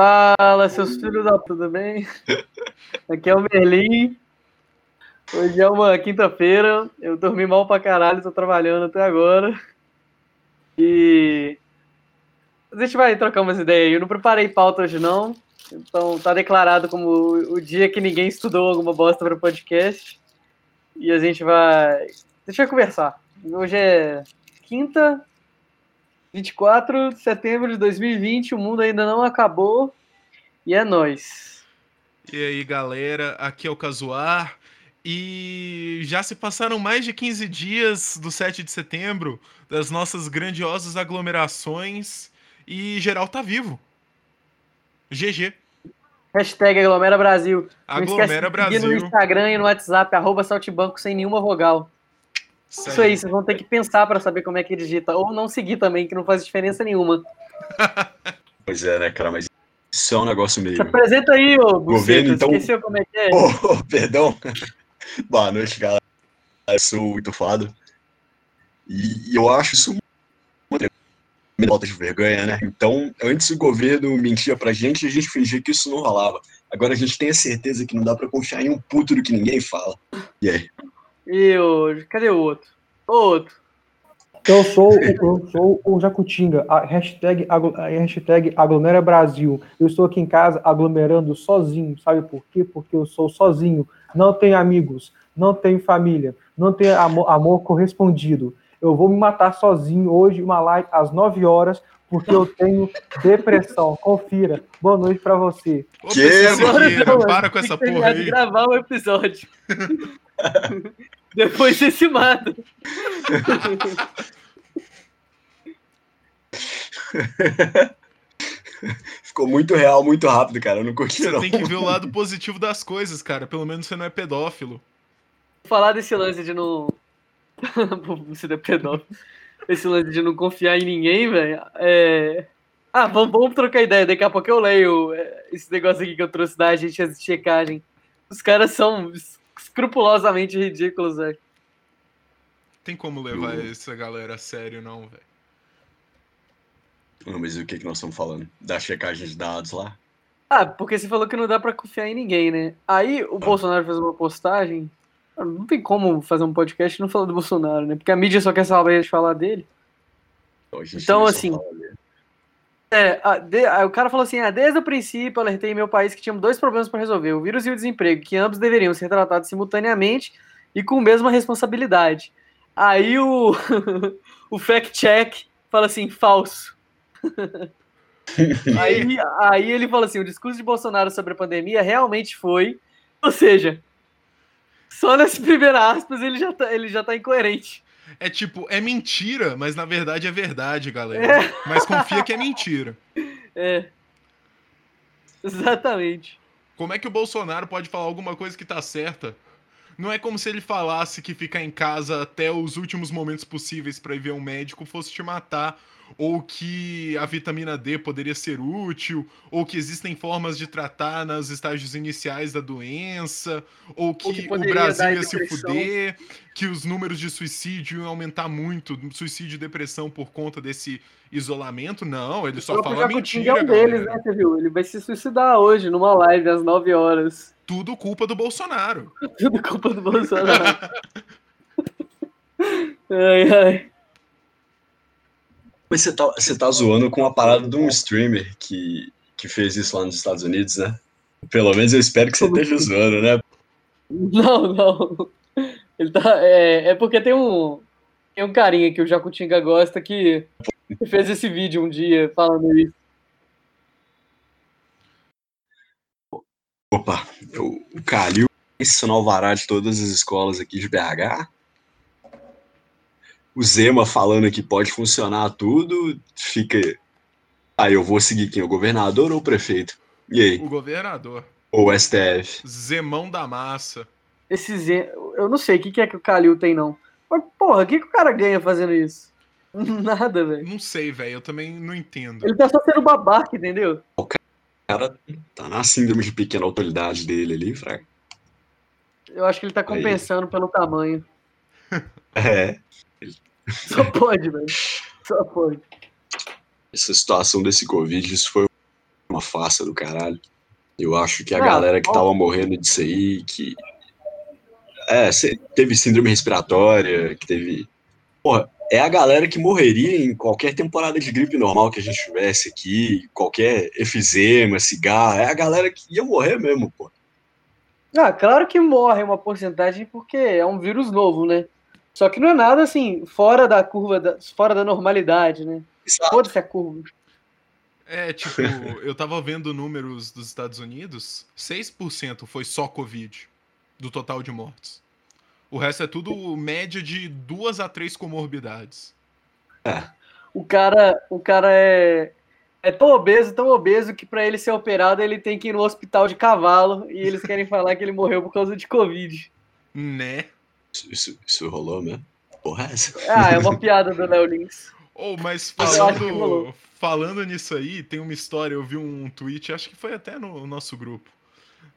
Fala, seus filhos da tudo bem? Aqui é o Merlin. Hoje é uma quinta-feira. Eu dormi mal pra caralho, tô trabalhando até agora. E a gente vai trocar umas ideias. Eu não preparei pauta hoje, não. Então tá declarado como o dia que ninguém estudou alguma bosta para podcast. E a gente vai. A gente vai conversar. Hoje é quinta, 24 de setembro de 2020. O mundo ainda não acabou. E é nóis. E aí, galera, aqui é o Casuar. E já se passaram mais de 15 dias do 7 de setembro, das nossas grandiosas aglomerações, e geral tá vivo. GG. Hashtag Aglomera Brasil. Aglomera Brasil. no Instagram e no WhatsApp, arroba Saltibanco sem nenhuma vogal. Isso aí, vocês vão ter que pensar para saber como é que digita. Ou não seguir também, que não faz diferença nenhuma. Pois é, né, cara, mas isso é um negócio meio. Se apresenta aí, ô Governo, então- Esqueceu como é que é? Oh, perdão. Boa noite, galera. Eu sou o Itufado. E eu acho isso uma falta de vergonha, né? Então, antes o governo mentia pra gente e a gente fingia que isso não rolava. Agora a gente tem a certeza que não dá pra confiar em um puto do que ninguém fala. E aí? E. Cadê o outro? O outro. Eu sou, eu sou o Jacutinga, a hashtag, a hashtag aglomera Brasil. Eu estou aqui em casa aglomerando sozinho, sabe por quê? Porque eu sou sozinho, não tenho amigos, não tenho família, não tenho amor, amor correspondido. Eu vou me matar sozinho hoje, uma live às 9 horas, porque eu tenho depressão. Confira. Boa noite pra você. Ô, Que, Não, para com essa porra aí. gravar o episódio. Depois você se mata. Ficou muito real, muito rápido, cara. Eu não curti, Você não. tem que ver o lado positivo das coisas, cara. Pelo menos você não é pedófilo. falar desse lance de não. Você é pedófilo. Esse lance de não confiar em ninguém, velho. É... Ah, vamos, vamos trocar ideia. Daqui a pouco eu leio é, esse negócio aqui que eu trouxe da agência de checagem. Os caras são es- escrupulosamente ridículos, velho. Tem como levar Eu- essa galera a sério, não, velho. Mas o que, que nós estamos falando? Da checagem de dados lá? Ah, porque você falou que não dá pra confiar em ninguém, né? Aí o Bolsonaro fez uma postagem. Não tem como fazer um podcast e não falar do Bolsonaro, né? Porque a mídia só quer saber de falar dele. a Então, assim. É, a- de- aí o cara falou assim: ah, desde o princípio eu alertei em meu país que tínhamos dois problemas para resolver, o vírus e o desemprego, que ambos deveriam ser tratados simultaneamente e com a mesma responsabilidade. Aí o, o fact-check fala assim: falso. aí, aí ele fala assim: o discurso de Bolsonaro sobre a pandemia realmente foi. Ou seja, só nessa primeira aspas ele já tá, ele já tá incoerente. É tipo, é mentira, mas na verdade é verdade, galera. Mas confia que é mentira. É. Exatamente. Como é que o Bolsonaro pode falar alguma coisa que tá certa? Não é como se ele falasse que ficar em casa até os últimos momentos possíveis pra ir ver um médico fosse te matar, ou que a vitamina D poderia ser útil, ou que existem formas de tratar nos estágios iniciais da doença, ou que, que o Brasil ia se fuder, que os números de suicídio iam aumentar muito, suicídio e depressão por conta desse isolamento. Não, ele só fala mentira, é um deles, né? Você viu? Ele vai se suicidar hoje, numa live, às 9 horas. Tudo culpa do Bolsonaro. Tudo culpa do Bolsonaro. ai, ai. Mas você tá, você tá zoando com a parada de um streamer que, que fez isso lá nos Estados Unidos, né? Pelo menos eu espero que você esteja zoando, né? Não, não. Ele tá. É, é porque tem um. Tem um carinha que o Jacutinga gosta que fez esse vídeo um dia falando isso. Opa, o Calil ensinou alvará de todas as escolas aqui de BH. O Zema falando que pode funcionar tudo, fica. Aí eu vou seguir quem? O governador ou o prefeito? E aí? O governador. Ou o STF? Zemão da massa. Esse Zé. Eu não sei o que, que é que o Calil tem, não. Mas, porra, o que, que o cara ganha fazendo isso? Nada, velho. Não sei, velho. Eu também não entendo. Ele tá só sendo babaca, entendeu? O cara tá na síndrome de pequena autoridade dele ali, fraga. Eu acho que ele tá compensando pelo tamanho. É. Só pode, velho. Só pode. essa situação desse Covid, isso foi uma farsa do caralho. Eu acho que a Ah, galera que tava morrendo disso aí, que. É, teve síndrome respiratória, que teve. Porra, é a galera que morreria em qualquer temporada de gripe normal que a gente tivesse aqui, qualquer efizema, cigarro. É a galera que ia morrer mesmo, pô. Ah, claro que morre uma porcentagem porque é um vírus novo, né? Só que não é nada assim, fora da curva, da- fora da normalidade, né? Foda-se a curva. É, tipo, eu tava vendo números dos Estados Unidos, 6% foi só Covid do total de mortes. O resto é tudo média de duas a três comorbidades. O cara, o cara é, é tão obeso, tão obeso que pra ele ser operado ele tem que ir no hospital de cavalo e eles querem falar que ele morreu por causa de Covid. Né? Isso, isso, isso rolou mesmo? Porra, é essa? Ah, é uma piada do Léo Lins. Oh, mas falando, falando nisso aí, tem uma história, eu vi um tweet, acho que foi até no nosso grupo,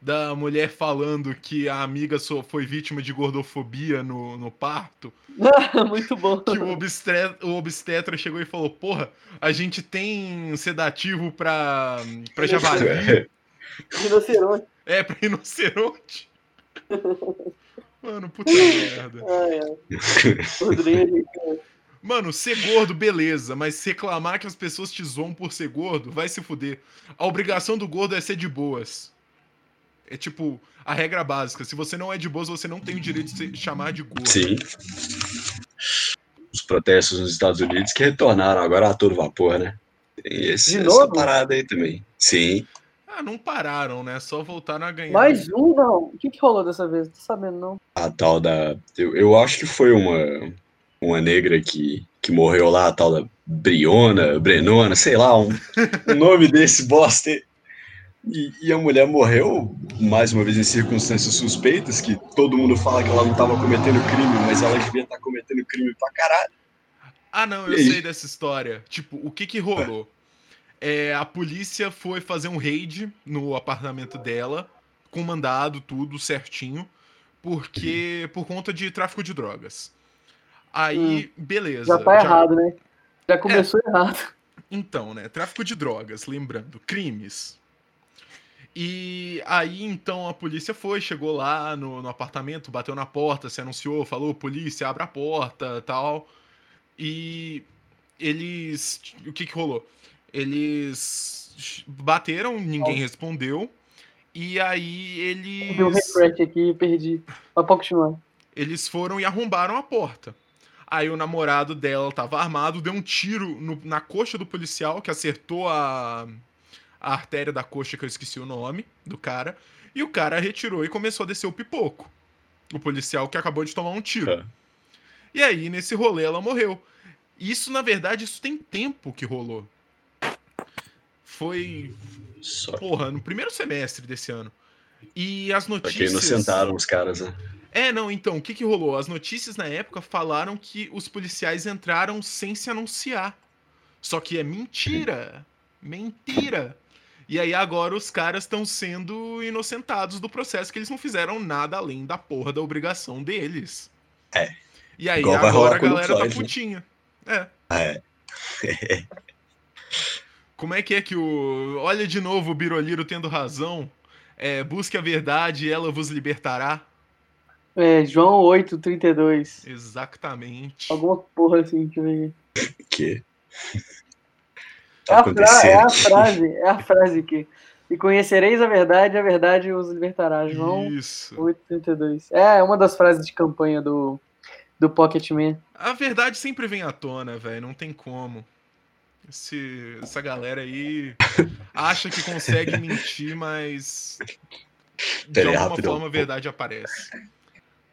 da mulher falando que a amiga só foi vítima de gordofobia no, no parto, Ah, Muito bom. que o, obstre- o obstetra chegou e falou, porra, a gente tem sedativo pra, pra javali, Rinoceronte. é, pra rinoceronte. Mano, puta merda. Rodrigo. Mano, ser gordo, beleza, mas reclamar que as pessoas te zoam por ser gordo, vai se fuder. A obrigação do gordo é ser de boas. É tipo, a regra básica. Se você não é de boas, você não tem o direito de se chamar de gordo. Sim. Os protestos nos Estados Unidos que retornaram agora a todo vapor, né? Tem esse, De essa parada aí também. Sim. Ah, não pararam, né? Só voltaram a ganhar. Mais um, não. O que, que rolou dessa vez? Não tô sabendo, não. A tal da. Eu, eu acho que foi uma, uma negra que, que morreu lá, a tal da Briona, Brenona, sei lá, um, um nome desse bosta. E, e a mulher morreu, mais uma vez, em circunstâncias suspeitas, que todo mundo fala que ela não estava cometendo crime, mas ela devia estar cometendo crime pra caralho. Ah, não, eu E aí? sei dessa história. Tipo, o que que rolou? É, a polícia foi fazer um raid no apartamento dela, com mandado, tudo certinho, porque por conta de tráfico de drogas. Aí, beleza. Já tá errado, né? Já começou errado. Então, né? Tráfico de drogas, lembrando, crimes. E aí, então, a polícia foi, chegou lá no, no apartamento, bateu na porta, se anunciou, falou, polícia, abre a porta, tal. E eles... O que que rolou? Eles bateram, ninguém respondeu. E aí eles... Deu um refresh aqui e perdi. Mas pode continuar. Eles foram e arrombaram a porta. Aí o namorado dela tava armado, deu um tiro no- na coxa do policial, que acertou a, a artéria da coxa, que eu esqueci o nome do cara. E o cara retirou e começou a descer o pipoco. O policial que acabou de tomar um tiro. É. E aí, nesse rolê, ela morreu. Isso, na verdade, isso tem tempo que rolou. Foi, porra, no primeiro semestre desse ano. E as notícias. que inocentaram os caras, né? É, não, então, o que que rolou? As notícias na época falaram que os policiais entraram sem se anunciar. Só que é mentira. Mentira. E aí agora os caras estão sendo inocentados do processo que eles não fizeram nada além da porra da obrigação deles. É. E aí Igual agora a galera tá né? putinha. É. É. Como é que é que o. Olha de novo o Biroliro tendo razão. É, busque a verdade e ela vos libertará. É, João 8, 32. Exatamente. Alguma porra assim, deixa eu ver. que É a, fra- é a frase, é a frase aqui. E conhecereis a verdade, a verdade os libertará. João Isso. 8, 32. É uma das frases de campanha do, do Pocket Man. A verdade sempre vem à tona, velho. Não tem como. Esse- essa galera aí acha que consegue mentir, mas de Pera alguma rapidão. forma a verdade aparece.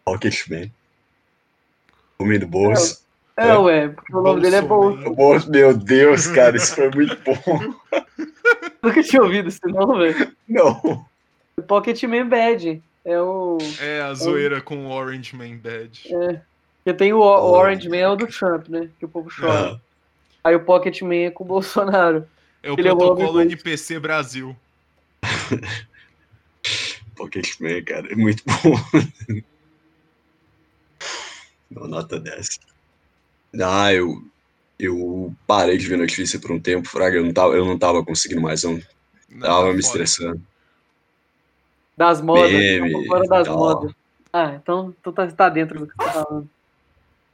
Rocketman. Comendo bolsa. É, É. ué, porque o nome dele é Bolso. Bolsa, Meu Deus, cara, isso foi muito bom. Nunca tinha ouvido isso, não, velho. Não. Pocket Man Bad. É o. É a zoeira com o Orange Man Badge. Porque tem o, o Orange Man é o do Trump, né? Que o povo chora. Aí o Pocket Man é com o Bolsonaro. É o Ele é o protocolo Robin Hood. NPC Brasil. Rocketman, cara, é muito bom. Uma nota dessa. Ah, eu, eu parei de ver notícia por um tempo, Fraga. Eu não tava, eu não tava conseguindo mais, não. Não, Tava tá me estressando. Das modas. Meme tava fora das modas. Ah, então tu tá, tá dentro do que tu tá falando.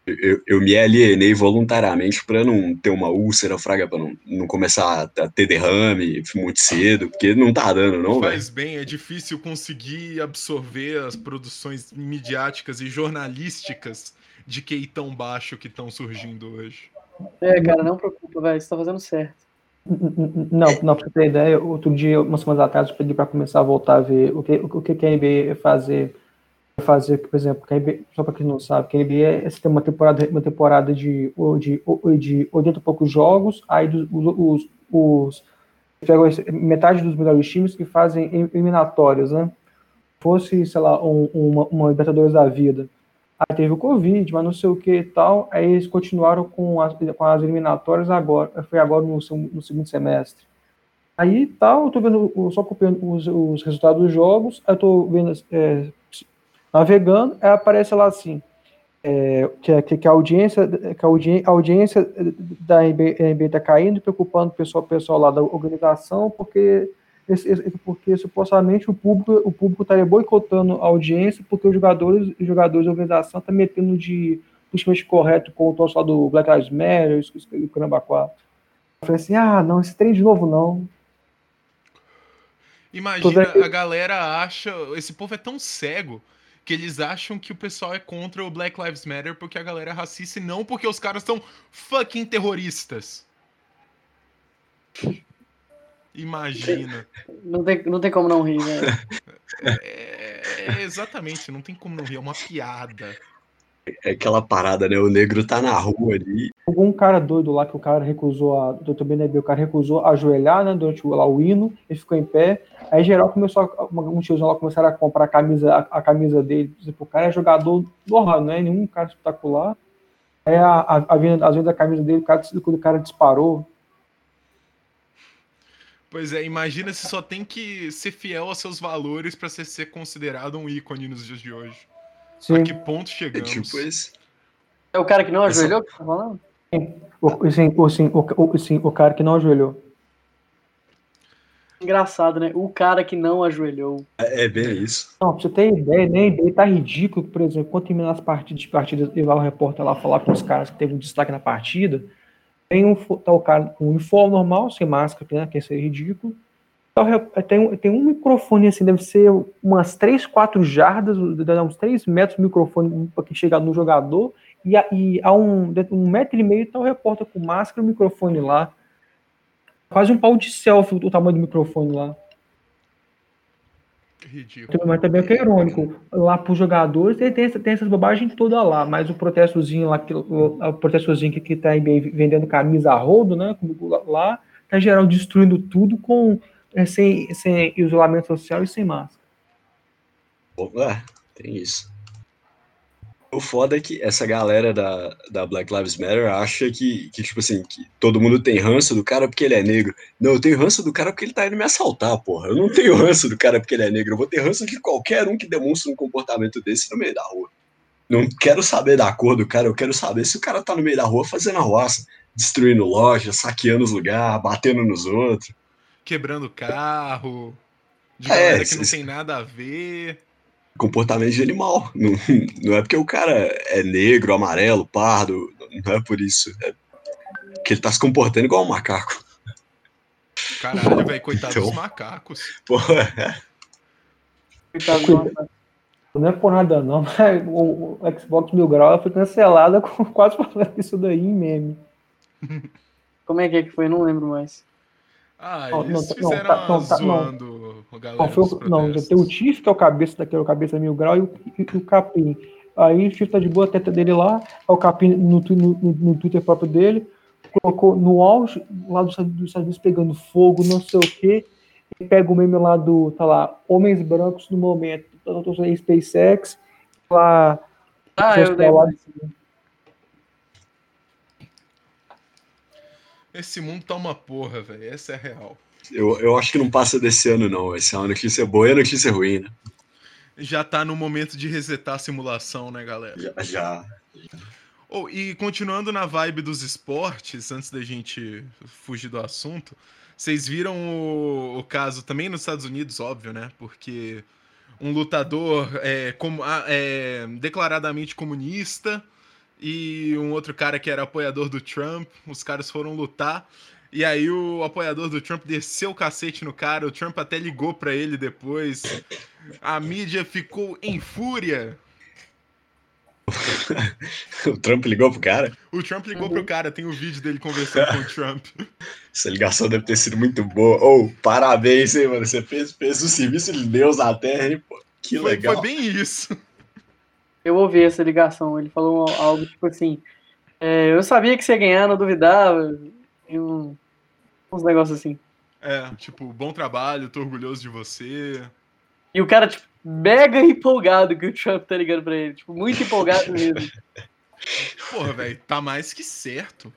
Eu, eu me alienei voluntariamente pra não ter uma úlcera, Fraga, pra não, não começar a ter derrame muito cedo, porque não tá dando, não, velho. Faz bem, é difícil conseguir absorver as produções midiáticas e jornalísticas de QI tão baixo que estão surgindo hoje. É, cara, não preocupa, velho. Você tá fazendo certo. Não, não, pra você ter ideia, outro dia, umas semanas atrás, eu peguei para começar a voltar a ver o que, o que que a NBA ia fazer. Fazer, por exemplo, NBA, só para quem não sabe, que a NBA você tem uma temporada, uma temporada de, de, de 80 e poucos jogos, aí os, os, metade dos melhores times que fazem eliminatórias, né? Fosse, sei lá, um, uma, uma Libertadores da vida. Aí teve o Covid, mas não sei o que e tal. Aí eles continuaram com as, com as eliminatórias agora. Foi agora no, no segundo semestre. Aí tal, eu tô vendo, só acompanhando os, os resultados dos jogos. Eu tô vendo, é, navegando, aparece lá assim. é, que, a- que a audiência, que a audi- a audiência da NBA está caindo, preocupando o pessoal, o pessoal lá da organização, porque porque supostamente o público o público estaria boicotando a audiência porque os jogadores os jogadores da organização estão metendo de politicamente correto com o torcedor do Black Lives Matter o caramba quatro. Eu falei assim, ah, não, esse trem de novo não. Imagina, a galera acha. Esse povo é tão cego que eles acham que o pessoal é contra o Black Lives Matter porque a galera é racista e não porque os caras são fucking terroristas. Imagina. Não tem, não tem como não rir, né? É, é, exatamente, não tem como não rir, é uma piada. É aquela parada, né? O negro tá na rua ali. Algum cara doido lá que o cara recusou a. Dr. BNB, o cara recusou a ajoelhar, né? Durante o, lá, o hino, ele ficou em pé. Aí geral começou a, um tiozão lá começaram a comprar a camisa, a, a camisa dele. Tipo, o cara é jogador normal, não é nenhum cara espetacular. Aí a, a, a venda, da camisa dele, o cara, quando o cara disparou. Pois é, imagina se só tem que ser fiel aos seus valores pra ser, ser considerado um ícone nos dias de hoje. Sim. A que ponto É chegamos? tipo esse. É o cara que não Essa- ajoelhou que tá falando? O, sim, o, sim, o, o, sim, o cara que não ajoelhou. Engraçado, né? O cara que não ajoelhou. É, é bem isso. Não, pra você ter ideia, nem ideia, tá ridículo, por exemplo, quando terminar as partidas, partidas e vai o repórter lá falar com os caras que teve um destaque na partida, tem um, tá o cara com um uniforme normal, sem máscara, né, que isso é ridículo. Tá o rep- Tem um, tem um microfone assim, deve ser umas 3, 4 jardas, uns 3 metros o microfone para chegar no jogador, e a, e a um, de- um metro e meio tá o repórter com máscara e o microfone lá. Quase um pau de selfie o tamanho do microfone lá. Ridículo. Mas também é que é irônico. Lá para os jogadores tem, tem, tem essas bobagens todas lá, mas o protestozinho lá, que, o, protestozinho que, que tá vendendo camisa a rodo, né? Lá, tá geral destruindo tudo com é, sem, sem isolamento social e sem máscara. Bom, é, tem isso. O foda é que essa galera da, da Black Lives Matter acha que, que, tipo assim, que todo mundo tem ranço do cara porque ele é negro. Não, eu tenho ranço do cara porque ele tá indo me assaltar, porra. Eu não tenho ranço do cara porque ele é negro. Eu vou ter ranço de qualquer um que demonstre um comportamento desse no meio da rua. Não quero saber da cor do cara, eu quero saber se o cara tá no meio da rua fazendo arruaça, destruindo loja, saqueando os lugares, batendo nos outros. Quebrando carro. De É, galera que não tem nada a ver. comportamento de animal. Não, não é porque o cara é negro, amarelo, pardo, não é por isso. É que ele tá se comportando igual um macaco. Caralho, velho, coitado Então. dos macacos. Porra, Coitado do nosso- Não é por nada não, mas o, Xbox Mil Grau foi cancelada com quase falando isso daí em meme. Como é que é que foi? Não lembro mais. Ah, Não, eles não, não, fizeram tá- não, tá- não. zoando a galera Não, foi não, tem o Tiff, que é o cabeça daquele, o cabeça mil grau, e o, e, e o Capim. Aí o Tiff tá de boa, a teta dele lá, o Capim no, no, no, Twitter próprio dele, colocou no auge, lá dos Estados Unidos pegando fogo, não sei o quê, e pega o meme lá do, tá lá, homens brancos no momento, eu tô usando SpaceX, lá, Ah, eu pessoal lá- lembro. Esse mundo tá uma porra, velho. Essa é a real. eu, eu acho que não passa desse ano, não. Esse é uma notícia boa e a notícia ruim, né? Já tá no momento de resetar a simulação, né, galera? Já. já. Oh, e continuando na vibe dos esportes, antes da gente fugir do assunto, vocês viram o, o caso também nos Estados Unidos, óbvio, né? Porque um lutador é, como, ah, é, declaradamente comunista e um outro cara que era apoiador do Trump, os caras foram lutar. E aí o apoiador do Trump desceu o cacete no cara, o Trump até ligou pra ele depois. A mídia ficou em fúria. O Trump ligou pro cara. O Trump ligou pro cara, tem o vídeo dele conversando com o Trump. Essa ligação deve ter sido muito boa. Ô, parabéns, hein, mano. Você fez, fez o serviço de Deus na Terra, hein, pô. Que Foi, legal. foi bem isso. Eu ouvi essa ligação. Ele falou algo tipo assim: é, Eu sabia que você ia ganhar, não duvidava. E um- uns negócios assim. É, tipo, bom trabalho, tô orgulhoso de você. E o cara, tipo, mega empolgado que o Trump tá ligando pra ele. Tipo, muito empolgado mesmo. Porra, velho, tá mais que certo.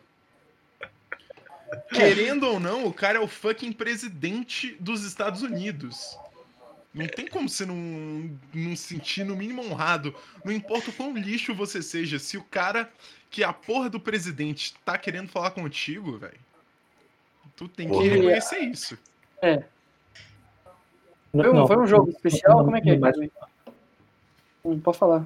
Querendo ou não, o cara é o fucking presidente dos Estados Unidos. Não tem como você não, não se sentir no mínimo honrado. Não importa o quão lixo você seja, se o cara que é a porra do presidente tá querendo falar contigo, velho, tu tem que Porra. reconhecer isso. Foi um, foi um jogo especial? não, Como é que é? Mas, Hum, pode falar.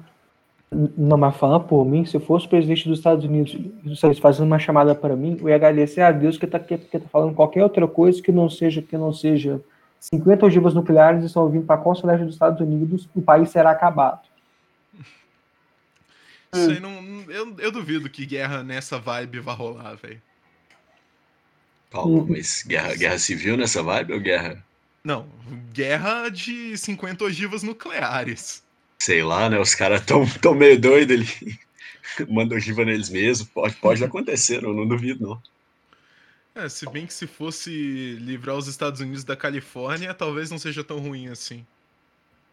não, mas falando por mim, se eu fosse presidente dos Estados Unidos, dos Estados Unidos fazendo uma chamada para mim, eu ia agradecer a Deus que tá, que, que tá falando qualquer outra coisa que não seja que não seja 50 ogivas nucleares estão vindo para a costa leste dos Estados Unidos, o país será acabado. Isso aí não. Eu, eu duvido que guerra nessa vibe vá rolar, velho. Paulo, mas guerra, guerra civil nessa vibe ou guerra? Não, guerra de 50 ogivas nucleares. Sei lá, né? Os caras tão, tão meio doidos, ele manda ogiva neles mesmo. Pode, pode acontecer, eu não duvido, não. É, se bem que se fosse livrar os Estados Unidos da Califórnia, talvez não seja tão ruim assim.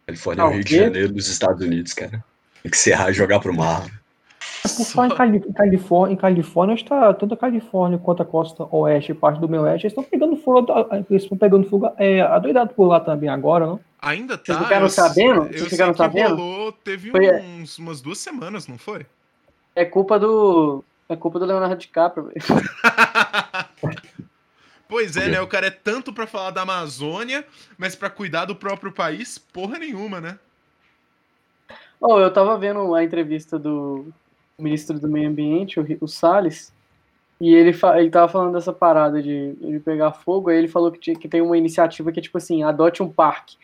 Califórnia é o Rio de. Janeiro dos Estados Unidos, cara. Tem que serrar e jogar pro mar. Por falar em, Cali- em Califórnia, em Califórnia está tanto a Califórnia quanto a costa oeste e parte do meio oeste, eles estão pegando fogo, eles estão pegando fogo é, adoidado por lá também agora, não? Ainda tá. Vocês ficaram eu- sabendo? Eu Vocês sei ficaram que sabendo? rolou, teve Foi- uns- umas duas semanas, não foi? É culpa do. É culpa do Leonardo DiCaprio, velho. Pois é, né? O cara é tanto pra falar da Amazônia, mas pra cuidar do próprio país, porra nenhuma, né? Oh, eu tava vendo a entrevista do ministro do Meio Ambiente, o, o Salles, e ele, fa- ele tava falando dessa parada de, de pegar fogo, aí ele falou que, tinha- que tem uma iniciativa que é tipo assim, adote um parque.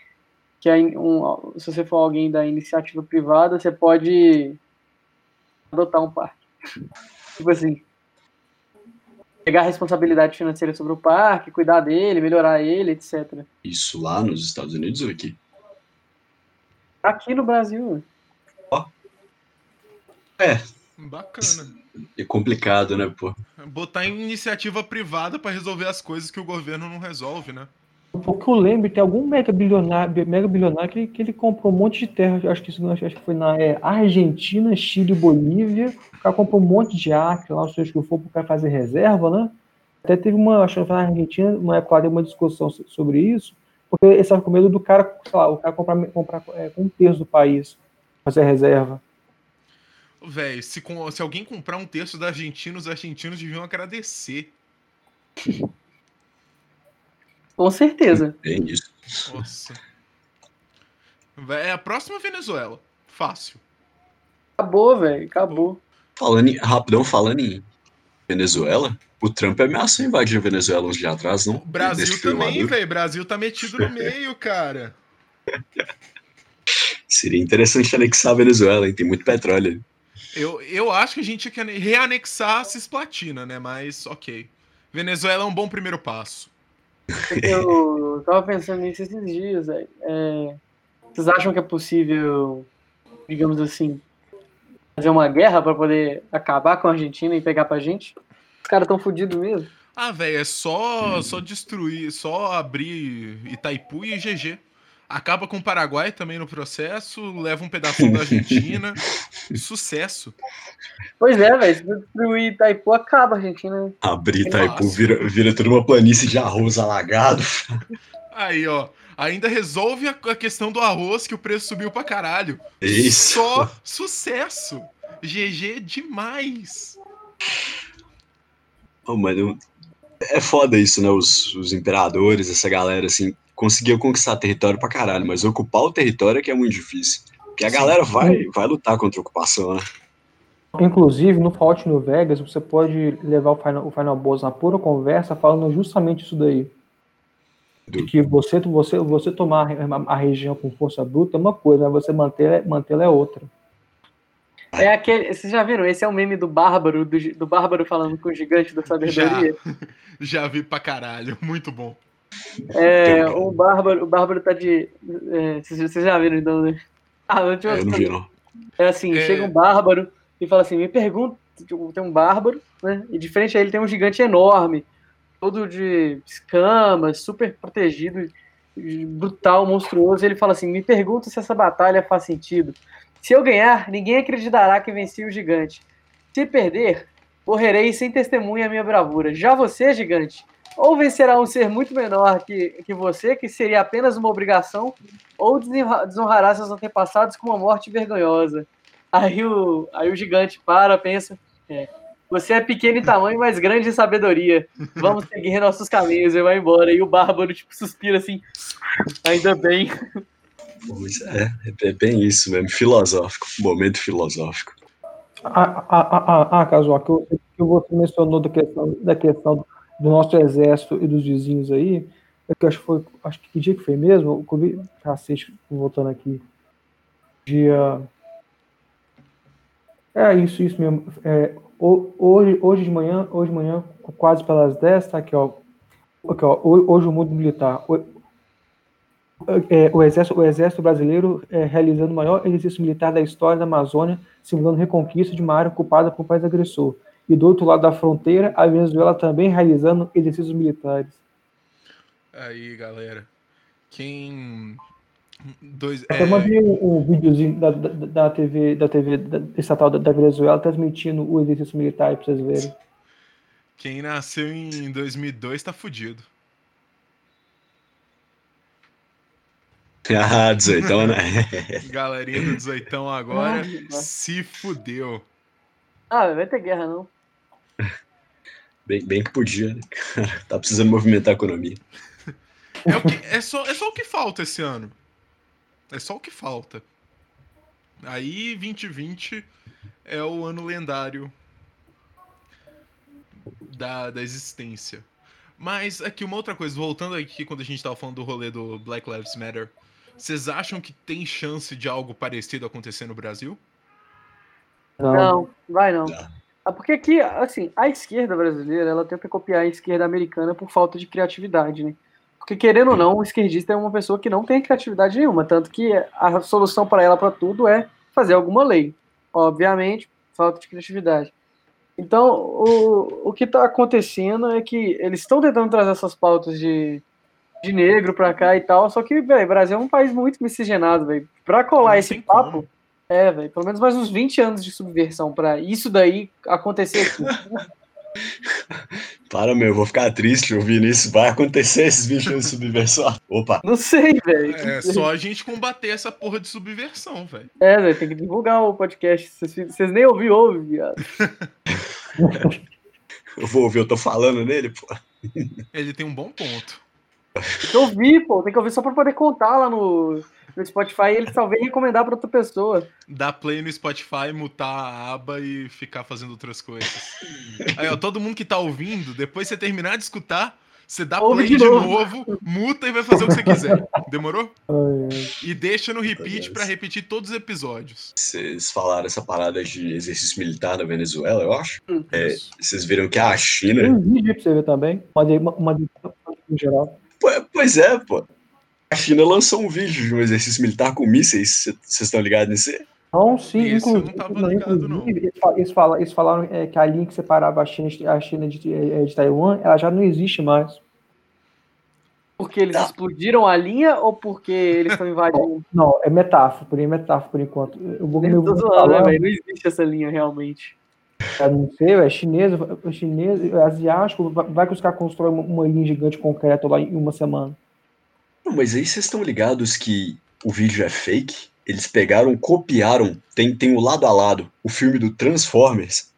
Que é um, se você for alguém da iniciativa privada, você pode adotar um parque. Tipo assim, pegar a responsabilidade financeira sobre o parque, cuidar dele, melhorar ele, etc. Isso lá nos Estados Unidos ou aqui? Aqui no Brasil, Bacana. É complicado, né, pô? Botar em iniciativa privada pra resolver as coisas que o governo não resolve, né? O que eu lembro, tem algum mega bilionário, mega bilionário que, ele- que ele comprou um monte de terra, acho que, isso- acho que foi na é, Argentina, Chile Bolívia. O cara comprou um monte de acre lá, seja que for, para o cara fazer reserva, né? Até teve uma, acho que na Argentina, uma época uma discussão so- sobre isso, porque eles estavam com medo do cara, sei lá, o cara comprar, comprar é, um terço do país, fazer reserva. Véi, se, se alguém comprar um terço da Argentina, os argentinos deviam agradecer. Com certeza. Tem isso. Nossa. É a próxima Venezuela. Fácil. Acabou, velho, acabou. Falando em, rapidão, falando em Venezuela, o Trump ameaçou invadir a Venezuela uns dias atrás, não? O Brasil também, velho. Brasil tá metido no meio, cara. Seria interessante anexar a Venezuela, hein? Tem muito petróleo ali. Eu, eu acho que a gente tinha que ane- reanexar a Cisplatina, né? Mas, ok. Venezuela é um bom primeiro passo. Eu tava pensando nisso esses dias, velho. É, vocês acham que é possível, digamos assim, fazer uma guerra pra poder acabar com a Argentina e pegar pra gente? Os caras tão fodidos mesmo. Ah, velho, é só, só destruir, só abrir Itaipu e GG. Acaba com o Paraguai também no processo, leva um pedaço da Argentina. Sucesso. Pois é, velho. Se destruir Itaipu, acaba a Argentina. Abrir Itaipu Nossa. vira, vira toda uma planície de arroz alagado. Aí, ó. Ainda resolve a, a questão do arroz, que o preço subiu pra caralho. Isso. Só sucesso. GG demais. Oh, mano, é foda isso, né? Os, os imperadores, essa galera, assim, conseguiu conquistar território pra caralho, mas ocupar o território é que é muito difícil. Porque a Sim. galera vai, vai lutar contra a ocupação, né? Inclusive, no Fallout New Vegas, você pode levar o Final, o Final Boss na pura conversa falando justamente isso daí. Do- que você, você, você tomar a, a região com força bruta é uma coisa, mas você manter, mantê-la é outra. É aquele. Vocês já viram? Esse é o meme do Bárbaro, do, do Bárbaro falando com o gigante da sabedoria. Já vi pra caralho. Muito bom. É, o Bárbaro, o Bárbaro tá de. é, vocês vocês já viram então, né? Ah, não tinha É, eu não vi, não. É assim, É. chega um bárbaro e fala assim, me pergunta, tipo, tem um bárbaro, né? E de frente a ele tem um gigante enorme, todo de escamas, super protegido, brutal, monstruoso. E ele fala assim, me pergunta se essa batalha faz sentido. Se eu ganhar, ninguém acreditará que venci o gigante. Se perder, morrerei sem testemunha a minha bravura. Já você, gigante, ou vencerá um ser muito menor que, que você, que seria apenas uma obrigação, ou desonrará seus antepassados com uma morte vergonhosa. Aí o, aí o gigante para, pensa. é, você é pequeno em tamanho, mas grande em sabedoria. Vamos seguir nossos caminhos e vai embora. E o bárbaro, tipo, suspira assim. Ainda bem. Pois é, é bem isso mesmo, filosófico, momento filosófico. Ah, ah, ah, ah, ah Casual, que, que você mencionou da questão, da questão do nosso exército e dos vizinhos aí, é eu acho que foi, acho que que dia que foi mesmo? Eu vi, cacete, voltando aqui. Dia. É isso, isso mesmo. É, ho- hoje, hoje de manhã, hoje de manhã, quase pelas 10, tá aqui, ó. Aqui, ó ho- hoje o mundo militar. O, é, o, exército, o exército brasileiro é, realizando o maior exercício militar da história da Amazônia, simulando reconquista de uma área ocupada por um país agressor. E do outro lado da fronteira, a Venezuela também realizando exercícios militares. Aí, galera. Quem Dois, Até é, mandei um, um videozinho da, da, da TV, da TV da, estatal da, da Venezuela transmitindo o exercício militar pra vocês verem. quem nasceu em 2002 tá fudido. Ah, 18, né? Galerinha do 18 agora Ah, se fudeu. Ah, vai ter guerra, não. Bem, bem que podia, né? Cara, tá precisando movimentar a economia. É, o que- é só, é só o que falta esse ano. É só o que falta. Aí 2020 é o ano lendário da, da existência. Mas aqui uma outra coisa, voltando aqui quando a gente tava falando do rolê do Black Lives Matter, vocês acham que tem chance de algo parecido acontecer no Brasil? Não. Não, vai não. Não. Ah, porque aqui, assim, a esquerda brasileira, ela tenta copiar a esquerda americana por falta de criatividade, né? Porque, querendo ou não, o esquerdista é uma pessoa que não tem criatividade nenhuma, tanto que a solução para ela, para tudo, é fazer alguma lei. Obviamente, falta de criatividade. Então, o, o que está acontecendo é que eles estão tentando trazer essas pautas de, de negro para cá e tal, só que, velho, o Brasil é um país muito miscigenado, velho. Para colar Não esse papo, como. É, velho, pelo menos mais uns 20 anos de subversão para isso daí acontecer aqui. Para, meu, eu vou ficar triste ouvindo isso. Vai acontecer esses bichos de subversão. Opa, Não sei, velho. É só a gente combater essa porra de subversão, velho. É, velho, tem que divulgar o podcast. Vocês, vocês nem ouviram, ouve, viado. eu vou ouvir, eu tô falando nele, pô. Ele tem um bom ponto. Tem que ouvir, pô. Tem que ouvir só pra poder contar lá no, no Spotify e ele talvez recomendar pra outra pessoa. Dar play no Spotify, mutar a aba e ficar fazendo outras coisas. Aí, ó, todo mundo que tá ouvindo, depois você terminar de escutar, você dá Ouve play de de novo. novo, muta e vai fazer o que você quiser. Demorou? E deixa no repeat pra repetir todos os episódios. Vocês falaram essa parada de exercício militar na Venezuela, eu acho. É, Isso. vocês viram que a Tem China. um vídeo pra você ver também. Mandei uma, uma em geral. Pois é, pô. A China lançou um vídeo de um exercício militar com mísseis. Vocês estão ligados nisso? Não, sim, Esse eu não inclusive, tava ligado, não. inclusive, eles, eles fala- eles falaram é, que a linha que separava a China, de- a China de, é, de Taiwan, ela já não existe mais. Porque eles Tá. explodiram a linha ou porque eles estão invadindo? Não, é metáfora, por é metáfora por enquanto. Eu vou Eu vou falar, velho? Não existe essa linha realmente. Eu não sei, é chinês, é chinês, é asiático, vai que os caras constroem uma, uma linha gigante de concreto lá em uma semana. Não, mas aí vocês estão ligados que o vídeo é fake? Eles pegaram, copiaram, tem, tem o lado a lado, o filme do Transformers,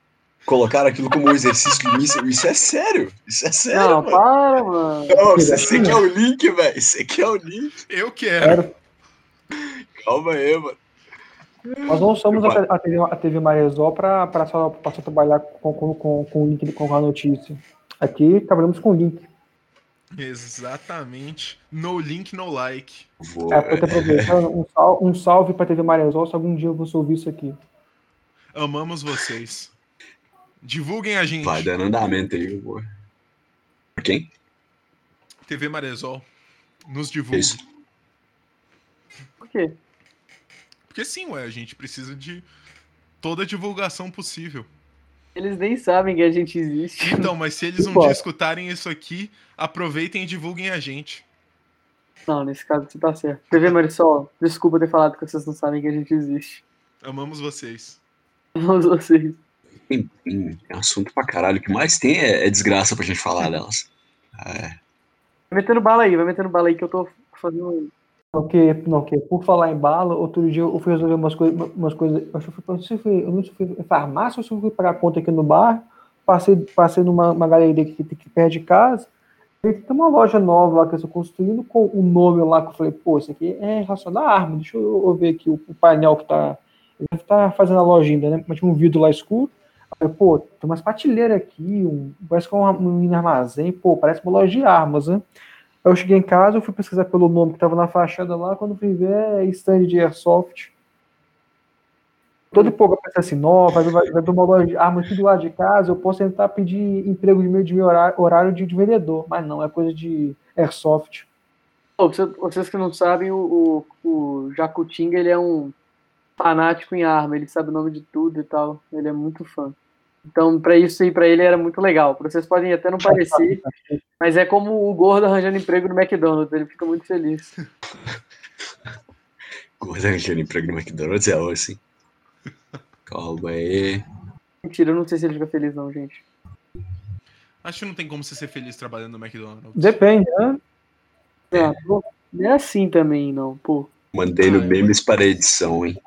colocaram aquilo como um exercício de míssil. Isso é sério, isso é sério, Não, mano. para, mano. Não, você, você quer o link, velho? Você quer o link? Eu quero. Calma aí, mano. Nós não somos a, a TV, a TV Marezó para só, pra só trabalhar com, com, com, com o link com a notícia. Aqui trabalhamos com link. Exatamente. No link, no like. Vou, É, tô aproveitando, um salve, um salve pra TV Marezó, se algum dia eu vou ouvir isso aqui. Amamos vocês. Divulguem a gente. vai dando andamento aí, vou. Quem? TV Marezol. Nos divulgue. Isso. Por quê? Porque sim, ué, a gente precisa de toda a divulgação possível. Eles nem sabem que a gente existe. Então, mas se eles um dia escutarem isso aqui, aproveitem e divulguem a gente. Não, nesse caso você tá certo. TV Marisol, desculpa ter falado que vocês não sabem que a gente existe. Amamos vocês. Vamos vocês. Tem, tem assunto pra caralho. O que mais tem é, é desgraça pra gente falar delas. É, Vai metendo bala aí, vai metendo bala aí que eu tô fazendo. Não, que, não, que por falar em bala, outro dia eu fui resolver umas coisas, umas coisas, que eu fui, não sei eu não sei se foi em farmácia ou se fui pagar conta aqui no bar, passei, passei numa uma galeria que aqui perto de casa, e tem uma loja nova lá que eu estou construindo com o nome lá que eu falei, pô, isso aqui é relacionado à arma, deixa eu, eu ver aqui o, o painel que tá, deve tá fazendo a loja ainda, né, mas tinha um vidro lá escuro, eu, pô, tem umas prateleiras aqui, um, parece que é um, um armazém, pô, parece uma loja de armas, né, Eu cheguei em casa, eu fui pesquisar pelo nome que estava na fachada lá, quando fui ver é stand de airsoft. Todo pouco eu pensei assim, vai, vai, vai uma loja de armas aqui do lado de casa, eu posso tentar pedir emprego de meio de meio horário, horário de, de vendedor, mas não, é coisa de airsoft. Vocês- vocês que não sabem, o, o, o Jacutinga, ele é um fanático em arma, ele sabe o nome de tudo e tal, ele é muito fã. Então, pra isso aí, pra ele era muito legal. Pra vocês podem até não parecer, mas é como o gordo arranjando emprego no McDonald's, ele fica muito feliz. Aquele emprego no McDonald's é assim. Calma aí. Mentira, eu não sei se ele fica feliz, não, gente. Acho que não tem como você ser feliz trabalhando no McDonald's. Depende, né? É, pô, não é assim também, não, pô. Mandei no Ah, eu memes para edição, hein?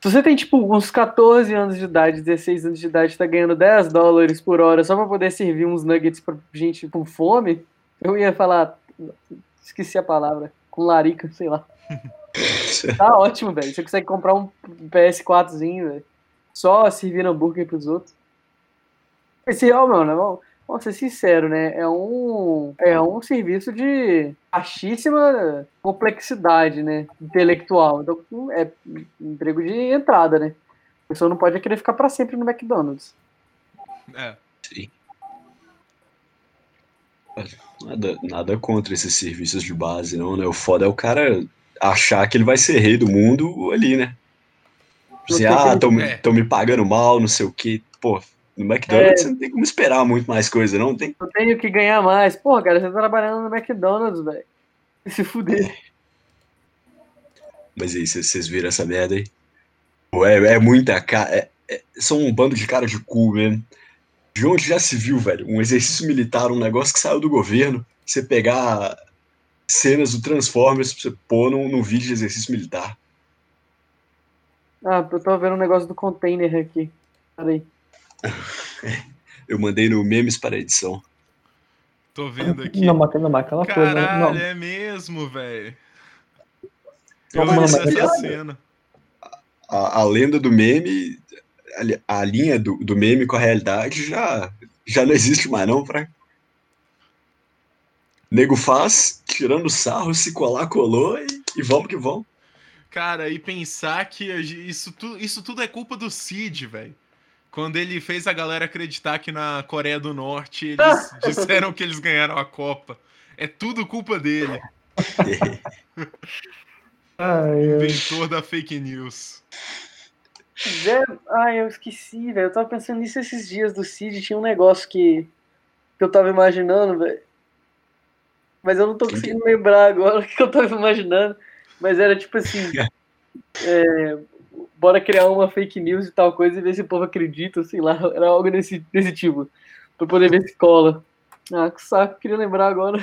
Se você tem, tipo, uns 14 anos de idade, 16 anos de idade, tá ganhando 10 dólares por hora só pra poder servir uns nuggets pra gente com fome, eu ia falar. Esqueci a palavra. Com larica, sei lá. Tá ótimo, velho. Você consegue comprar um PS4zinho, velho. Só servindo hambúrguer pros outros. Esse, ó, mano, vamos, ser sincero, né? É um, é um serviço de baixíssima complexidade, né? Intelectual. Então, é emprego de entrada, né? A pessoa não pode querer ficar pra sempre no McDonald's. É. Sim. Nada, nada contra esses serviços de base, não, né? O foda é o cara achar que ele vai ser rei do mundo ali, né? Tem ah, estão É. me pagando mal, não sei o quê. Pô, no McDonald's você não tem como esperar muito mais coisa, não? Tem? Eu tenho que ganhar mais. Porra, cara, você tá trabalhando no McDonald's, velho. Se fuder. Mas aí, vocês viram essa merda aí? Pô, é, é muita cara. é- é- são um bando de cara de cu mesmo. De onde já se viu, velho? Um exercício militar, um negócio que saiu do governo. Você pegar cenas do Transformers pra você pôr num, num vídeo de exercício militar. Ah, eu tô vendo um negócio do container aqui. Peraí. Eu mandei no memes para edição. Tô vendo aqui. Não, mas, não, mas aquela coisa. né? Caralho, Não, é mesmo, velho. Não, Eu mas- essa cena. A, a lenda do meme, a, a linha do, do meme com a realidade já, já não existe mais, não, pra. Nego faz, tirando sarro, se colar, colou e, e vamos que vamos. Cara, e pensar que a isso, tu, isso tudo é culpa do Cid, velho. Quando ele fez a galera acreditar que na Coreia do Norte eles disseram que eles ganharam a Copa. É tudo culpa dele, ai, inventor da fake news. Zé... Ai, eu esqueci, velho. Eu tava pensando nisso esses dias do Cid. Tinha um negócio que, que eu tava imaginando, velho. Mas eu não tô conseguindo lembrar agora o que eu tava imaginando. Mas era tipo assim. é, bora criar uma fake news e tal coisa e ver se o povo acredita, sei lá. Era algo desse, desse tipo. Pra poder ver se cola. Ah, que saco, queria lembrar agora.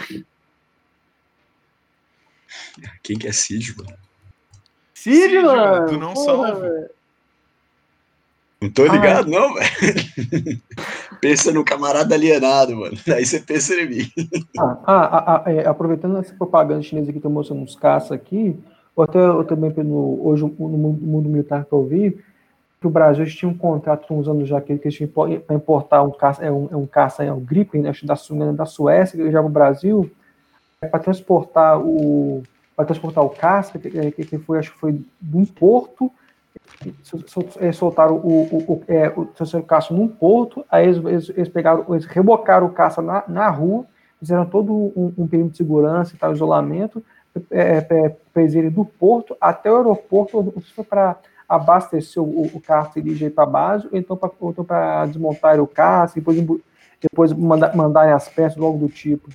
Quem que é Cid, mano? Cid, Cid, mano! tu não porra, salva. velho. Não tô ligado, não, velho. pensa no camarada alienado, mano. Aí você pensa em mim. Ah, ah, ah, é, aproveitando essa propaganda chinesa que estou mostrando uns caças aqui, ou até eu também no, hoje no mundo, no mundo militar que eu vi, que o Brasil tinha um contrato uns anos já que, eles tinham para importar um caça, é um, é um caça, é o Gripen, né, da, da Suécia, já para o Brasil, para transportar o para transportar o caça, que, que, que foi, acho que foi de um porto, sol- sol- é, soltaram o, o, o, é, o, caça num porto, aí eles, eles, eles pegaram, eles rebocaram o caça na, na rua, fizeram todo um, um perímetro de segurança e tal, isolamento, é, é, fez ele do porto até o aeroporto, foi para abastecer o, o caça e dirigir para a base, ou então para então desmontar o caça, depois, embu- depois manda, mandarem as peças, logo do tipo.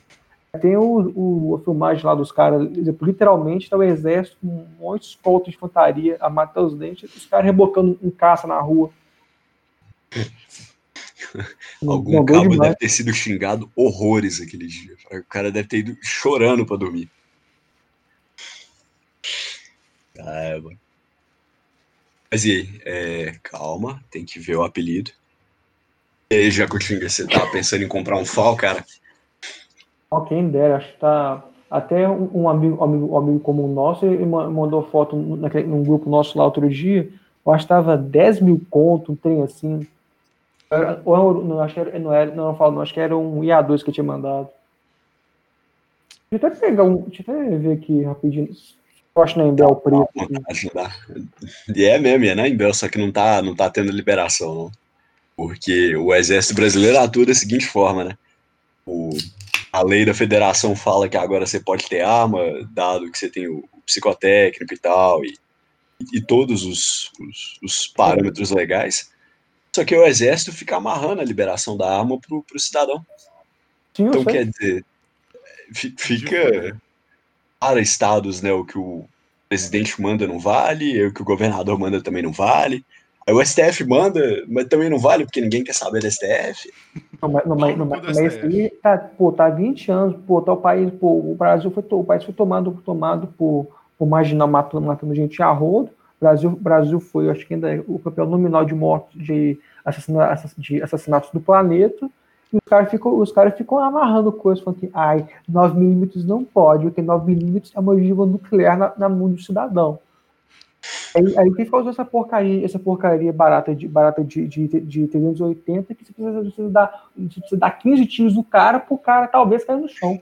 Tem o, o, a filmagem lá dos caras, literalmente tá o exército, um monte de escolta de infantaria a matar os dentes, os caras rebocando um caça na rua. Algum cabo demais. deve ter sido xingado horrores aquele dia. O cara deve ter ido chorando pra dormir. Mano. Mas e aí? É, calma, tem que ver o apelido. E aí, Jacutinga, você tá pensando em comprar um FAL, cara? Ó, Quem dera, acho que tá. Até um, amigo, amigo, amigo comum nosso, ele ma- mandou foto naquele, num grupo nosso lá outro dia. Eu acho que tava 10 mil conto, um trem assim. Era- Ou, não, acho que era, não era, não falo, não, acho que era um IA2 que eu tinha mandado. Deixa eu até pegar um. Deixa eu até ver aqui rapidinho. Eu acho na Embel preto. E é mesmo, é na Embel, só que não tá, não tá tendo liberação, não. Porque o exército brasileiro atua da seguinte forma, né? O, a lei da federação fala que agora você pode ter arma, dado que você tem o, o psicotécnico e tal, e, e todos os, os, os parâmetros legais. Só que o exército fica amarrando a liberação da arma pro, pro cidadão. Sim, Então, sei. quer dizer, fi- fica para estados, né, o que o, presidente manda não vale, o que o governador manda também não vale. Aí o STF manda, mas também não vale, porque ninguém quer saber do STF. Não, mas, não, mas, não, mas, aí tá, pô, tá há 20 anos, pô, tá o país, pô, o Brasil foi, o país foi tomado, tomado por, por marginal matando, matando gente a rodo. Brasil, Brasil foi, eu acho que ainda é o campeão nominal de mortes, de, assassina, assass- de assassinatos do planeta. E os caras ficam, os caras ficam amarrando coisas, falando que, ai, 9 milímetros não pode, porque 9 milímetros é uma ogiva nuclear na, na mão do cidadão. Aí, aí quem causou essa porcaria, essa porcaria barata de, barata de, de, de 380 que você precisa, você dar, você precisa dar 15 tiros do cara pro cara talvez cair no chão.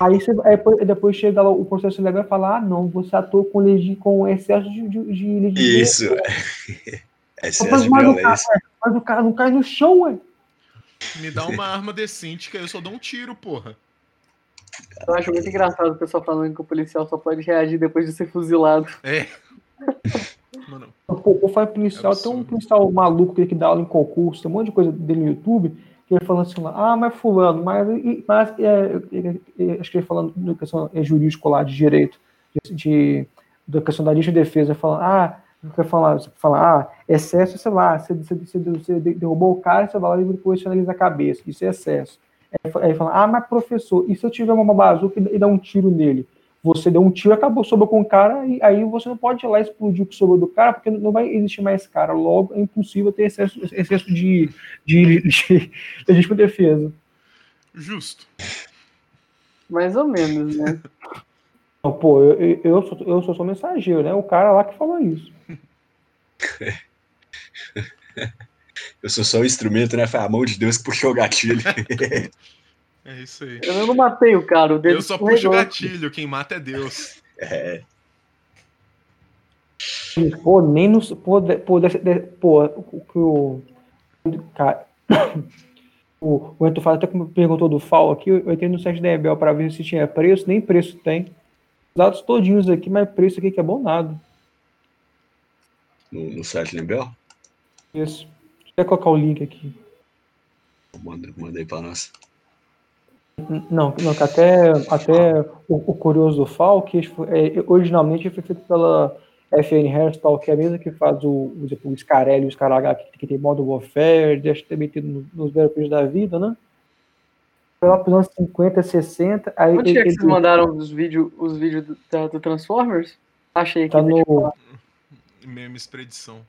Aí, você, aí depois, chega lá o processo legal e fala: ah, não, você atuou com, legi, com excesso de, de, de legislação. Isso. Excesso Mas, de mas o cara, mas o cara não cai no chão, ué. Me dá uma arma decente que aí eu só dou um tiro, porra. Eu acho muito engraçado o pessoal falando que o policial só pode reagir depois de ser fuzilado. É. Mano, Pô, policial, tem um policial maluco que que dá aula em concurso, tem um monte de coisa dele no YouTube, que ele falando assim, lá, ah, mas fulano, mas, e- mas é, é, é, acho que ele falando da questão é, jurídico lá, de direito, de, de, da questão da legítima defesa, falando, ah, quer falar, você fala, ah, excesso, sei lá, você, você, você, você derrubou o cara, você vai lá e depois você analisa a cabeça, isso é excesso. Aí fa- Aí fala, ah, mas professor, e se eu tiver uma bazuca e e dar um tiro nele? Você deu um tiro, acabou, sobrou com o cara, e aí você não pode ir lá explodir o que sobrou do cara, porque não vai existir mais cara. Logo, é impossível ter excesso, excesso de, de, de legítima defesa. justo. Mais ou menos, né? Não, pô, eu, eu, sou, eu sou só mensageiro, né? O cara lá que falou isso. Eu sou só um instrumento, né? Foi a mão de Deus que puxou o gatilho. É isso aí. Eu não matei o cara, o dedo Eu só puxo o gatilho, quem mata é Deus. É, Pô, nem no. Pô, de- pô, pô o que o. Cara, o, o Ento Fala até perguntou do FAO aqui, eu entrei no site da Ebel para ver se tinha preço, nem preço tem. Os dados todinhos aqui, mas preço aqui que é bom nada. no, no site Limbel. Isso. Deixa eu colocar o link aqui. Manda, manda aí pra nós. Não, não até, até o, o curioso foi- é, originalmente foi feito pela FN Hairstyle, que é a mesma que faz o, o, o Scarelli, o Scaragá, que, que tem modo Warfare, deixa ter metido no- nos Battlefields da vida, né? Foi lá para os anos 50, 60. Aí Onde ele, é que vocês ele- mandaram os vídeos os vídeos do, do Transformers? Achei aqui. tá no, falar. Mesma expedição.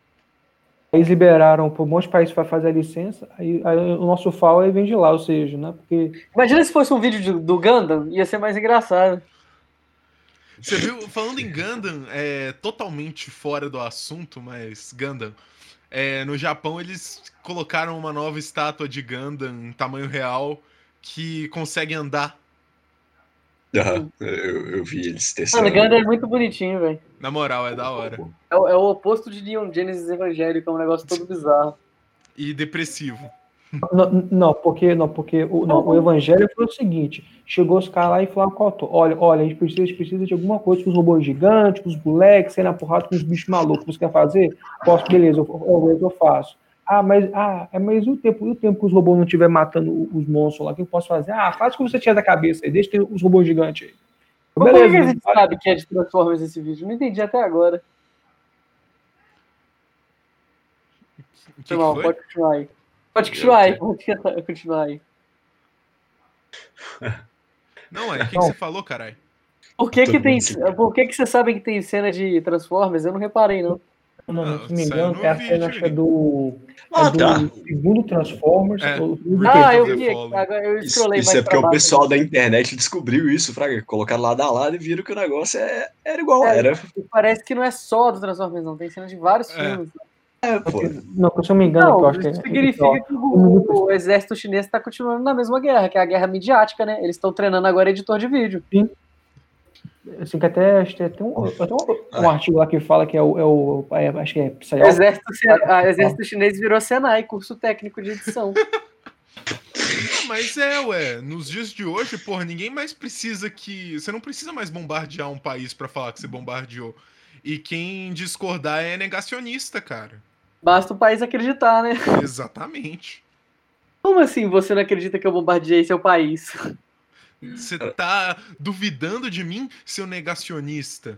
eles liberaram para um monte de países para fazer a licença, aí, aí o nosso FAO vem de lá, ou seja, né? Porque Imagina se fosse um vídeo de- do Gundam, ia ser mais engraçado. Você viu, falando em Gundam, é totalmente fora do assunto, mas Gundam. É, no Japão eles colocaram uma nova estátua de Gundam em tamanho real que consegue andar. Aham, eu, eu vi eles testando. Mano, o Gundam é muito bonitinho, velho. Na moral, é da hora. É, o- é o oposto de Neon Genesis evangélico, é um negócio todo bizarro. E depressivo. Não, não, porque, não, porque o, não, o evangelho foi o seguinte: chegou os caras lá e falaram, olha, olha, a gente precisa, a gente precisa de alguma coisa com os robôs gigantes, com os moleques, sendo na porrada com os bichos malucos. Você quer fazer? Posso, beleza, eu, eu, eu faço. Ah, mas, ah, é, mas e o tempo, e o tempo que os robôs não estiver matando os monstros lá? O que eu posso fazer? Ah, faz o que você tinha da cabeça aí, deixa ter os robôs gigantes aí. Mas por que que a Beleza, gente sabe que é de Transformers esse vídeo? Não entendi até agora. O que, que Foi mal, foi? pode continuar aí. Pode continuar aí, pode continuar aí. Não, é. O que, que Não. você falou, caralho? Por que que tem... Por que que você sabe que tem cena de Transformers? Eu não reparei, não. Não, Não, não, se não me engano, no é a cena acho que é do, Ah, é do tá. segundo Transformers. É. Ah, eu vi, agora eu Isso, isso mais é porque o baixo. pessoal da internet descobriu isso, Fraga. Colocaram lado a lado e viram que o negócio é, era igual. É. Era. Parece que não é só do Transformers, não. Tem cena de vários É. filmes. É, pô. Não, se eu não me engano, que eu Não, acho que isso é- significa ó, que o, o exército chinês está continuando na mesma guerra, que é a guerra midiática, né? Eles estão treinando agora editor de vídeo. Assim, que até, acho que tem um, tem um, um artigo lá que fala que é o. É o é, acho que é O Psyop. exército, a exército chinês virou Senai, curso técnico de edição. Mas é, ué, nos dias de hoje, porra, ninguém mais precisa que. Você não precisa mais bombardear um país pra falar que você bombardeou. E quem discordar é negacionista, cara. Basta o país acreditar, né? Exatamente. Como assim você não acredita que eu bombardeei seu país? Você tá duvidando de mim, seu negacionista?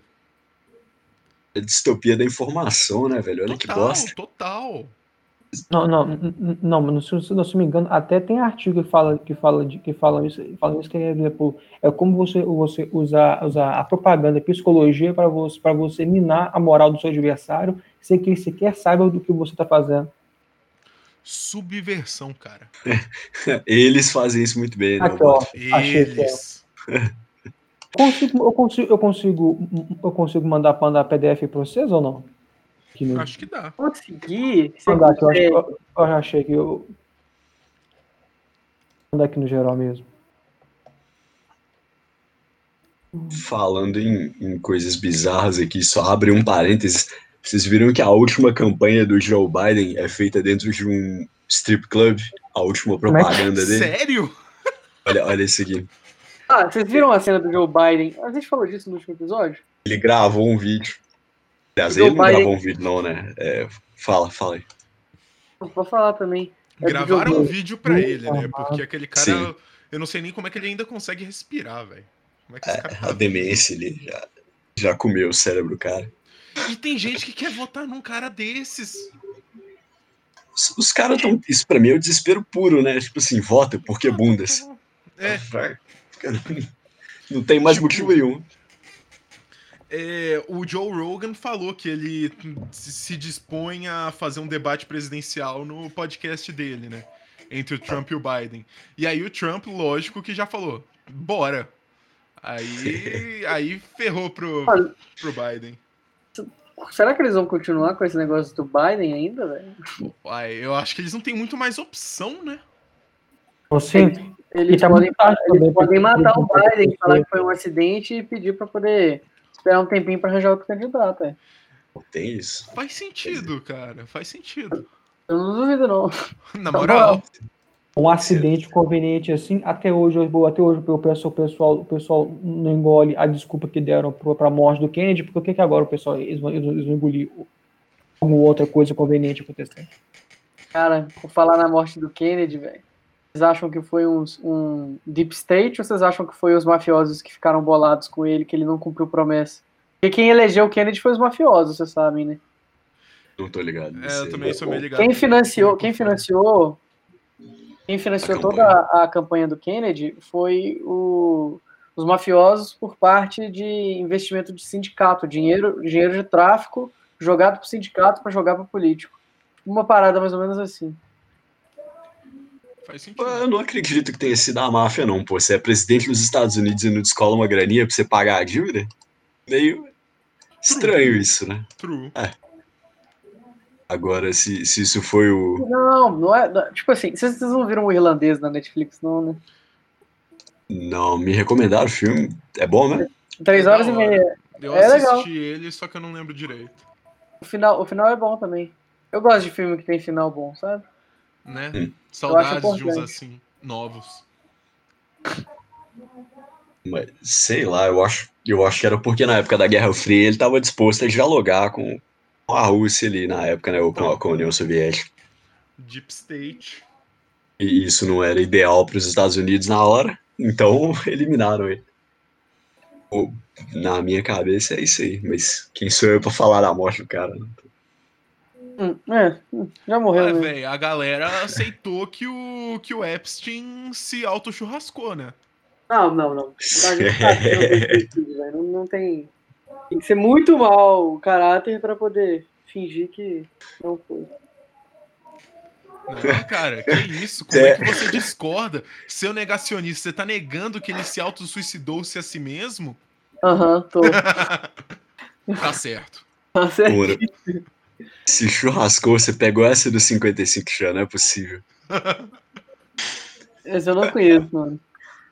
É distopia da informação, né, velho? Olha que Total, bosta. total. Não, não, não, mas se, se não se me engano, até tem artigo que fala que fala de que fala isso, fala isso que é, exemplo, é como você você usar usar a propaganda, a psicologia para você para você minar a moral do seu adversário, sem que ele sequer saiba do que você está fazendo. Subversão, cara. Eles fazem isso muito bem, né? Aqui, ó. Que. Eles. Consigo, eu consigo eu consigo eu consigo mandar mandar PDF para vocês ou não? No- Acho que dá. Conseguir. se mandar aqui, eu, acho, eu, eu já achei que eu mandar aqui no geral mesmo. Falando em, em coisas bizarras aqui, só abre um parênteses. Vocês viram que a última campanha do Joe Biden é feita dentro de um strip club? A última é que- propaganda dele? Sério? Olha, olha isso aqui. Ah, vocês viram a cena do Joe Biden? A gente falou disso no último episódio? Ele gravou um vídeo. Aliás, ele não Biden- gravou um vídeo, não, né? É, fala, fala aí. Vou falar também. É Gravaram um vídeo pra Muito ele, né? Porque aquele cara. Sim. Eu não sei nem como é que ele ainda consegue respirar, velho. Como é que esse cara tá A demência ali já, já comeu o cérebro cara. E tem gente que quer votar num cara desses. Os, os caras estão. Isso pra mim é o desespero puro, né? Tipo assim, vota porque bundas. É, Vai. Cara, Não tem mais Tipo, motivo nenhum. é, o Joe Rogan falou que ele se dispõe a fazer um debate presidencial no podcast dele, né? Entre o Trump e o Biden. E aí o Trump, lógico, que já falou: bora. Aí, aí ferrou pro, pro Biden. Será que eles vão continuar com esse negócio do Biden ainda, velho? Eu acho que eles não têm muito mais opção, né? Você Eles E tá podem, eles podem matar o Biden, falar que foi um acidente e pedir pra poder esperar um tempinho pra arranjar outro candidato. É. Tem isso. Faz sentido, cara. Faz sentido. Eu não duvido, não. Na Tá moral. Um acidente conveniente assim, até hoje, eu- até hoje o pessoal, o pessoal, o pessoal não engole a desculpa que deram para a morte do Kennedy, porque o que, que agora o pessoal eles vão, eles vão eles vão engolir alguma outra coisa conveniente acontecendo. Cara, por falar na morte do Kennedy, velho. Vocês acham que foi uns- um deep state ou vocês acham que foi os mafiosos que ficaram bolados com ele, que ele não cumpriu promessa? Porque quem elegeu o Kennedy foi os mafiosos, vocês sabem, né? Não tô ligado. É, eu também sou meio ligado. Quem financiou, quem financiou, quem financiou A toda a, a campanha do Kennedy foi o- os mafiosos por parte de investimento de sindicato, dinheiro, dinheiro de tráfico jogado pro sindicato para jogar pro político. Uma parada mais ou menos assim. Faz Pô, sentido. Eu não acredito que tenha sido a máfia, não, pô. Você é presidente dos Estados Unidos e não descola uma graninha pra você pagar a dívida? Meio estranho isso, né? True. Agora, se, se isso foi o. Não, não é. não- Tipo assim, vocês, vocês não viram o irlandês na Netflix, não, né? Não, me recomendaram o filme. É bom, né? Três horas e meia. Eu É assisti legal. ele, só que eu não lembro direito. O final, o final é bom também. Eu gosto de filme que tem final bom, sabe? Né? Hum. Saudades de uns importante. assim, novos. Mas, sei lá, eu acho, eu acho que era porque na época da Guerra Fria ele estava disposto a dialogar com com a Rússia ali na época, né? Ou com a, com a União Soviética. Deep State. E isso não era ideal para os Estados Unidos na hora, então eliminaram ele. Na minha cabeça é isso aí, mas quem sou eu para falar da morte do cara? né? Hum, é, já morreu, Ué, né? velho, a galera aceitou que o, que o Epstein se auto-churrascou, né? Não, não, não. Não velho. Não, não tem. Tem que ser muito mal o caráter pra poder fingir que não foi. Não, cara, que isso? Como é que você discorda? Seu negacionista, você tá negando que ele se auto-suicidou-se a si mesmo? Aham, tô. Tá certo. Tá certo. Se churrascou, você pegou essa do 55 já, não é possível. Esse eu não conheço, mano.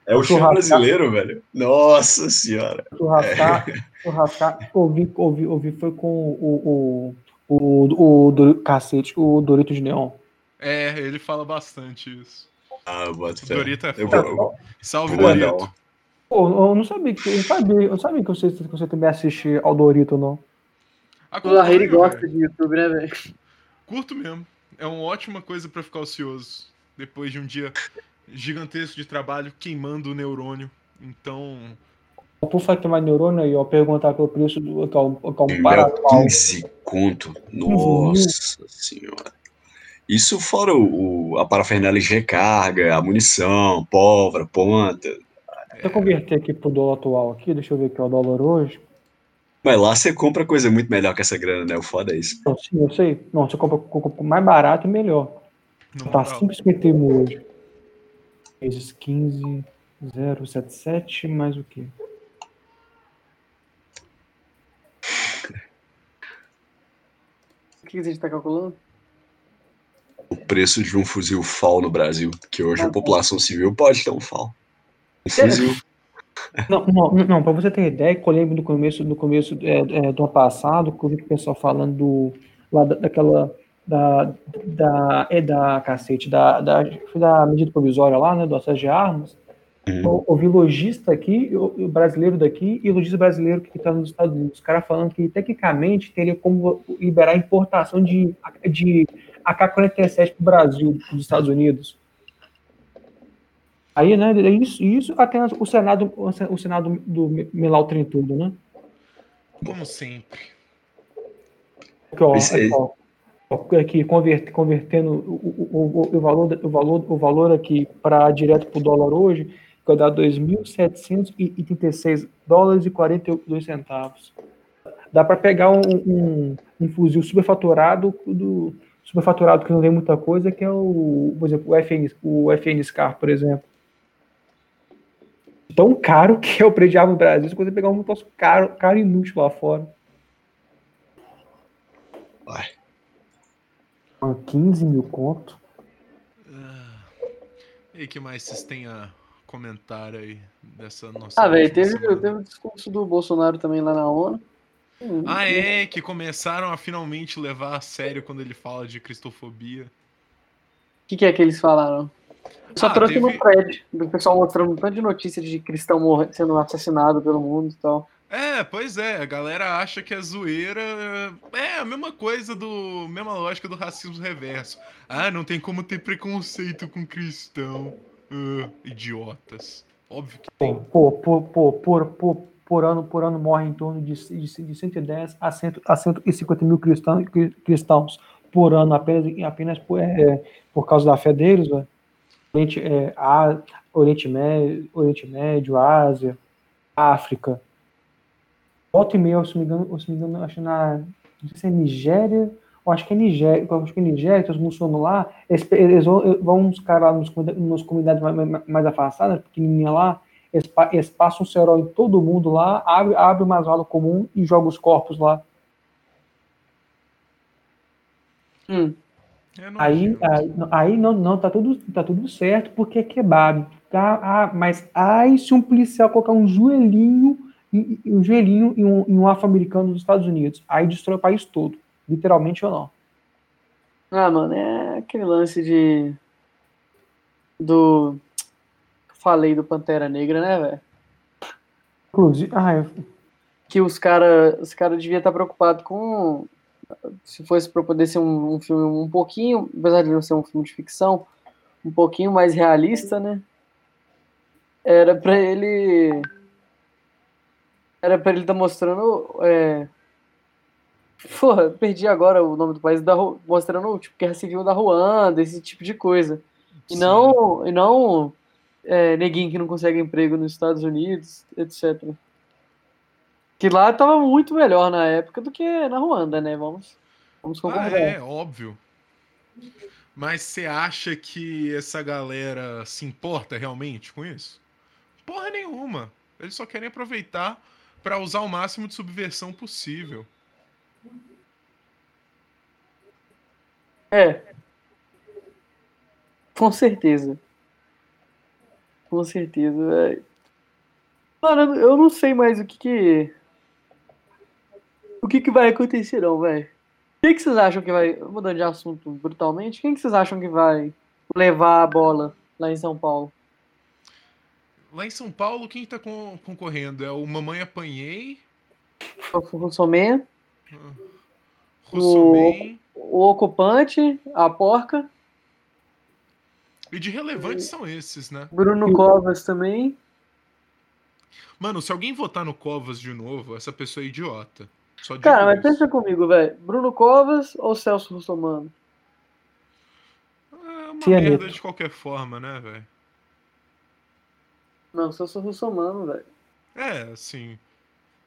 É o show Churrascar. brasileiro, velho. Nossa senhora. Churrascar, churrascar, ouvi, ouvi, ouvi, foi com o, o, o, o, Dori- cacete, o Dorito de Neon. É, ele fala bastante isso. Ah, eu boto O fé. Dorito é foda. Salve, Dorito. Pô, eu não sabia que eu não sabia, eu não sabia que você, que você também assiste ao Dorito, não. O Larry Acompanho, gosta velho. de YouTube, né, velho? Curto mesmo. É uma ótima coisa pra ficar ocioso. Depois de um dia gigantesco de trabalho queimando o neurônio. Então, Por tem mais neurônio aí, ó, perguntar pelo preço do que é que é barato. 15 conto. Nossa senhora. Isso fora o, o- a parafernália de recarga, a munição, pólvora, ponta. Deixa eu converter aqui pro dólar atual aqui, deixa eu ver aqui o dólar hoje. Mas lá você compra coisa muito melhor que essa grana, né? O foda é isso. Não, sim, eu sei. Não, você compra, compra mais barato e melhor. No Tá moral. 5,51 hoje. Vezes 15, 077, mais o quê? O que a gente tá calculando? O preço de um fuzil FAL no Brasil, que hoje a população civil pode ter um FAL. Um fuzil. Não, não, não para você ter ideia, eu lembro no começo, no começo é, é, do ano passado, que eu vi o pessoal falando do, lá da, daquela, da, da, é da cacete, da, da, foi da medida provisória lá, né, do acesso de armas, Uhum. eu ouvi lojista aqui, o brasileiro daqui, e lojista brasileiro que está nos Estados Unidos, os caras falando que tecnicamente teria como liberar a importação de, de AK-47 para o Brasil, dos Estados Unidos. Aí, né, isso, isso até o Senado, o Senado do Melau Trentudo, né? Como sempre. Aqui, ó, Isso aí. aqui, ó, aqui convert, convertendo o, o, o, o, valor, o, valor, o valor aqui para direto para o dólar hoje, vai dar 2.736 dólares e 42 centavos. Dá para pegar um, um, um fuzil superfaturado do superfaturado que não tem muita coisa, que é o, por exemplo, o FN, o FN Scar, por exemplo. Tão caro que é o arma no Brasil, você consegue pegar um troço caro, caro e inútil lá fora. Vai. 15 mil conto. Ah, E que mais vocês têm a comentar aí dessa nossa. Ah, velho, teve, semana? teve o discurso do Bolsonaro também lá na ONU. Hum, Ah, é, que começaram a finalmente levar a sério quando ele fala de cristofobia. O que, que é que eles falaram? Só Ah, trouxe teve- no thread, do pessoal mostrando um tanto de notícias de cristão morrendo, sendo assassinado pelo mundo e tal. É, pois é, a galera acha que é zoeira. É a mesma coisa do. mesma lógica do racismo reverso. Ah, não tem como ter preconceito com cristão. Ah, idiotas. Óbvio que tem. por, por, por ano, por ano morre em torno de, de, de 110 a, 100, a 150 mil cristãos, cristãos por ano, apenas, apenas por, é, por causa da fé deles, velho. Oriente, é, a, Oriente, Médio, Oriente Médio, Ásia, África. Volta e meia, se não me engano, se me engano acho na não sei se é Nigéria, eu acho que é Nigéria, eu acho que é Nigéria, que os muçulmanos lá, eles, eles vão, vão uns caras lá nos, nas comunidades mais, mais, mais afastadas, pequenininha lá, eles, eles passam um cerol em todo mundo lá, abre, abre uma vala comum e joga os corpos lá. Hum, Aí, aí, aí não, não, tá tudo, tá tudo certo, porque é kebab. Tá? Ah, mas ai, se um policial colocar um joelhinho, um joelhinho em um, em um afro-americano dos Estados Unidos, aí destrói o país todo. Literalmente ou não. Ah, mano, é aquele lance de. Do. Falei do Pantera Negra, né, velho? Inclusive, ah, eu- Que os caras os cara deviam estar preocupados com. Se fosse pra poder ser um, um filme um pouquinho, apesar de não ser um filme de ficção, um pouquinho mais realista, né? Era pra ele. Era pra ele estar mostrando. É... Porra, perdi agora o nome do país, da, mostrando tipo, guerra civil da Ruanda, esse tipo de coisa. E Sim. não, e não é, neguinho que não consegue emprego nos Estados Unidos, etc. Que lá tava muito melhor na época do que na Ruanda, né? Vamos, vamos Ah, concordar. é, óbvio. Mas você acha que essa galera se importa realmente com isso? Porra nenhuma. Eles só querem aproveitar pra usar o máximo de subversão possível. É. Com certeza. Com certeza, velho. Mano, eu não sei mais o que que. O que que vai acontecer, não, velho. O que vocês acham que vai. Mudando de assunto brutalmente, quem que vocês acham que vai levar a bola lá em São Paulo? Lá em São Paulo, quem tá con- concorrendo? É o Mamãe Apanhei, O Russomé, Russomem. O ocupante, a porca, E de relevantes são esses, né? Bruno E o- Covas também. Mano, se alguém votar no Covas de novo, essa pessoa é idiota. Cara, mas isso. pensa comigo, velho. Bruno Covas ou Celso Russomano? É uma Cianeto. merda de qualquer forma, né, velho? Não, Celso Russomano, velho. É, assim.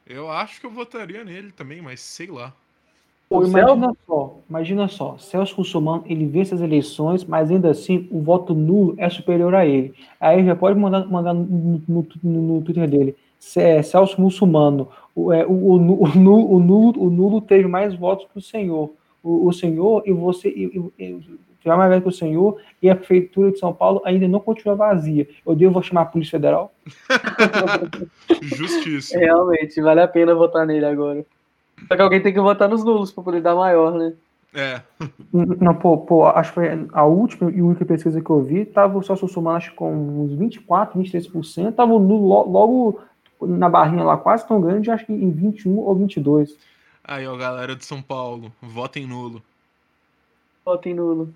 Eu acho que eu votaria nele também, mas sei lá. Pô, O imagina só, imagina só, Celso Russomano, ele vence as eleições, mas ainda assim o voto nulo é superior a ele. Aí já pode mandar, mandar no, no, no- Twitter dele, é, Celso Muçulmano, o, é, o, o, o, nulo, o, nulo, o nulo teve mais votos que o senhor. O, o senhor e você e, e, e, tiver mais votos que o senhor e a prefeitura de São Paulo ainda não continua vazia. Eu devo chamar a Polícia Federal? Justiça. Realmente, vale a pena votar nele agora. Só que alguém tem que votar nos nulos pra poder dar maior, né? É. Não, pô, pô, acho que foi a última e única pesquisa que eu vi, tava o Celso Russomano, acho que com uns 24, 23%, tava o nulo lo- logo na barrinha lá, quase tão grande, acho que em 21 ou 22. Aí, ó, galera de São Paulo, votem nulo. Votem nulo.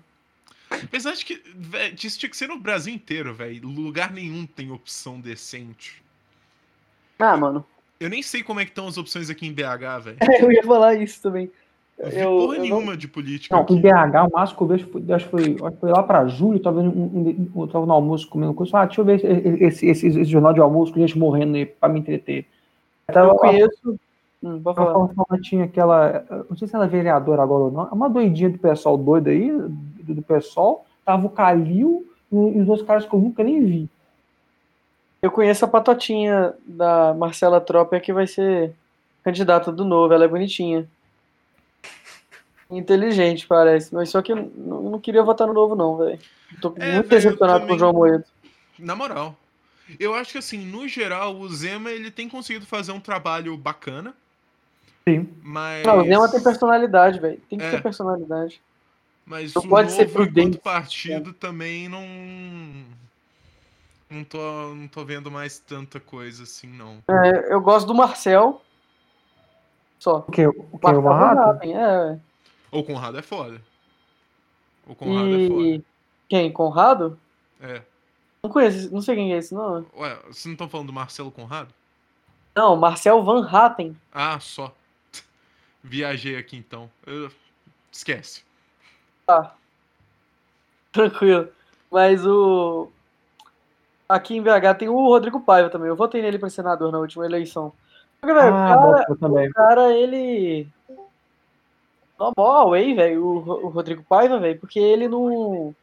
Apesar de que, véi, isso tinha que ser no Brasil inteiro, velho. Lugar nenhum tem opção decente. Ah, mano. Eu nem sei como é que estão as opções aqui em BH, velho. Eu ia falar isso também. Não vi Eu, porra eu não- nenhuma de política Não, aqui. em BH, o máximo que eu vejo, foi- acho que foi, acho que foi lá pra julho, vendo um, um, eu tava no almoço comendo coisa, ah, deixa eu ver esse, esse, esse, esse jornal de almoço, com gente morrendo aí, pra me entreter. Aí Tava, eu conheço. Hum, falar. Tinha aquela. eu Não sei se ela é vereadora agora ou não. É uma doidinha do pessoal doido aí, do, do pessoal. Tava o Calil e os dois caras que eu nunca nem vi. Eu conheço a patotinha da Marcela Tropper que vai ser candidata do novo. Ela é bonitinha. Inteligente, parece. Mas só que eu não, queria votar no novo, não, velho. Tô É, muito decepcionado com o João Moedo. Na moral. Eu acho que, assim, no geral, o Zema, ele tem conseguido fazer um trabalho bacana. Sim. Mas... Não, o Zema tem personalidade, velho. Tem que É. ter personalidade. Mas Não o pode novo, ser prudente. partido, também não... Não tô, não tô vendo mais tanta coisa assim, não. É, eu gosto do Marcel. Só. O que? O que? O Marcel Barrato? Verstappen, É. O Conrado é foda. O Conrado é foda. E quem? Conrado? É. Não conheço, não sei quem é esse, não. Ué, vocês não estão falando do Marcelo Conrado? Não, Marcel Van Hatten. Ah, só. Viajei aqui então. Eu- Esquece. Tranquilo. Mas o. Aqui em BH tem o Rodrigo Paiva também. Eu votei nele pra senador na última eleição. Porque, velho, Ah, o, cara, também. o cara, ele. Normal, hein, velho, o, Ro- o Rodrigo Paiva, velho, porque ele não.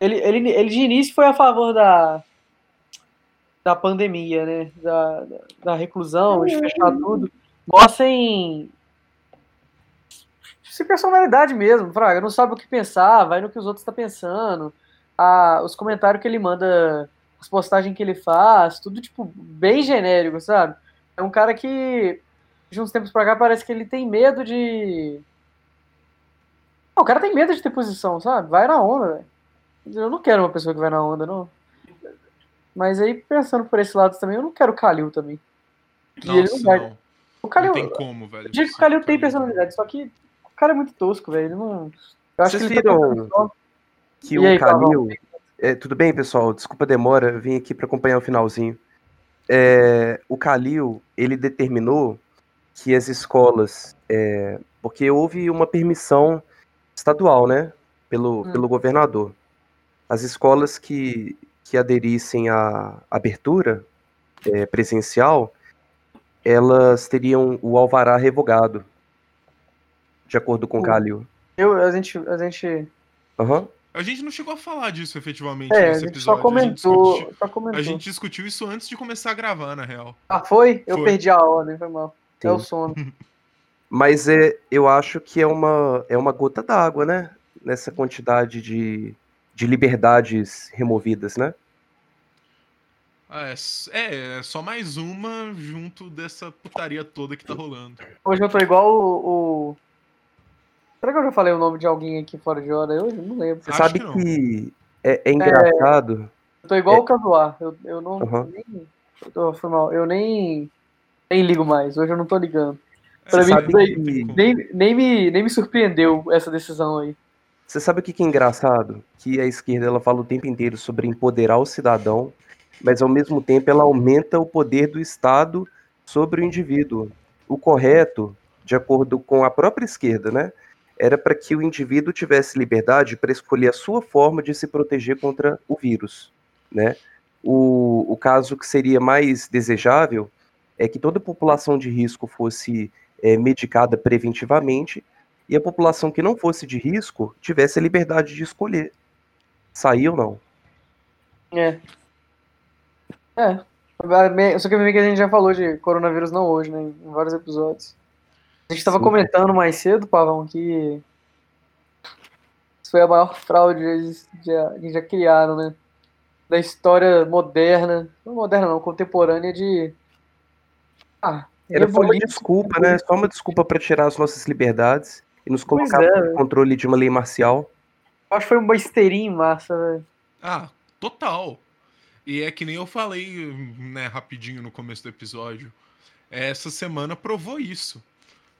Ele, ele, ele de início foi a favor da. Da pandemia, né? Da, da, da reclusão, de fechar tudo. Mó sem. Sem personalidade mesmo, Fraga. Não sabe o que pensar, vai no que os outros estão pensando. Ah, os comentários que ele manda, as postagens que ele faz, tudo, tipo, bem genérico, sabe? É um cara que, de uns tempos pra cá, parece que ele tem medo de. Não, o cara tem medo de ter posição, sabe? Vai na onda, velho. Eu não quero uma pessoa que vai na onda, não. Mas aí, pensando por esse lado também, eu não quero o Kalil também. E ele não Nossa, vai. não. O Não Kalil, tem como, velho. eu digo que o Você Kalil tem personalidade, só que o cara é muito tosco, velho. Ele não. Eu acho Vocês que ele tá viram que E o aí. É, tudo bem, pessoal? Desculpa a demora, eu vim aqui para acompanhar o finalzinho. É, o Calil, ele determinou que as escolas. é, porque houve uma permissão estadual, né? Pelo, Hum. pelo governador. As escolas que, que aderissem à abertura é, presencial, elas teriam o alvará revogado, de acordo com o Hum. Calil. Eu, a gente. A gente. Aham. A gente não chegou a falar disso efetivamente É, a nesse gente episódio. só comentou. A gente, discutiu, Só comentou. a gente discutiu isso antes de começar a gravar, na real. Ah, foi? Eu Foi. perdi a ordem, foi mal. É o Sim. sono. Mas é, eu acho que é uma, é uma gota d'água, né? Nessa quantidade de, de liberdades removidas, né? Ah, é, é, é só mais uma junto dessa putaria toda que tá rolando. Hoje eu tô igual o. o... Será que eu já falei o nome de alguém aqui fora de hora hoje? Não lembro. Você Acho sabe que que, é, é engraçado. Eu tô igual o Casuar. Eu, eu não. Aham. Nem, eu tô, foi mal. Eu nem. Nem ligo mais. Hoje eu não tô ligando. É, Pra mim, que. Nem, nem, me, nem me surpreendeu essa decisão aí. Você sabe o que, que é engraçado? Que a esquerda ela fala o tempo inteiro sobre empoderar o cidadão mas ao mesmo tempo ela aumenta o poder do Estado sobre o indivíduo. O correto, de acordo com a própria esquerda, né, era para que o indivíduo tivesse liberdade para escolher a sua forma de se proteger contra o vírus, né? O, o caso que seria mais desejável é que toda a população de risco fosse é, medicada preventivamente e a população que não fosse de risco tivesse a liberdade de escolher sair ou não. É. É. Só que a gente já falou de coronavírus não hoje, né? Em vários episódios. A gente estava comentando mais cedo, Pavão, que isso foi a maior fraude que já, já criaram, né? Da história moderna, não moderna não, contemporânea de. Ah, Era só uma desculpa, né? Só uma desculpa para tirar as nossas liberdades e nos colocar é, no controle de uma lei marcial. Eu acho que foi um besteirinho massa, velho. Ah, total. E é que nem eu falei, né, rapidinho no começo do episódio. Essa semana provou isso.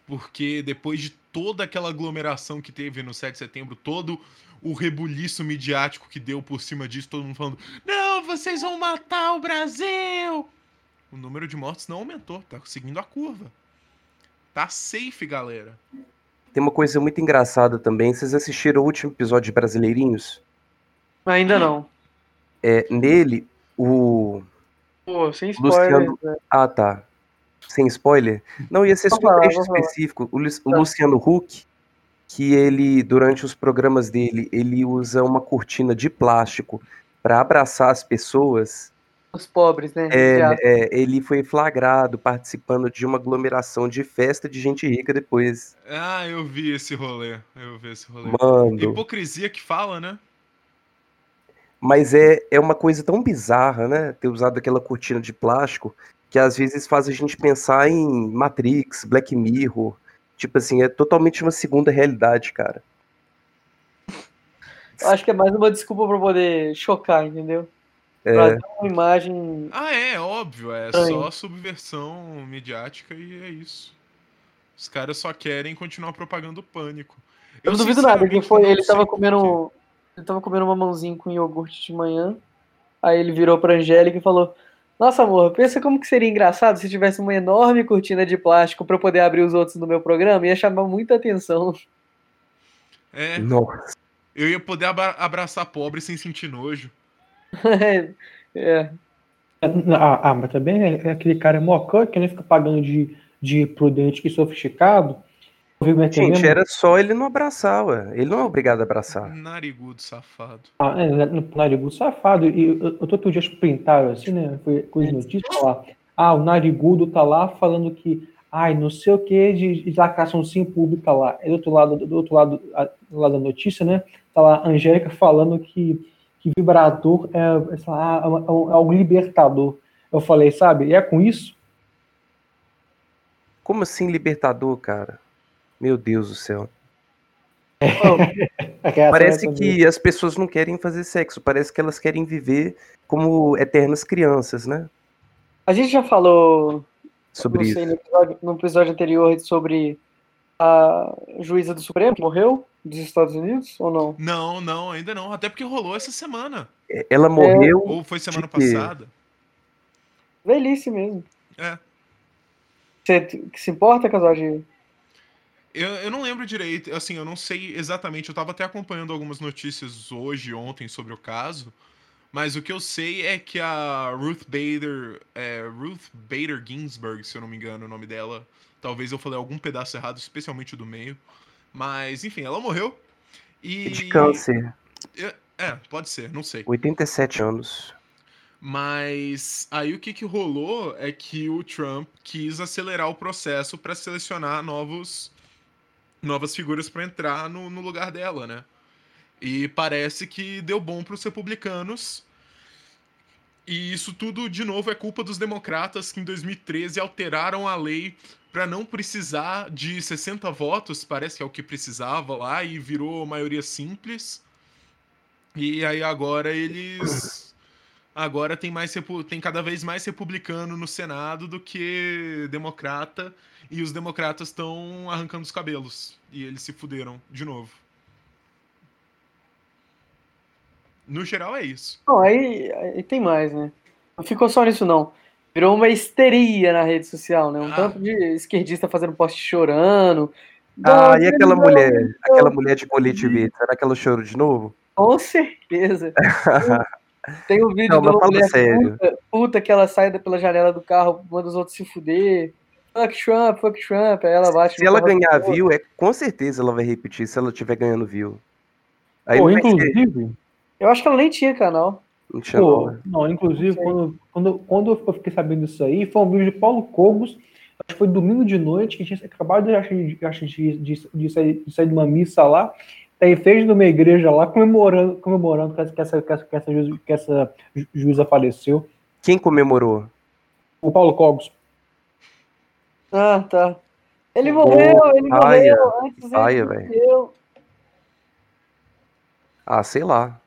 Porque depois de toda aquela aglomeração que teve no 7 de setembro, todo o rebuliço midiático que deu por cima disso, todo mundo falando: Não, vocês vão matar o Brasil! O número de mortes não aumentou, tá seguindo a curva. Tá safe, galera. Tem uma coisa muito engraçada também. Vocês assistiram o último episódio de Brasileirinhos? Ainda não. É, nele, o. Pô, sem spoiler. Luciano... Né? Ah, tá. Sem spoiler? Não, ia ser super específico. O, Lu... o tá. Luciano Huck, que ele, durante os programas dele, ele usa uma cortina de plástico para abraçar as pessoas os pobres, né? É, é, ele foi flagrado participando de uma aglomeração de festa de gente rica depois. Ah, eu vi esse rolê. Eu vi esse rolê. Mano. Hipocrisia que fala, né? Mas é, é uma coisa tão bizarra, né? Ter usado aquela cortina de plástico que às vezes faz a gente pensar em Matrix, Black Mirror. Tipo assim, é totalmente uma segunda realidade, cara. Eu acho que é mais uma desculpa para poder chocar, entendeu? É... uma imagem. Ah, é, óbvio. É só subversão midiática e é isso. Os caras só querem continuar propagando pânico. Eu, não duvido nada que foi. Ele tava comendo. Ele tava comendo uma mãozinha com iogurte de manhã. Aí ele virou pra Angélica e falou: Nossa, amor, pensa como que seria engraçado se tivesse uma enorme cortina de plástico para poder abrir os outros no meu programa. Ia chamar muita atenção. É. Nossa. Eu ia poder abraçar pobre sem sentir nojo. é. Ah, ah, mas também é aquele cara mocã que nem fica pagando de, de prudente e sofisticado. Gente, era só ele não abraçar, ué. Ele não é obrigado a abraçar. Narigudo safado. Ah, é, narigudo safado. E eu, eu tô outro dia printaram assim, né? Foi coisa notícia lá. Ah, o narigudo tá lá falando que, ai, não sei o que de, de lacração sim pública lá. É do outro lado, do outro lado, do lado da notícia, né? Tá lá a Angélica falando que que vibrador é, é, lá, é, é um libertador. Eu falei, sabe, e é com isso? Como assim libertador, cara? Meu Deus do céu. parece que as pessoas não querem fazer sexo, parece que elas querem viver como eternas crianças, né? A gente já falou sobre isso. Sei, no, episódio, no episódio anterior sobre a juíza do Supremo que morreu dos Estados Unidos ou não? Não, não, ainda não. Até porque rolou essa semana. Ela morreu. É... Ou foi semana passada. Velhice mesmo. É. Você que se importa, casal de. Eu, eu não lembro direito, assim, eu não sei exatamente. Eu tava até acompanhando algumas notícias hoje, ontem, sobre o caso. Mas o que eu sei é que a Ruth Bader, é, Ruth Bader Ginsburg, se eu não me engano o nome dela, talvez eu falei algum pedaço errado, especialmente do meio, mas, enfim, ela morreu. E... De câncer. É, pode ser, não sei. 87 anos. Mas aí o que, que rolou é que o Trump quis acelerar o processo para selecionar novos, novas figuras para entrar no, no lugar dela, né? E parece que deu bom para os republicanos. E isso tudo, de novo, é culpa dos democratas que em 2013 alteraram a lei para não precisar de 60 votos, parece que é o que precisava lá, e virou maioria simples. E aí agora eles. Agora tem, mais, tem cada vez mais republicano no Senado do que democrata, e os democratas estão arrancando os cabelos. E eles se fuderam de novo. No geral é isso. Não, aí, aí tem mais, né? Não ficou só nisso, não. Virou uma histeria na rede social, né? Um Ah. tanto de esquerdista fazendo post chorando. Ah, Não, e aquela não, mulher, não. aquela mulher de colete verde, será que ela chorou de novo? Com certeza. Tem um vídeo Não, de uma mulher sério. puta, puta que ela sai da- pela janela do carro, manda os outros se fuder. Fuck Trump, fuck Trump. Aí ela bate Se ela ganhar view, é, com certeza ela vai repetir se ela estiver ganhando view. Aí Pô, não inclusive, Eu acho que ela nem tinha canal. não tinha não, pô, né? não, inclusive, Não quando, quando, quando eu fiquei sabendo disso aí, foi um vídeo de Paulo Cogos, acho que foi domingo de noite, que tinha acabado de, de, de, de sair, de sair de uma missa lá, tá em frente de uma igreja lá, comemorando, comemorando que essa, que essa, que essa, juiz- que essa ju- juíza faleceu. Quem comemorou? O Paulo Cogos. Ah, tá. Ele morreu, ele paia, morreu. Antes ele morreu. Ah, sei lá.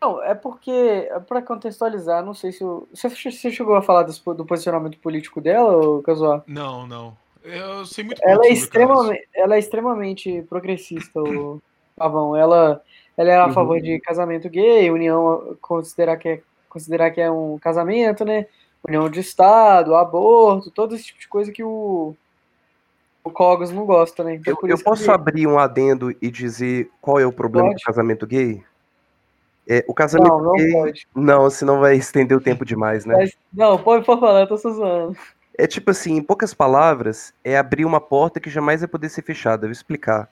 Não, é porque, para contextualizar, não sei se o. Você, chegou a falar do posicionamento político dela, ou Casuar? Não, não. Eu sei muito Ela é, extremamente, ela é extremamente progressista, o Pavão. Ela, ela é a Uhum. favor de casamento gay, união, considerar que, é, considerar que é um casamento, né? União de Estado, aborto, todo esse tipo de coisa que o, o Cogos não gosta, né? Então, Eu, eu que posso ele- abrir um adendo e dizer qual é o problema Pode. do casamento gay? É, o casamento Não, não gay. pode. Não, senão vai estender o tempo demais, né? Mas, não, pode, pode falar, eu tô só zoando. É tipo assim, em poucas palavras, é abrir uma porta que jamais vai poder ser fechada. Eu vou explicar.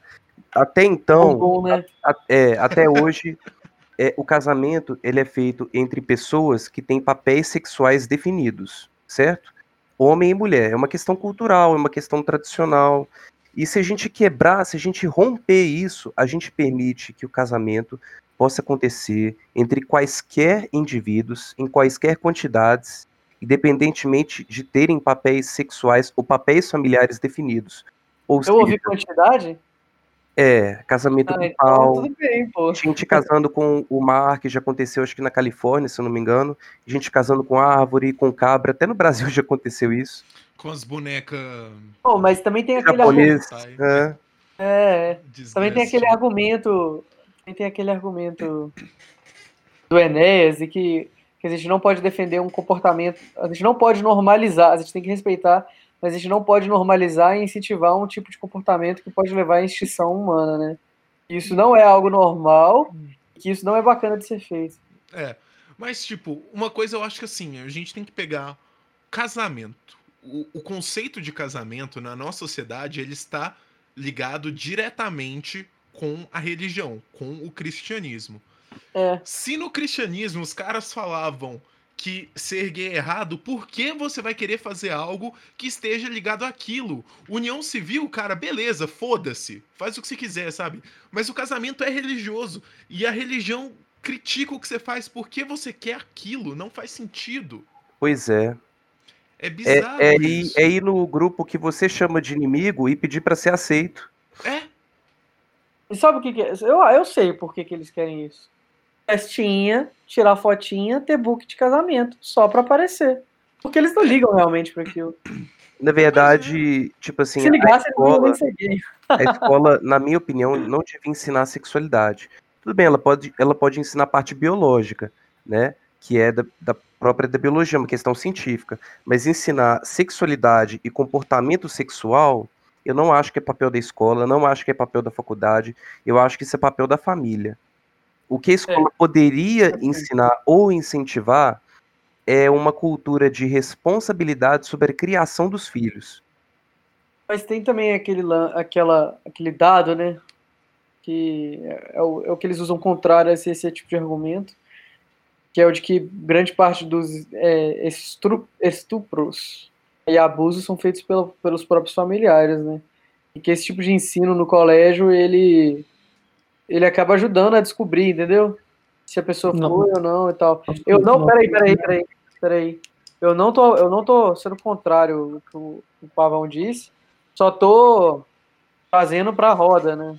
Até então, bom, né? a- é, até hoje, é, o casamento ele é feito entre pessoas que têm papéis sexuais definidos, certo? Homem e mulher. É uma questão cultural, é uma questão tradicional. E se a gente quebrar, se a gente romper isso, a gente permite que o casamento possa acontecer entre quaisquer indivíduos, em quaisquer quantidades, independentemente de terem papéis sexuais ou papéis familiares definidos. Ou Eu ouvi seja, quantidade? é, casamento Ah, então tudo bem, pô. gente casando com o mar, que já aconteceu, acho que na Califórnia, se eu não me engano. Gente casando com árvore, com cabra. Até no Brasil já aconteceu isso. Com as bonecas. Pô, mas também tem aquele Japonês. argumento. É. É. Também tem aquele argumento. Também tem aquele argumento do Enéas e que, que a gente não pode defender um comportamento. A gente não pode normalizar, a gente tem que respeitar, mas a gente não pode normalizar e incentivar um tipo de comportamento que pode levar à extinção humana, né? Isso não é algo normal, que isso não é bacana de ser feito. É. Mas, tipo, uma coisa eu acho que assim, a gente tem que pegar casamento. O, o conceito de casamento na nossa sociedade, ele está ligado diretamente com a religião, com o cristianismo. É. Se no cristianismo os caras falavam que ser gay é errado, por que você vai querer fazer algo que esteja ligado àquilo? União civil, cara, beleza, foda-se. Faz o que você quiser, sabe? Mas o casamento é religioso. E a religião critica o que você faz porque você quer aquilo. Não faz sentido. Pois é. É bizarro É, é, ir, isso. é ir no grupo que você chama de inimigo e pedir pra ser aceito. É, E sabe o que, que é? Eu, eu sei por que, que eles querem isso. Festinha, tirar fotinha, ter book de casamento, só pra aparecer. Porque eles não ligam realmente pra aquilo. Na verdade, tipo assim, Se a ligasse, iam escola, a escola, na minha opinião, não devia ensinar sexualidade. Tudo bem, ela pode, ela pode ensinar a parte biológica, né? Que é da, da própria da biologia, uma questão científica. Mas ensinar sexualidade e comportamento sexual, eu não acho que é papel da escola, não acho que é papel da faculdade, eu acho que isso é papel da família. O que a escola poderia ensinar ou incentivar é uma cultura de responsabilidade sobre a criação dos filhos. Mas tem também aquele, aquela, aquele dado, né? Que é, é o, é o que eles usam contrário a esse, esse tipo de argumento, que é o de que grande parte dos é, estupros e abusos são feitos pelo- pelos próprios familiares, né? E que esse tipo de ensino no colégio, ele, ele acaba ajudando a descobrir, entendeu? Se a pessoa Não. foi ou não e tal. Eu não, peraí, peraí, peraí, peraí. Eu não tô, eu não tô sendo contrário ao que o, o Pavão disse, só tô trazendo pra roda, né?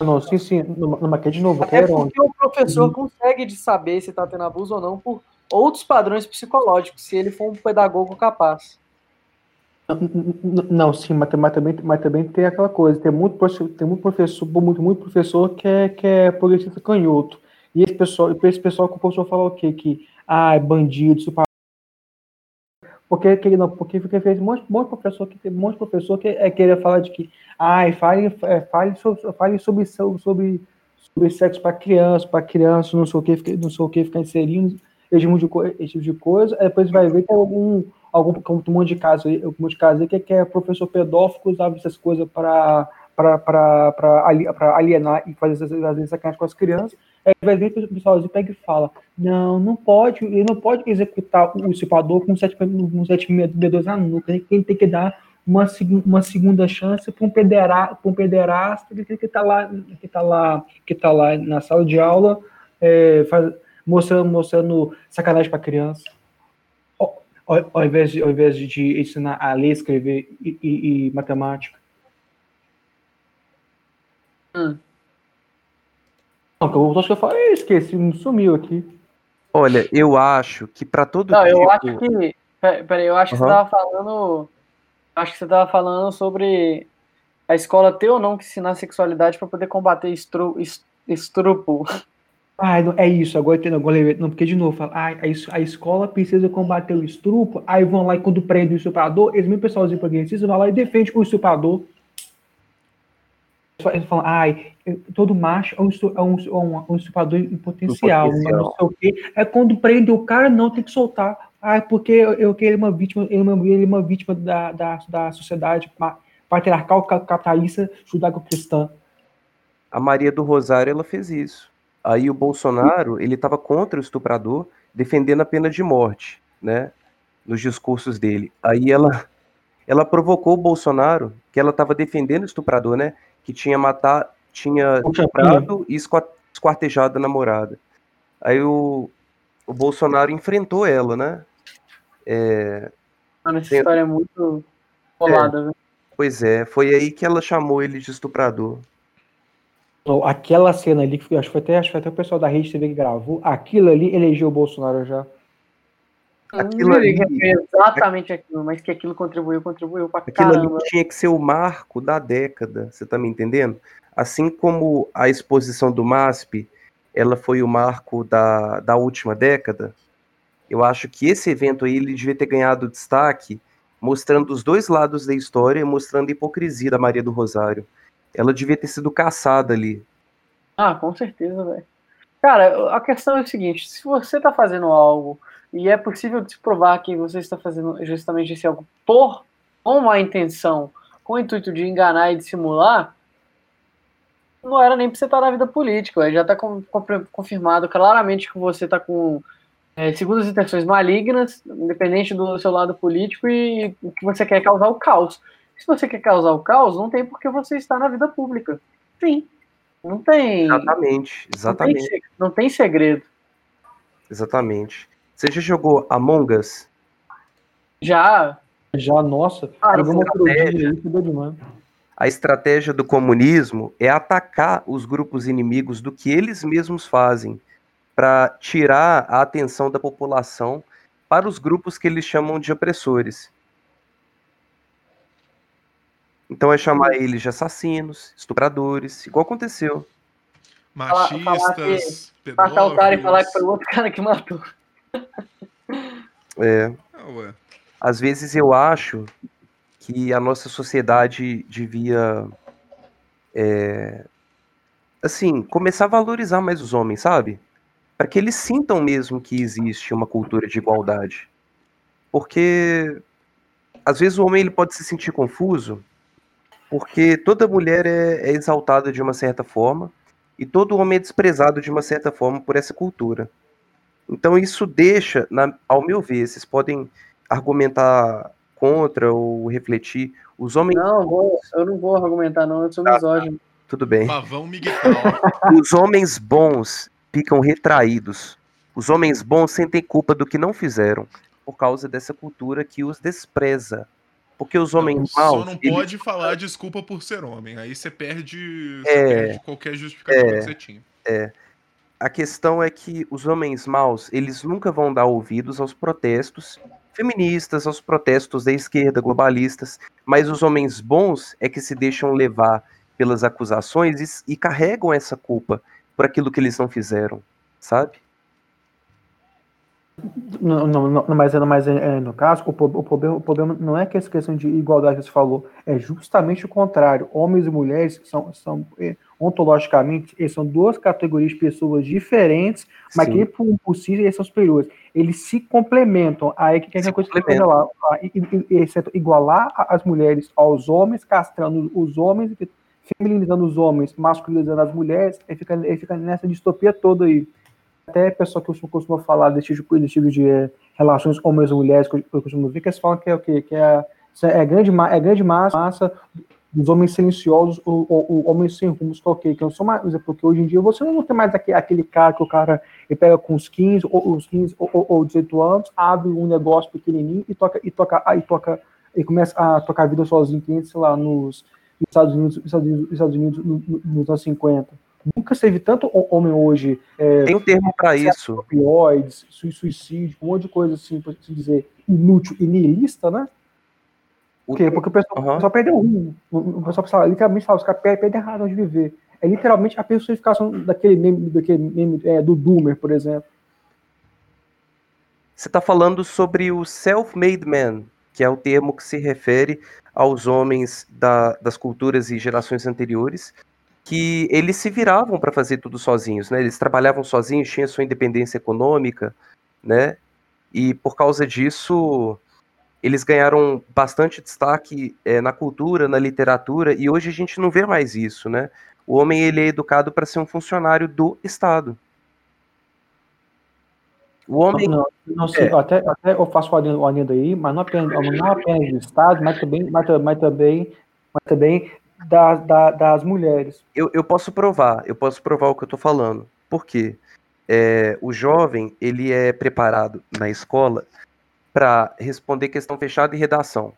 Não, sim, sim, numa que de novo, onde? porque o professor consegue de saber se tá tendo abuso ou não por outros padrões psicológicos, se ele for um pedagogo capaz. Não, sim, mas, mas também, mas também tem aquela coisa, tem muito, tem muito professor, muito, muito professor que é, que é progressista canhoto. E esse pessoal, esse pessoal que o professor fala o quê? Que ah, bandido, estuprador. Porque, que, não, porque, porque fez um monte, um monte de professor que um monte de professor que é, queria falar de que ai, fale, é, fale, sobre, fale sobre, sobre, sobre sexo para criança, para criança, não sei o que, não sei o que, ficar inserindo esse tipo de, esse tipo de coisa, depois vai ver que é algum, algum um monte de casos aí, um monte de casos aí que, que é professor pedófilo que usava essas coisas para para alienar e fazer vezes sacanagem com as crianças, aí vai ver que o pessoalzinho pega e fala, não, não pode, ele não pode executar o usurpador com 762 na nuca, ele tem que dar uma, uma segunda chance para um, pedera, um que está lá, que tá lá, que tá lá na sala de aula, é, faz, mostrando, mostrando sacanagem para criança. Ao, ao, invés de, ao invés de ensinar a ler, escrever e, e, e matemática. Hum. Não, que eu acho que eu falei, esqueci, sumiu aqui. Olha, eu acho que para todo Não, tipo... eu acho que. Peraí, eu acho uhum. que você tava falando. Acho que você tava falando sobre a escola ter ou não que ensinar sexualidade para poder combater estru, estrupo. Ah, é isso, agora entendo, agora não, porque de novo, fala, ah, a, escola precisa combater o estrupo, aí vão lá e quando prende o estuprador, eles mesmo pessoalzinho progressista vão lá e defende o estuprador. Eles falam, ai, todo macho é um, é um, é um, um estuprador em potencial, potencial. não sei o quê. É quando prende o cara, não, tem que soltar. Ah, porque eu, eu ele é uma vítima, ele é uma, ele é uma vítima da, da, da sociedade patriarcal capitalista judaico-cristã. A Maria do Rosário, ela fez isso. Aí o Bolsonaro, ele estava contra o estuprador, defendendo a pena de morte, né? Nos discursos dele. Aí ela, ela provocou o Bolsonaro, que ela estava defendendo o estuprador, né? Que tinha matado, tinha estuprado e esquartejado a namorada. Aí o, o Bolsonaro enfrentou ela, né? É, Mano, essa história é muito colada, é, né? Pois é, foi aí que ela chamou ele de estuprador. Aquela cena ali, que acho que foi até, acho que foi até o pessoal da Rede TV que gravou, aquilo ali elegeu o Bolsonaro já. Aquilo ali, exatamente aquilo, mas que aquilo contribuiu, contribuiu pra aquilo caramba. ali tinha que ser o marco da década, você tá me entendendo? Assim como a exposição do MASP, ela foi o marco da, da última década, eu acho que esse evento aí ele devia ter ganhado destaque, mostrando os dois lados da história, mostrando a hipocrisia da Maria do Rosário ela devia ter sido caçada ali. Ah, com certeza, velho. Cara, a questão é o seguinte: se você tá fazendo algo e é possível se provar que você está fazendo justamente esse algo por com uma intenção, com o intuito de enganar e dissimular, não era nem pra você estar na vida política, véio. já tá com, com, confirmado claramente que você tá com é, segundas intenções malignas, independente do seu lado político, e que você quer é causar o caos. Se você quer causar o caos, não tem por que você estar na vida pública. Sim. Não tem. Exatamente, exatamente. Não tem, não tem segredo. Exatamente. Você já jogou Among Us? Já. Já, nossa. Cara, estratégia, a estratégia do comunismo é atacar os grupos inimigos do que eles mesmos fazem para tirar a atenção da população para os grupos que eles chamam de opressores. Então é chamar eles de assassinos, estupradores, igual aconteceu. Machistas, Matar o cara e falar que foi o outro cara que matou. É. Ah, Às vezes eu acho que a nossa sociedade devia, é, assim, começar a valorizar mais os homens, sabe? Para que eles sintam mesmo que existe uma cultura de igualdade. Porque às vezes o homem ele pode se sentir confuso porque toda mulher é, é exaltada de uma certa forma e todo homem é desprezado de uma certa forma por essa cultura. Então isso deixa, na, ao meu ver, vocês podem argumentar contra ou refletir. Os homens. Não, vou, eu não vou argumentar, não, eu sou misógino. Ah, tudo bem. Pavão Miguel. Os homens bons ficam retraídos. Os homens bons sentem culpa do que não fizeram, por causa dessa cultura que os despreza. Porque os homens não, maus. Só não pode eles... falar desculpa por ser homem. Aí você perde, você é, perde qualquer justificativa é, que você tinha. É. A questão é que os homens maus, eles nunca vão dar ouvidos aos protestos feministas, aos protestos da esquerda, globalistas, mas os homens bons é que se deixam levar pelas acusações e, e carregam essa culpa por aquilo que eles não fizeram, sabe? Não, não, não, mas, é- mas é, é, no caso, o, o problema, o problema não é que essa questão de igualdade que você falou, é justamente o contrário. Homens e mulheres são, são é, ontologicamente, eles são duas categorias de pessoas diferentes, mas Sim. que por, por si eles são superiores. Eles se complementam. Aí que que é a coisa que lá, exceto igualar as mulheres aos homens, castrando os homens, feminilizando os homens, masculinizando as mulheres, aí fica, aí fica nessa distopia toda aí até pessoal que costuma, falar desse tipo, desse tipo de eh, relações homens e mulheres, que eu, costumo ver, que eles falam que é o quê? Que é, é grande, ma- é grande massa, dos homens silenciosos, o, o, o homem sem rumos, que é o quê? Que não são mais, porque hoje em dia você não tem mais aquele, aquele cara que o cara ele pega com os 15, ou, os 15 ou, ou, ou 18 anos, abre um negócio pequenininho e toca, e toca, aí toca, e começa a tocar a vida sozinho, sei lá, nos Estados Unidos, Estados Unidos, Estados Unidos no- no- nos anos 50. Nunca teve tanto ho- homem hoje Tem um termo para isso. opioides, sui- suicídio, um monte de coisa assim, por assim dizer, inútil e niilista, né? O- Por quê? Porque o pessoal, pessoal perdeu rumo. O pessoal precisa, literalmente fala, os caras per- perdem a razão de viver. É literalmente a personificação daquele meme, daquele meme é, do Doomer, por exemplo. Você está falando sobre o self-made man, que é o termo que se refere aos homens da- das culturas e gerações anteriores, que eles se viravam para fazer tudo sozinhos, né? Eles trabalhavam sozinhos, tinham sua independência econômica, né? E por causa disso, eles ganharam bastante destaque eh, na cultura, na literatura, e hoje a gente não vê mais isso, né? O homem ele é educado para ser um funcionário do Estado. O homem Não, não É. até, até eu faço o adendo, aí, mas não apenas, não apenas do Estado, mas também, mas, mas também, mas também das, da- das mulheres. eu, eu posso provar, eu posso provar o que eu tô falando. Por quê? É, o jovem, ele é preparado na escola para responder questão fechada e redação.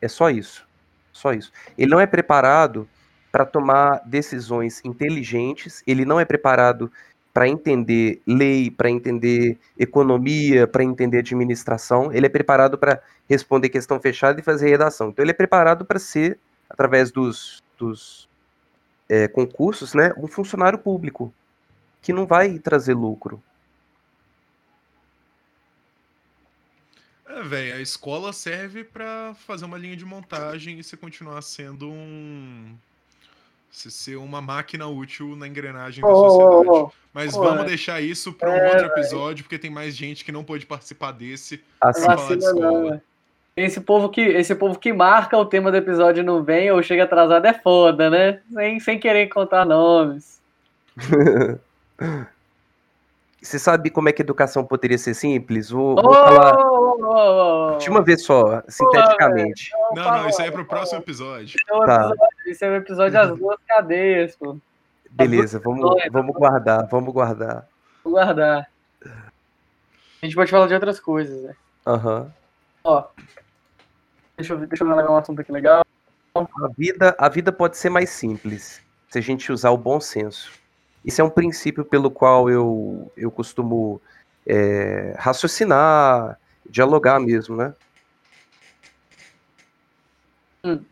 É só isso. Só isso. Ele não é preparado para tomar decisões inteligentes, ele não é preparado para entender lei, para entender economia, para entender administração, ele é preparado para responder questão fechada e fazer redação. Então ele é preparado para ser, através dos, dos é, concursos, né, um funcionário público que não vai trazer lucro. É, velho, a escola serve pra fazer uma linha de montagem e você continuar sendo um. Você ser uma máquina útil na engrenagem da Ô, ô, sociedade. ô, Mas Pô, vamos é. deixar isso para um É, outro episódio, porque tem mais gente que não pôde participar desse. Assim, Pra falar de Vacila não, escola. né? Esse povo, que, esse povo que marca o tema do episódio não vem ou chega atrasado é foda, né? Sem, sem querer contar nomes. Você sabe como é que a educação poderia ser simples? Vou, Ô, vou falar ô, ô. de uma vez só, sinteticamente. Não, fala, não, isso aí é pro próximo episódio. Esse é o Tá. episódio, é o episódio das duas cadeias, pô. Beleza, vamos, vamos guardar, vamos guardar. Vou guardar. A gente pode falar de outras coisas, né? Aham. Ó. Deixa eu, ver- deixa eu pegar um assunto aqui legal. A vida, a vida pode ser mais simples se a gente usar o bom senso. Isso é um princípio pelo qual eu, eu costumo é, raciocinar, dialogar mesmo, né? Hum.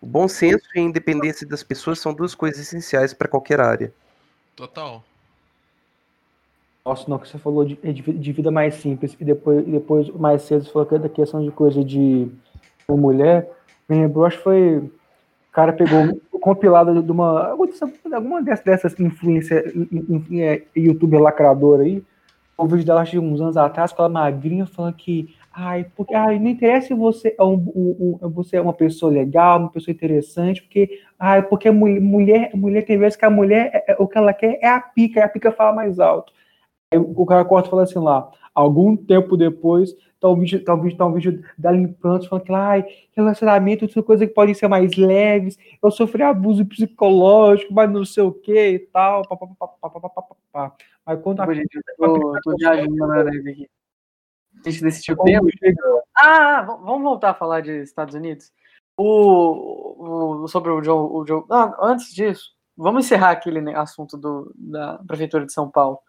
O bom senso e a independência das pessoas são duas coisas essenciais para qualquer área. Total. Nossa, não, que você falou de, de, vi- de vida mais simples e depois, depois mais cedo você falou que é da questão de coisa de uma mulher. Me lembrou, acho que foi. O cara pegou o compilado de uma. alguma dessa- Alguma dessas, dessas influências, é, youtuber lacradora aí. Um vídeo dela de uns anos atrás, com ela magrinha, falando que. Ai, porque, ai, não interessa se você é, um, um- um- você é uma pessoa legal, uma pessoa interessante, porque Ai, porque mulher, mulher, mulher tem vezes que a mulher, é- é- o que ela quer é a pica, e a pica fala mais alto o cara corta e fala assim lá, algum tempo depois, tá um vídeo, tá um vídeo, tá um vídeo dela limpando, falando que, ai, relacionamento, são é coisas que podem ser mais leves, eu sofri abuso psicológico, mas não sei o que e tal, papapá. Aí quando a... Gente, eu tô, viajando na aqui. A gente decidiu o tempo. Ah, vamos voltar a falar de Estados Unidos? O, o sobre o Joe... O Joe... Ah, antes disso, vamos encerrar aquele né, assunto do, da Prefeitura de São Paulo.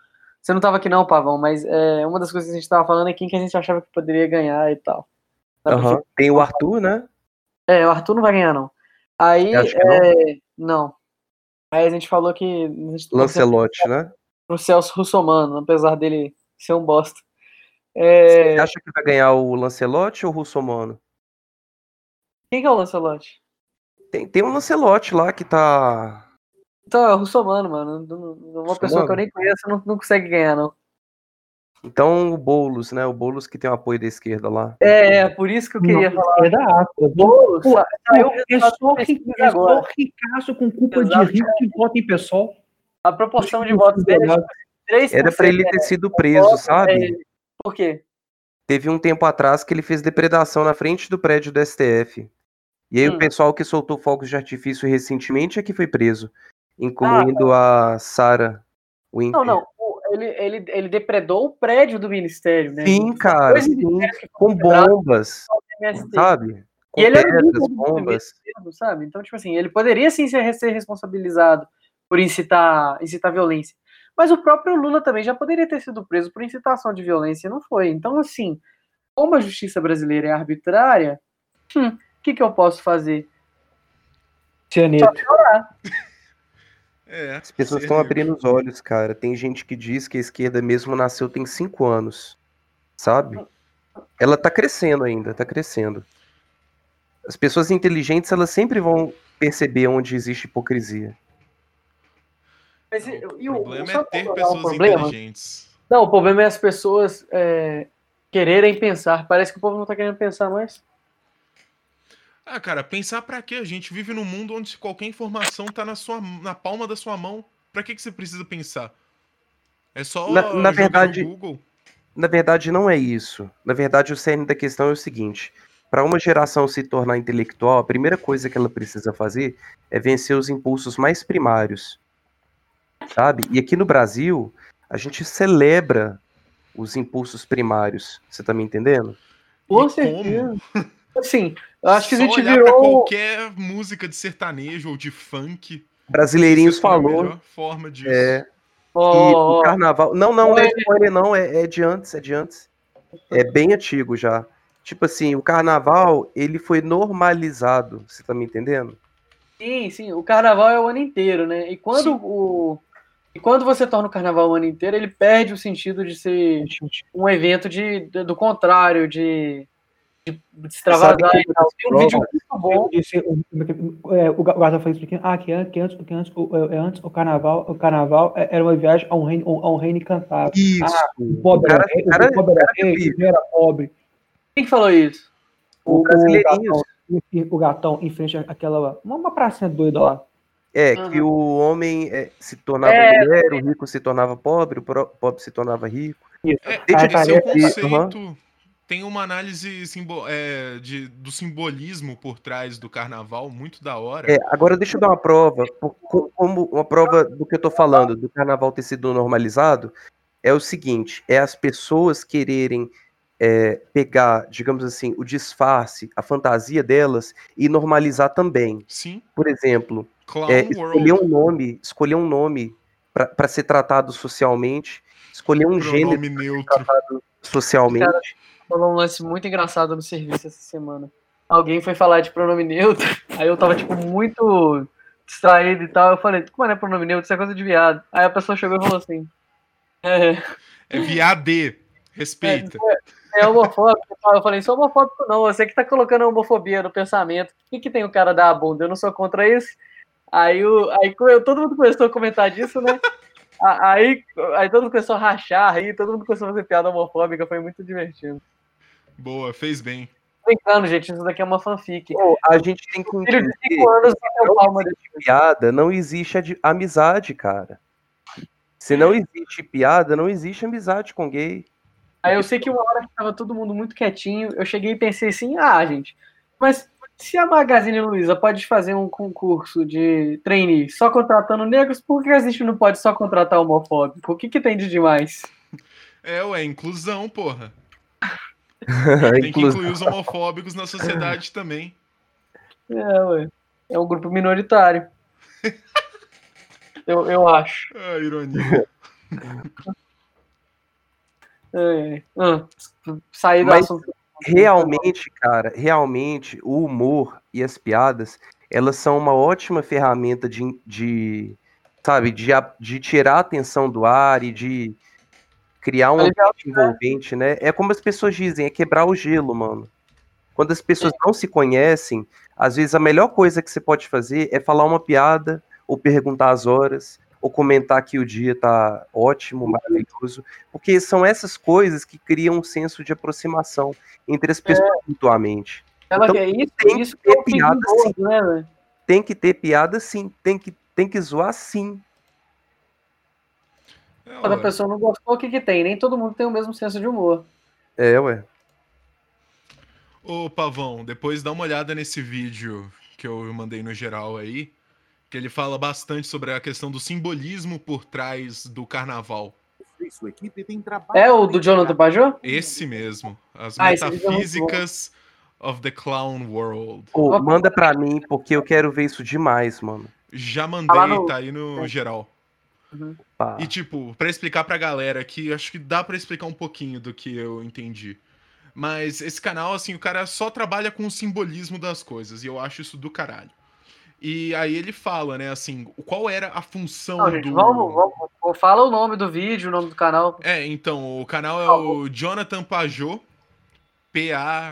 Você não estava aqui, não, Pavão, mas é, uma das coisas que a gente estava falando é quem que a gente achava que poderia ganhar e tal. Prefeitura. Tem o Arthur, né? É, o Arthur não vai ganhar, não. Aí. Que não. é, não. Aí a gente falou que. Gente Lancelote, né? pro Celso Russomano, apesar dele ser um bosta. É, Você acha que vai ganhar o Lancelotti ou o Russomano? Quem que é o Lancelotti? Tem, tem um Lancelotti lá que tá. Então, é o Russomano, mano. Não- não- Uma pessoa que eu nem conheço não, não consegue ganhar, não. Então o Boulos, né? O Boulos que tem o apoio da esquerda lá. É, é por isso que eu queria Não, falar. É da África. Boulos, Pô, sa- saiu o é só, ri- é só ricaço com culpa Exato. de rico que vota em pessoal. A proporção de votos dele é 3%. Era pra ele ter sido preso, sabe? é, Por quê? Teve um tempo atrás que ele fez depredação na frente do prédio do STF. E aí Hum. o pessoal que soltou fogos de artifício recentemente é que foi preso. Incluindo a Sarah Winter. Não, não. o- Ele, ele, ele depredou o prédio do ministério, né? Sim, cara, sim, com bombas, sabe? Com E ele era o pedras, líder do bombas. sabe? Então, tipo assim, ele poderia sim ser, ser responsabilizado por incitar, incitar violência. Mas o próprio Lula também já poderia ter sido preso por incitação de violência e não foi. Então, assim, como a justiça brasileira é arbitrária, hum, o que, que eu posso fazer? Cianeto. É, As pessoas estão abrindo os olhos, cara. Tem gente que diz que a esquerda mesmo nasceu tem cinco anos, sabe? Ela tá crescendo ainda, tá crescendo. As pessoas inteligentes, elas sempre vão perceber onde existe hipocrisia. Mas, e, O e o- problema sabe é ter é o pessoas problema? inteligentes. Não, o problema é as pessoas é, quererem pensar. Parece que o povo não tá querendo pensar mais. Ah, cara, pensar pra quê? A gente vive num mundo onde qualquer informação tá na, sua, na palma da sua mão. Pra que, que você precisa pensar? É só Na- na jogar no verdade- Google. Na verdade, não é isso. Na verdade, o cerne da questão é o seguinte: para uma geração se tornar intelectual, a primeira coisa que ela precisa fazer é vencer os impulsos mais primários. Sabe? E aqui no Brasil, a gente celebra os impulsos primários. Você tá me entendendo? Com certeza. Assim, acho que a Só gente olhar pra virou. qualquer música de sertanejo ou de funk. Brasileirinhos é a falou. melhor forma disso. É, que Ó, o carnaval. Não, não, não é não, é, é de antes, é de antes. É bem antigo já. Tipo assim, o carnaval, ele foi normalizado. Você tá me entendendo? Sim, sim. O carnaval é o ano inteiro, né? E quando Sim. o. E quando você torna o carnaval o ano inteiro, ele perde o sentido de ser um evento de, de- do contrário, de, de e tal. Tem um vídeo muito bom. O, é, o Gaza falou isso aqui. Ah, que antes, que antes, que antes, o, é, antes o carnaval, o carnaval é- era uma viagem a um reino, a um reino encantado. Isso. O pobre O cara- era o cara- o pobre era o cara é rei, era pobre. Quem que falou isso? O Brasileirinhos. gatão, o gatão em frente àquela. Uma, uma pracinha doida lá. É, Aham. que o homem é, se tornava É, mulher, o rico se tornava pobre, o pobre se tornava rico. É, Deixa de é o ser- conceito. Tem uma análise simbo- é, de, do simbolismo por trás do carnaval, muito da hora. É, agora deixa eu dar uma prova, como uma prova do que eu tô falando, do carnaval ter sido normalizado, é o seguinte, é as pessoas quererem é, pegar, digamos assim, o disfarce, a fantasia delas e normalizar também. Sim, Por exemplo, é, World. escolher um nome, escolher um nome para ser tratado socialmente, escolher um gênero neutro. socialmente. Falou um lance muito engraçado no serviço essa semana. Alguém foi falar de pronome neutro, aí eu tava, tipo, muito distraído e tal. Eu falei, como é pronome neutro? Isso é coisa de viado. Aí a pessoa chegou e falou assim: É, É viadê. Respeita. é homofóbico. e tal. Eu falei, sou homofóbico não, você que tá colocando a homofobia no pensamento. O que, que tem o cara da bunda? Eu não sou contra isso. Aí, o, aí todo mundo começou a comentar disso, né? Aí, aí todo mundo começou a rachar, aí todo mundo começou a fazer piada homofóbica, foi muito divertido. Boa, fez bem. Brincando, gente, isso daqui é uma fanfic. Pô, a gente tem que Filho de entender 5 anos bateu palma desse piada, não existe amizade, cara. Se não existe piada, não existe amizade com gay. Aí eu sei que uma hora que tava todo mundo muito quietinho, eu cheguei e pensei assim, ah, gente, mas se a Magazine Luiza pode fazer um concurso de trainee só contratando negros, por que a gente não pode só contratar homofóbico? O que, que tem de demais? É, ué, inclusão, porra. Tem que incluir os homofóbicos na sociedade também. É, ué. É um grupo minoritário. Eu, eu acho. Ah, ironia. É, é. Ah, sair do Mas- assunto. realmente, cara, realmente, o humor e as piadas, elas são uma ótima ferramenta de, de sabe, de, de tirar a atenção do ar e de, criar um já- ambiente envolvente, né? É como as pessoas dizem, é quebrar o gelo, mano. Quando as pessoas não se conhecem, às vezes a melhor coisa que você pode fazer é falar uma piada, ou perguntar as horas, ou comentar que o dia tá ótimo, maravilhoso, porque são essas coisas que criam um senso de aproximação entre as pessoas mutuamente. Ela Então, quer isso, tem isso que é ter fim piada, gordo, né? Tem que ter piada sim, tem que, tem que zoar sim. É, Quando a pessoa não gostou, o que que tem? Nem todo mundo tem o mesmo senso de humor. É, ué. Ô, Pavão, depois dá uma olhada nesse vídeo que eu mandei no geral aí, que ele fala bastante sobre a questão do simbolismo por trás do carnaval. sua equipe têm trabalho É o do Jonathan Pajot? Esse mesmo. As Ah, é metafísicas of the clown world. Ô, Ó. manda pra mim, porque eu quero ver isso demais, mano. Já mandei, Tá no- tá aí no É. geral. Pá. E tipo, pra explicar pra galera aqui, acho que dá pra explicar um pouquinho do que eu entendi. Mas esse canal, assim, o cara só trabalha com o simbolismo das coisas, e eu acho isso do caralho. E aí ele fala, né, assim, qual era a função Não, gente, do. vamos, vamos, fala o nome do vídeo, o nome do canal. É, então, o canal é o Jonathan Pajot, P-A-G-E-A-U.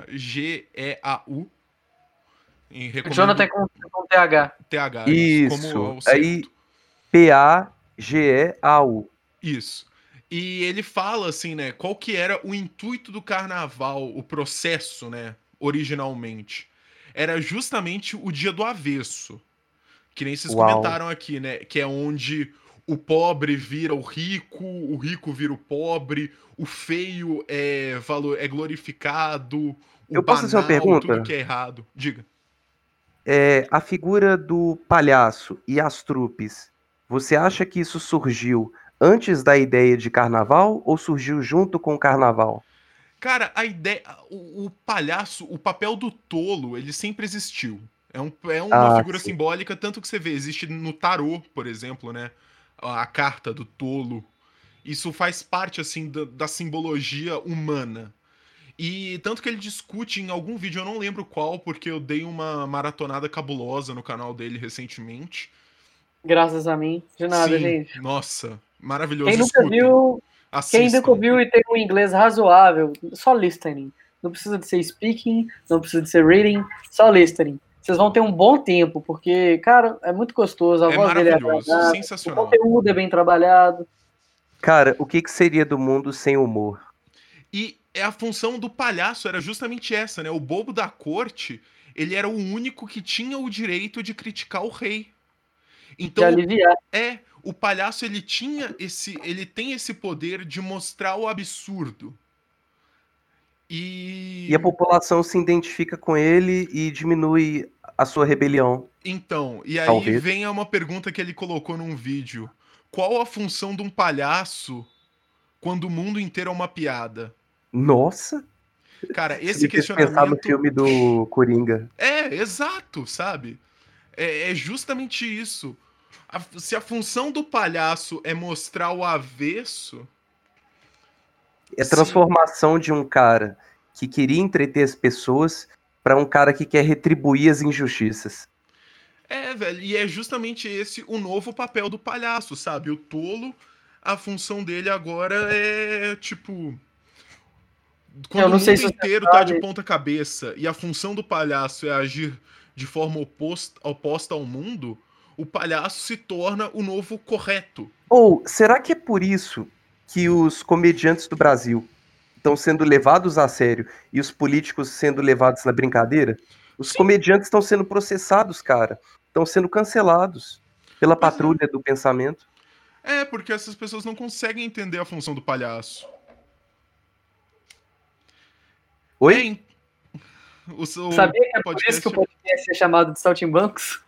E recomendo Jonathan com, com TH. TH, Isso, como o certo. Aí P-A-G-E-A-U. Isso. E ele fala assim, né, qual que era o intuito do carnaval, o processo, né, originalmente. Era justamente o dia do avesso. Que nem vocês Uau. comentaram aqui, né, que é onde o pobre vira o rico, o rico vira o pobre, o feio é valor é glorificado, o Eu posso fazer uma banal, pergunta? tudo que é errado. Diga. É, a figura do palhaço e as trupes, você acha que isso surgiu antes da ideia de carnaval ou surgiu junto com o carnaval? Cara, a ideia. O, o palhaço, o papel do tolo, ele sempre existiu. É, um, é uma Ah, figura sim. simbólica, tanto que você vê, existe no tarô, por exemplo, né? A, carta do tolo. Isso faz parte, assim, da, da simbologia humana. E tanto que ele discute em algum vídeo, eu não lembro qual, porque eu dei uma maratonada cabulosa no canal dele recentemente. Graças a mim. De nada, Sim, gente. Nossa, maravilhoso. Quem nunca escutem, viu, quem assistam. nunca viu e tem um inglês razoável, só listening. Não precisa de ser speaking, não precisa de ser reading, só listening. Vocês vão ter um bom tempo, porque, cara, é muito gostoso. A É voz dele é maravilhoso, agradável, o sensacional. conteúdo é bem trabalhado. Cara, o que, que seria do mundo sem humor? E é a função do palhaço era justamente essa, né? O bobo da corte, ele era o único que tinha o direito de criticar o rei. De Então, aliviar. é, o palhaço ele tinha esse, ele tem esse poder de mostrar o absurdo. E, E a população se identifica com ele e diminui a sua rebelião. então, e aí Talvez. vem uma pergunta que ele colocou num vídeo. Qual a função de um palhaço quando o mundo inteiro é uma piada? Nossa! Cara, esse me fez pensar no questionamento filme do Coringa. É, exato, sabe? É, é justamente isso. A- se a função do palhaço é mostrar o avesso, É Sim. transformação de um cara que queria entreter as pessoas para um cara que quer retribuir as injustiças. é, velho, e é justamente esse o novo papel do palhaço, sabe? O tolo, a função dele agora é tipo. Quando Eu não o sei mundo se inteiro tá de ponta cabeça e a função do palhaço é agir de forma oposta, oposta ao mundo, o palhaço se torna o novo correto. Ou será que é por isso que os comediantes do Brasil estão sendo levados a sério e os políticos sendo levados na brincadeira? Os Sim. comediantes estão sendo processados, cara. Estão sendo cancelados pela é. patrulha do pensamento. É, porque essas pessoas não conseguem entender a função do palhaço. Oi? É, o, seu Sabia que é por isso que o podcast é chamado de Saltimbancos?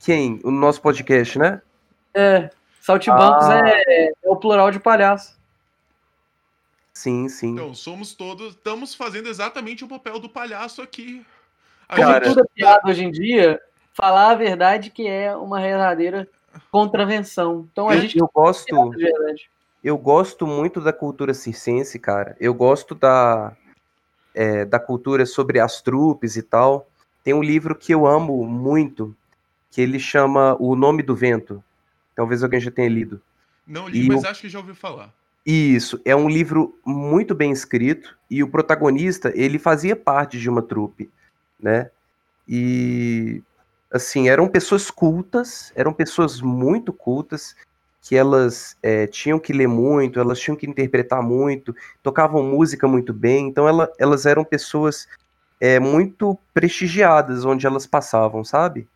Quem? O nosso podcast, né? É, Saltimbancos Ah. é, é o plural de palhaço. Sim, sim. Então, somos todos. Estamos fazendo exatamente o papel do palhaço aqui. A Como Cara, tudo é piada hoje em dia, falar a verdade que é uma verdadeira contravenção. Então a Eu- gente eu gosto. verdade. Eu gosto muito da cultura circense, cara. Eu gosto da, é, da cultura sobre as trupes e tal. Tem um livro que eu amo muito, que ele chama O Nome do Vento. Talvez alguém já tenha lido. Não li, E mas o- acho que já ouviu falar. Isso, é um livro muito bem escrito e o protagonista, ele fazia parte de uma trupe, né? E assim, eram pessoas cultas, eram pessoas muito cultas, que elas é, tinham que ler muito, elas tinham que interpretar muito, tocavam música muito bem, então ela, elas eram pessoas é, muito prestigiadas onde elas passavam, sabe?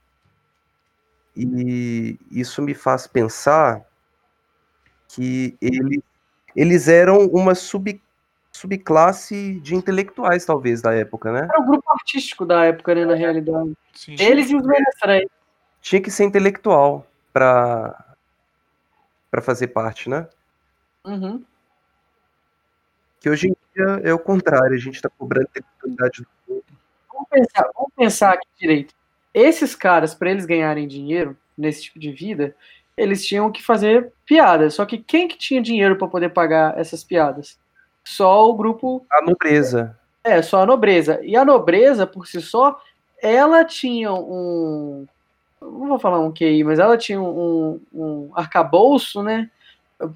E isso me faz pensar que ele, eles eram uma sub, subclasse de intelectuais, talvez, da época, né? Era o grupo artístico da época, né, na realidade. Sim. Eles e os menestréis. Tinha que ser intelectual para para fazer parte, né? Uhum. Que hoje em dia é o contrário, a gente está cobrando intelectualidade do povo. Vamos pensar, vamos pensar aqui direito. Esses caras, para eles ganharem dinheiro nesse tipo de vida, eles tinham que fazer piadas. Só que quem que tinha dinheiro para poder pagar essas piadas? Só o grupo A nobreza. É, só a nobreza. E a nobreza, por si só, ela tinha um. Não vou falar um QI, mas ela tinha um, um arcabouço, né?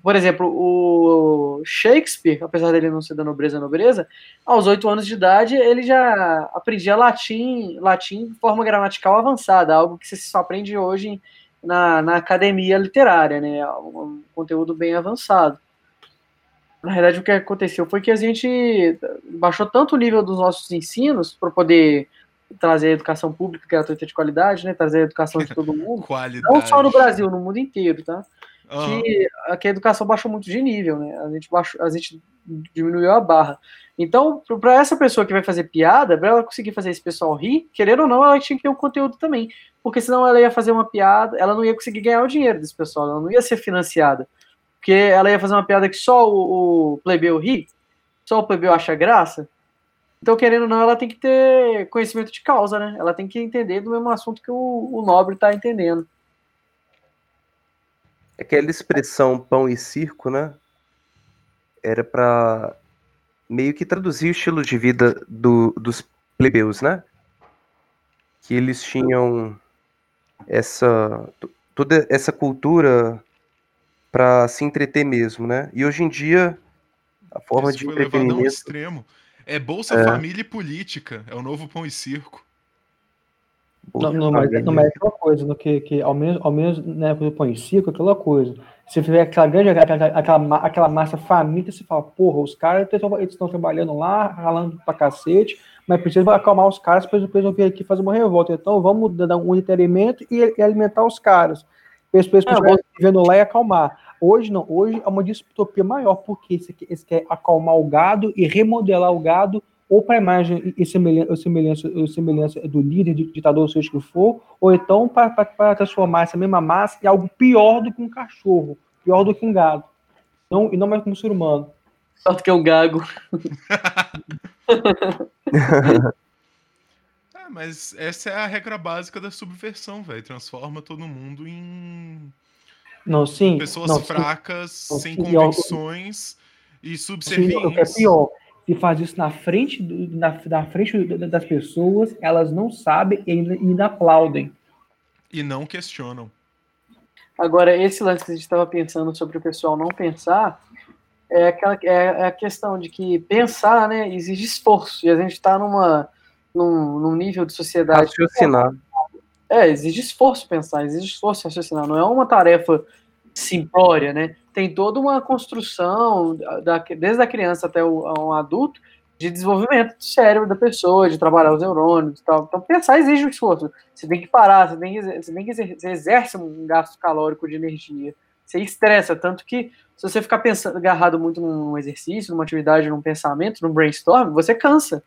Por exemplo, o Shakespeare, apesar dele não ser da nobreza nobreza, aos oito anos de idade ele já aprendia latim, latim de forma gramatical avançada, algo que se só aprende hoje na, na academia literária, né? Um conteúdo bem avançado. Na verdade, o que aconteceu foi que a gente baixou tanto o nível dos nossos ensinos para poder trazer a educação pública gratuita de qualidade, né? Trazer a educação de todo mundo. Qualidade. Não só no Brasil, no mundo inteiro, tá? Aham. Que, a- que a educação baixou muito de nível, né? A gente, baixou, a gente diminuiu a barra. Então, para essa pessoa que vai fazer piada, para ela conseguir fazer esse pessoal rir, querendo ou não, ela tinha que ter um conteúdo também. Porque senão ela ia fazer uma piada, ela não ia conseguir ganhar o dinheiro desse pessoal, ela não ia ser financiada. Porque ela ia fazer uma piada que só o, o plebeu ri, só o plebeu acha graça. Então, querendo ou não, ela tem que ter conhecimento de causa, né? Ela tem que entender do mesmo assunto que o, o nobre está entendendo. Aquela expressão pão e circo, né? Era para meio que traduzir o estilo de vida do- dos plebeus, né? Que eles tinham essa to- toda essa cultura para se entreter mesmo, né? E hoje em dia a forma Isso de um entretenimento extremo. É Bolsa É. Família e Política. É o novo Pão e Circo. Não, não, mas, não, mas é aquela coisa, no que, que ao menos, ao menos na época do pão e circo, aquela coisa. Você vê aquela grande, aquela, aquela, aquela massa faminta, você fala, porra, os caras estão trabalhando lá, ralando pra cacete, mas precisa acalmar os caras para eles não vir aqui fazer uma revolta. Então vamos dar um entretenimento e, e alimentar os caras. Para eles É, continuarem vivendo lá e acalmar. Hoje não, hoje é uma distopia maior, porque eles querem acalmar o gado e remodelar o gado ou para a imagem e semelhança, ou semelhança, ou semelhança do líder, de ditador, seja o que for, ou então para transformar essa mesma massa em algo pior do que um cachorro, pior do que um gado. Não, e não mais como um ser humano. Só que é um gago. É, mas essa é a regra básica da subversão, velho. Transforma todo mundo em Não, sim. pessoas não, sim, fracas, sem sim, e ao- convicções e sim, o que é subservientes. pior, se faz isso na frente, do- na, na frente das pessoas, elas não sabem e ainda, e ainda aplaudem. E não questionam. Agora, esse lance que a gente estava pensando sobre o pessoal não pensar, é, aquela, é, é a questão de que pensar né, exige esforço, e a gente está numa, num, num nível de sociedade. raciocinar. É, exige esforço pensar, exige esforço raciocinar, não é uma tarefa simplória, né? Tem toda uma construção, da, desde a criança até o, um adulto, de desenvolvimento do cérebro da pessoa, de trabalhar os neurônios e tal. Então, pensar exige um esforço. Você tem que parar, você tem que, você tem que exerce um gasto calórico de energia. Você estressa, tanto que se você ficar pensando, agarrado muito num exercício, numa atividade, num pensamento, num brainstorm, você cansa.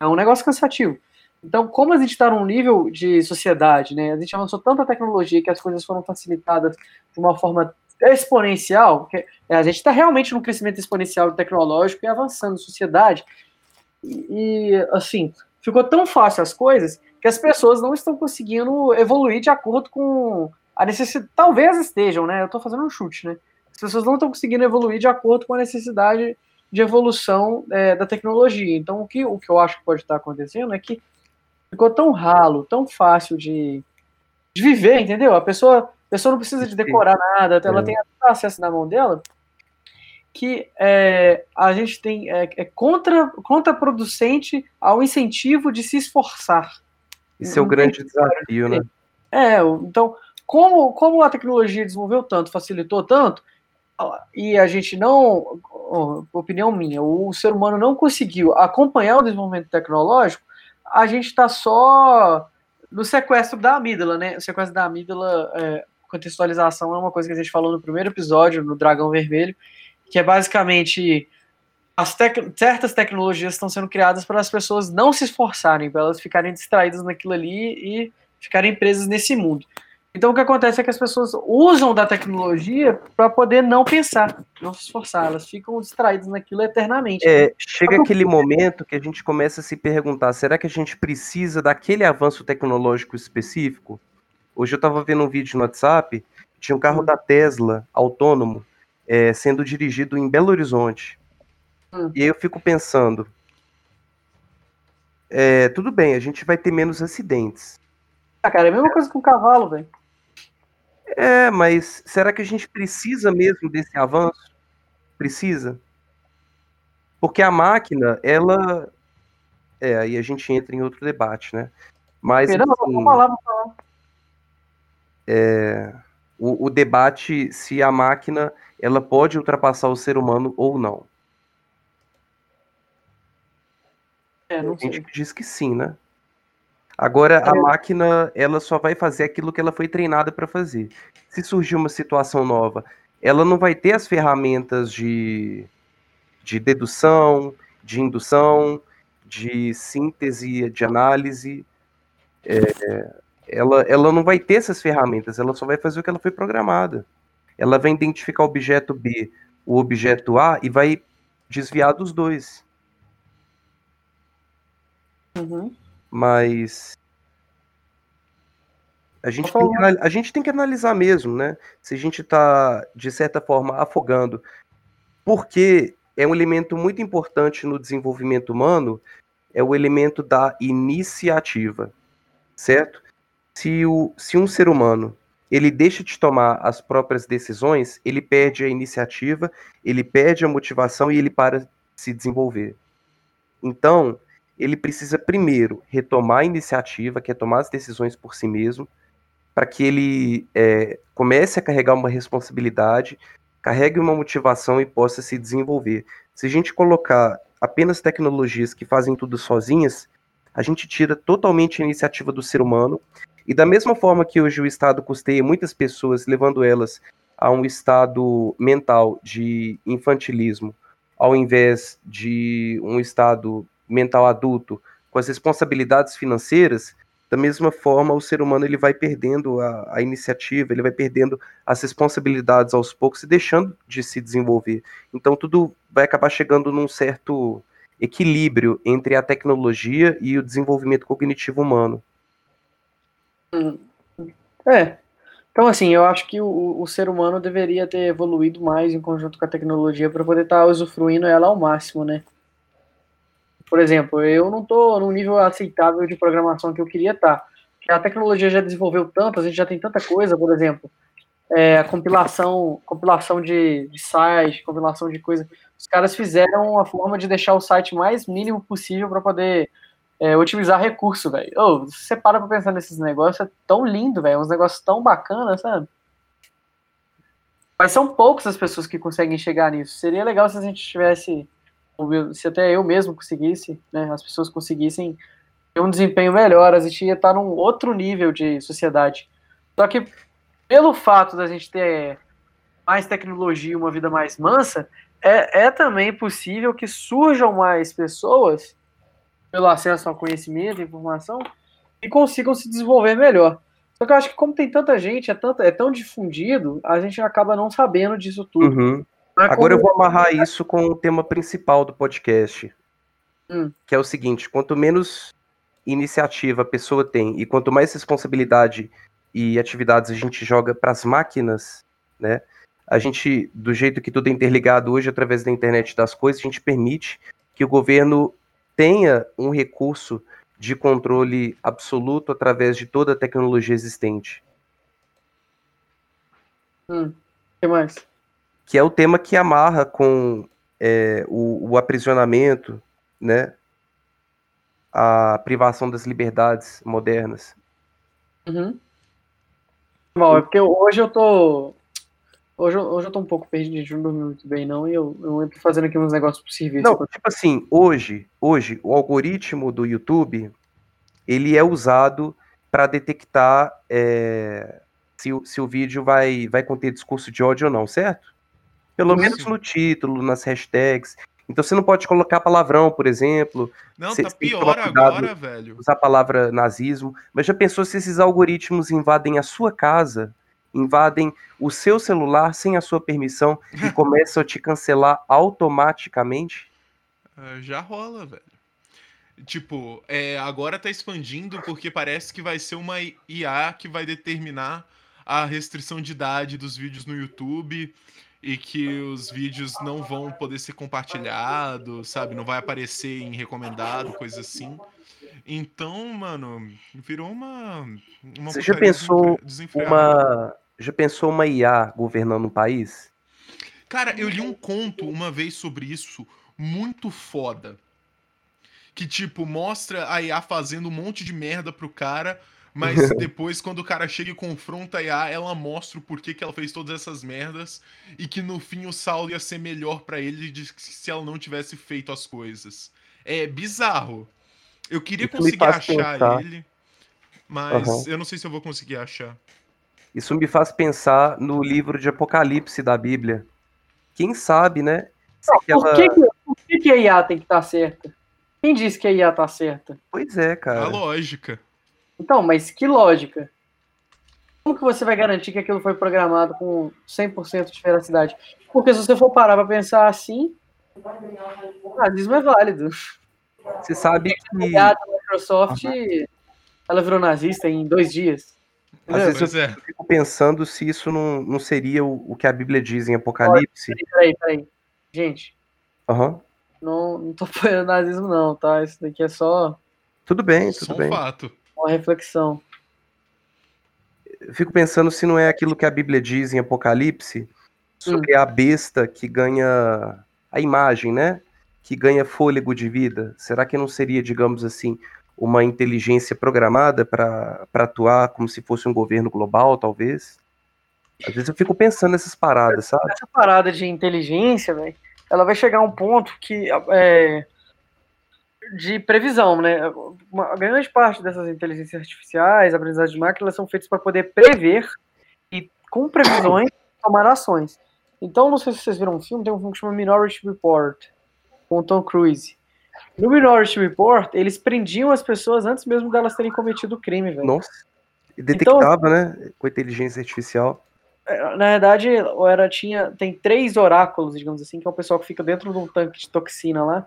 É um negócio cansativo. Então, como a gente está num nível de sociedade, né? A gente avançou tanta tecnologia que as coisas foram facilitadas de uma forma exponencial, que é, a gente está realmente num crescimento exponencial tecnológico e avançando sociedade. E, e, assim, ficou tão fácil as coisas que as pessoas não estão conseguindo evoluir de acordo com a necessidade. Talvez estejam, né? Eu estou fazendo um chute, né? As pessoas não estão conseguindo evoluir de acordo com a necessidade de evolução é, da tecnologia. Então, o que, o que eu acho que pode estar acontecendo é que ficou tão ralo, tão fácil de, de viver, entendeu? A pessoa, a pessoa não precisa de decorar nada, ela É. tem acesso na mão dela, que é, a gente tem é, é contra, contraproducente ao incentivo de se esforçar. Esse é o grande desafio, né? É, então, como, como a tecnologia desenvolveu tanto, facilitou tanto, e a gente não, opinião minha, o ser humano não conseguiu acompanhar o desenvolvimento tecnológico, a gente está só no sequestro da amígdala, né? O sequestro da amígdala, é, contextualização é uma coisa que a gente falou no primeiro episódio, no Dragão Vermelho, que é basicamente as tec- certas tecnologias estão sendo criadas para as pessoas não se esforçarem, para elas ficarem distraídas naquilo ali e ficarem presas nesse mundo. Então o que acontece é que as pessoas usam da tecnologia para poder não pensar, não se esforçar, elas ficam distraídas naquilo eternamente. É, chega aquele momento que a gente começa a se perguntar: será que a gente precisa daquele avanço tecnológico específico? Hoje eu estava vendo um vídeo no WhatsApp, tinha um carro Hum. da Tesla autônomo é, sendo dirigido em Belo Horizonte. Hum. E aí eu fico pensando: é, tudo bem, a gente vai ter menos acidentes. Ah, cara, é a mesma coisa com o cavalo, velho. É, mas será que a gente precisa mesmo desse avanço? Precisa? Porque a máquina, ela. É, aí a gente entra em outro debate, né? Mas Não, assim, vamos falar, vamos falar. o, o debate se a máquina ela pode ultrapassar o ser humano ou não. É, não Tem gente que diz que sim, né? Agora, a máquina, ela só vai fazer aquilo que ela foi treinada para fazer. Se surgir uma situação nova, ela não vai ter as ferramentas de, de dedução, de indução, de síntese, de análise. É, ela, ela não vai ter essas ferramentas, ela só vai fazer o que ela foi programada. Ela vai identificar o objeto B, o objeto A, e vai desviar dos dois. Uhum. Mas a gente, tem que, anal- a gente tem que analisar mesmo, né? Se a gente está, de certa forma, afogando. Porque é um elemento muito importante no desenvolvimento humano, é o elemento da iniciativa, certo? Se, o, se um ser humano ele deixa de tomar as próprias decisões, ele perde a iniciativa, ele perde a motivação e ele para de se desenvolver. Então, ele precisa primeiro retomar a iniciativa, que é tomar as decisões por si mesmo, para que ele é, comece a carregar uma responsabilidade, carregue uma motivação e possa se desenvolver. Se a gente colocar apenas tecnologias que fazem tudo sozinhas, a gente tira totalmente a iniciativa do ser humano. E da mesma forma que hoje o Estado custeia muitas pessoas, levando elas a um estado mental de infantilismo, ao invés de um estado mental adulto com as responsabilidades financeiras, da mesma forma o ser humano ele vai perdendo a, a iniciativa, ele vai perdendo as responsabilidades aos poucos e deixando de se desenvolver. Então tudo vai acabar chegando num certo equilíbrio entre a tecnologia e o desenvolvimento cognitivo humano. É. Então, assim, eu acho que o, o ser humano deveria ter evoluído mais em conjunto com a tecnologia para poder estar usufruindo ela ao máximo, né? Por exemplo, eu não estou num nível aceitável de programação que eu queria estar. Porque A tecnologia já desenvolveu tanto, a gente já tem tanta coisa, por exemplo, é, a compilação, compilação de, de site, compilação de coisa. Os caras fizeram uma forma de deixar o site mais mínimo possível para poder é, otimizar recurso, velho. Se você para pensar nesses negócios, é tão lindo, velho. Uns negócios tão bacanas, sabe? Mas são poucas as pessoas que conseguem chegar nisso. Seria legal se a gente tivesse, se até eu mesmo conseguisse, né? As pessoas conseguissem ter um desempenho melhor, a gente ia estar num outro nível de sociedade. Só que pelo fato da gente ter mais tecnologia e uma vida mais mansa, é, é também possível que surjam mais pessoas pelo acesso ao conhecimento e informação e consigam se desenvolver melhor. Só que eu acho que como tem tanta gente, é, tanta, é tão difundido, a gente acaba não sabendo disso tudo. Uhum. Agora eu vou amarrar isso com o tema principal do podcast, Hum. que é o seguinte: quanto menos iniciativa a pessoa tem e quanto mais responsabilidade e atividades a gente joga para as máquinas, né? A gente, do jeito que tudo é interligado hoje através da internet das coisas, a gente permite que o governo tenha um recurso de controle absoluto através de toda a tecnologia existente. Hum. O que mais? Que é o tema que amarra com é, o, o aprisionamento, né? A privação das liberdades modernas. Uhum. Bom, é porque hoje eu tô. Hoje, eu- hoje eu tô um pouco perdido, não dormi muito bem, não, e eu, eu entro fazendo aqui uns negócios pro serviço. Não, tipo assim, hoje, hoje o algoritmo do YouTube ele é usado para detectar é, se, o- se o vídeo vai, vai conter discurso de ódio ou não, certo? Pelo Sim. menos no título, nas hashtags. Então você não pode colocar palavrão, por exemplo, Não, Cê- tá pior agora, velho. usar a palavra nazismo. Mas já pensou se esses algoritmos invadem a sua casa, invadem o seu celular sem a sua permissão e começam a te cancelar automaticamente? É, já rola, velho. Tipo, é, agora tá expandindo porque parece que vai ser uma IA que vai determinar a restrição de idade dos vídeos no YouTube e que os vídeos não vão poder ser compartilhados, sabe? Não vai aparecer em recomendado, coisa assim. Então, mano, virou uma. uma Você já pensou. Uma. Já pensou uma IA governando um país? Cara, eu li um conto uma vez sobre isso, muito foda. Que, tipo, mostra a IA fazendo um monte de merda pro cara, mas depois, quando o cara chega e confronta a IA, ela mostra o porquê que ela fez todas essas merdas e que no fim o Saulo ia ser melhor pra ele se ela não tivesse feito as coisas. É bizarro. Eu queria Isso conseguir achar pensar. ele, mas Aham. eu não sei se eu vou conseguir achar. Isso me faz pensar no livro de Apocalipse da Bíblia. Quem sabe, né? Se Por aquela... que, que, por que, que a IA tem que estar certa? Quem disse que a IA tá certa? Pois é, cara. A lógica. Então, mas que lógica? Como que você vai garantir que aquilo foi programado com 100% de veracidade? Porque se você for parar pra pensar assim, o nazismo é válido. Você sabe A que da Microsoft, ela virou nazista em dois dias. às Entendeu? vezes Pois eu é. fico pensando se isso não, não seria o, o que a Bíblia diz em Apocalipse. Peraí, peraí. Gente, Aham. não, não tô apoiando nazismo não, tá? Isso daqui é só Tudo bem, Só tudo um bem. fato. Uma reflexão. Eu fico pensando se não é aquilo que a Bíblia diz em Apocalipse sobre a besta que ganha a imagem, né? Que ganha fôlego de vida. Será que não seria, digamos assim, uma inteligência programada para atuar como se fosse um governo global, talvez? Às vezes eu fico pensando nessas paradas, sabe? essa parada de inteligência, velho, ela vai chegar a um ponto que é, de previsão, né? Uma grande parte dessas inteligências artificiais, aprendizagens de máquina, elas são feitas para poder prever e, com previsões, tomar ações. Então, não sei se vocês viram um filme, tem um filme que chama Minority Report, com o Tom Cruise. No Minority Report, eles prendiam as pessoas antes mesmo delas terem cometido o crime, velho. Nossa. E detectava, né? Com inteligência artificial. Na verdade, era, tinha, tem três oráculos, digamos assim, que é o pessoal que fica dentro de um tanque de toxina lá,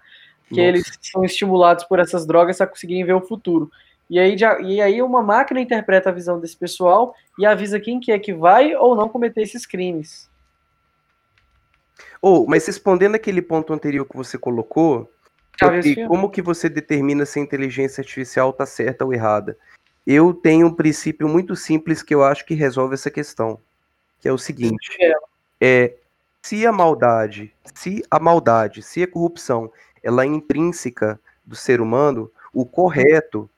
que Nossa. eles são estimulados por essas drogas a conseguirem ver o futuro. E aí, já- e aí uma máquina interpreta a visão desse pessoal e avisa quem que é que vai ou não cometer esses crimes. Ou, mas respondendo aquele ponto anterior que você colocou, filme? como que você determina se a inteligência artificial está certa ou errada? Eu tenho um princípio muito simples que eu acho que resolve essa questão, que é o seguinte: é se a maldade, se a maldade, se a corrupção, ela é intrínseca do ser humano, o correto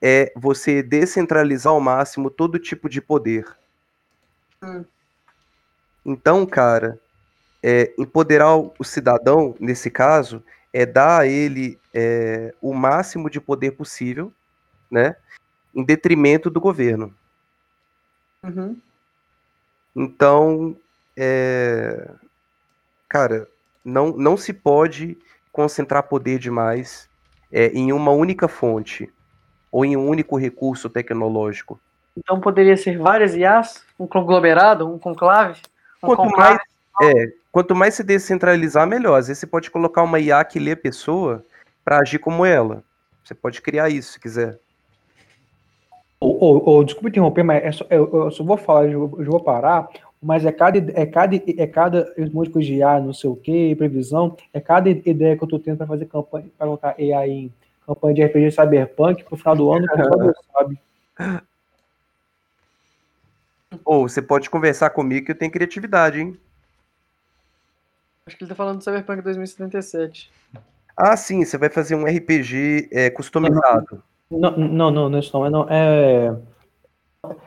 é você descentralizar ao máximo todo tipo de poder. Hum. Então, cara, é, empoderar o cidadão, nesse caso, é dar a ele é, o máximo de poder possível, né? Em detrimento do governo. Uhum. Então, é, cara, não, não se pode concentrar poder demais é, em uma única fonte ou em um único recurso tecnológico. Então poderia ser várias IAs, um conglomerado, um conclave, um Quanto conclave. mais, é, quanto mais se descentralizar, melhor. Às vezes você pode colocar uma IA que lê a pessoa para agir como ela. Você pode criar isso se quiser. Ô, ô, ô, desculpa interromper, mas é só- eu, eu só vou falar, eu, eu vou parar, mas é cada, é cada, é cada um monte de coisa de AI, não sei o que, previsão, é cada ideia que eu tô tendo para fazer campanha, para colocar AI em campanha de RPG Cyberpunk pro final do ano, que só Deus sabe. Ou você pode conversar comigo que eu tenho criatividade, hein? Acho que ele tá falando do Cyberpunk 2077. Ah, sim, você vai fazer um RPG é, customizado. Não, não, não, não é isso não. É, não, é,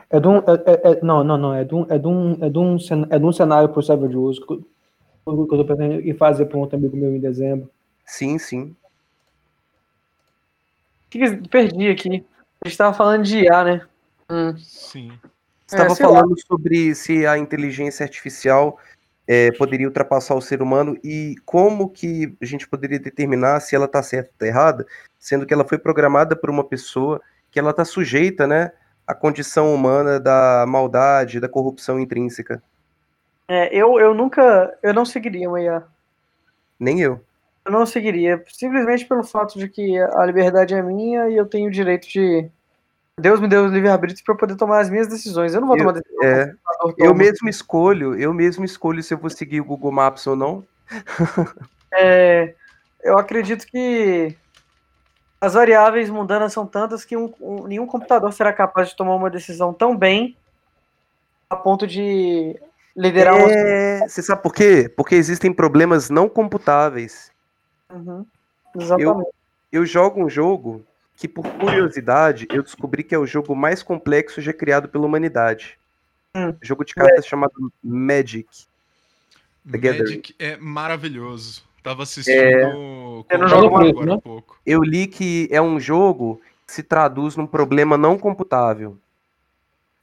é de um. É, é- é- não, não, não. É de um, é de um, é de um, é de um cenário pro server de uso que eu que eu tô pretendendo ir fazer para um outro amigo meu em dezembro. Sim, sim. Que que- Perdi aqui. A gente tava falando de IA, né? Hum. Sim. Você estava É, sei lá. falando sobre se a inteligência artificial é, poderia ultrapassar o ser humano e como que a gente poderia determinar se ela está certa ou está errada, sendo que ela foi programada por uma pessoa que ela está sujeita, né, à condição humana da maldade, da corrupção intrínseca. É, eu, eu nunca. Eu não seguiria uma IA. Nem eu. Eu não seguiria, simplesmente pelo fato de que a liberdade é minha e eu tenho o direito de. Deus me deu o livre-arbítrio para eu poder tomar as minhas decisões. Eu não vou Eu- tomar decisão. é, Eu mesmo escolho, eu mesmo escolho se eu vou seguir o Google Maps ou não. É, eu acredito que as variáveis mundanas são tantas que um- um- nenhum computador será capaz de tomar uma decisão tão bem a ponto de liderar um. É, você sabe por quê? Porque existem problemas não computáveis. Uhum, exatamente. Eu jogo um jogo que, por curiosidade, eu descobri que é o jogo mais complexo já criado pela humanidade. Hum. Jogo de cartas chamado Magic. Magic é maravilhoso. Tava assistindo Eu não jogo agora né? há pouco. Eu li que é um jogo que se traduz num problema não computável.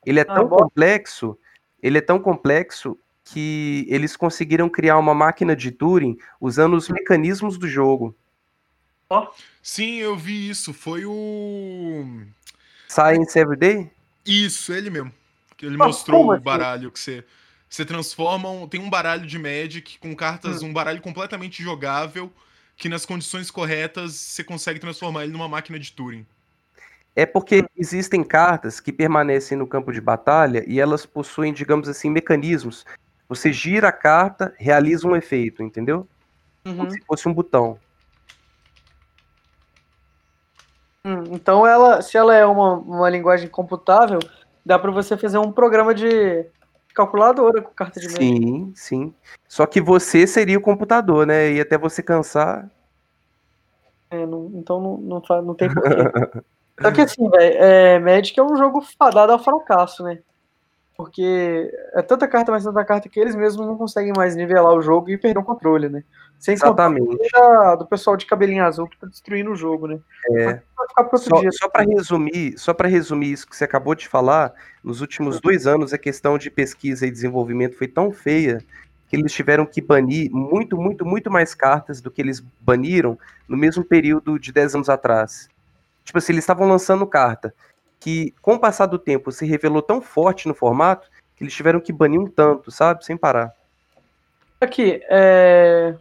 Ele é Ah, tão bom. complexo, ele é tão complexo que eles conseguiram criar uma máquina de Turing usando os mecanismos do jogo. Sim, eu vi isso. Foi o. Science Everyday? Isso, ele mesmo. Que ele Ah, mostrou o assim? baralho que você. Você transforma. um- Tem um baralho de Magic com cartas, Hum. um baralho completamente jogável. Que nas condições corretas você consegue transformar ele numa máquina de Turing. É porque existem cartas que permanecem no campo de batalha e elas possuem, digamos assim, mecanismos. Você gira a carta, realiza um efeito, entendeu? Uhum. Como se fosse um botão. Hum, então, ela, se ela é uma, uma linguagem computável, dá para você fazer um programa de calculadora com carta de Magic. Sim, sim. Só que você seria o computador, né? E até você cansar. É, não- então não, não, não tem porquê. Só que assim, velho, é, Magic é um jogo fadado ao fracasso, né? Porque é tanta carta, mais tanta carta que eles mesmos não conseguem mais nivelar o jogo e perder o controle, né? Sem contar Exatamente. da- do pessoal de cabelinho azul que tá destruindo o jogo, né? É. Só, dia. só para resumir, só para resumir isso que você acabou de falar, nos últimos dois anos a questão de pesquisa e desenvolvimento foi tão feia que eles tiveram que banir muito, muito, muito mais cartas do que eles baniram no mesmo período de 10 anos atrás. Tipo assim, eles estavam lançando carta que, com o passar do tempo, se revelou tão forte no formato que eles tiveram que banir um tanto, sabe? Sem parar. Aqui, é...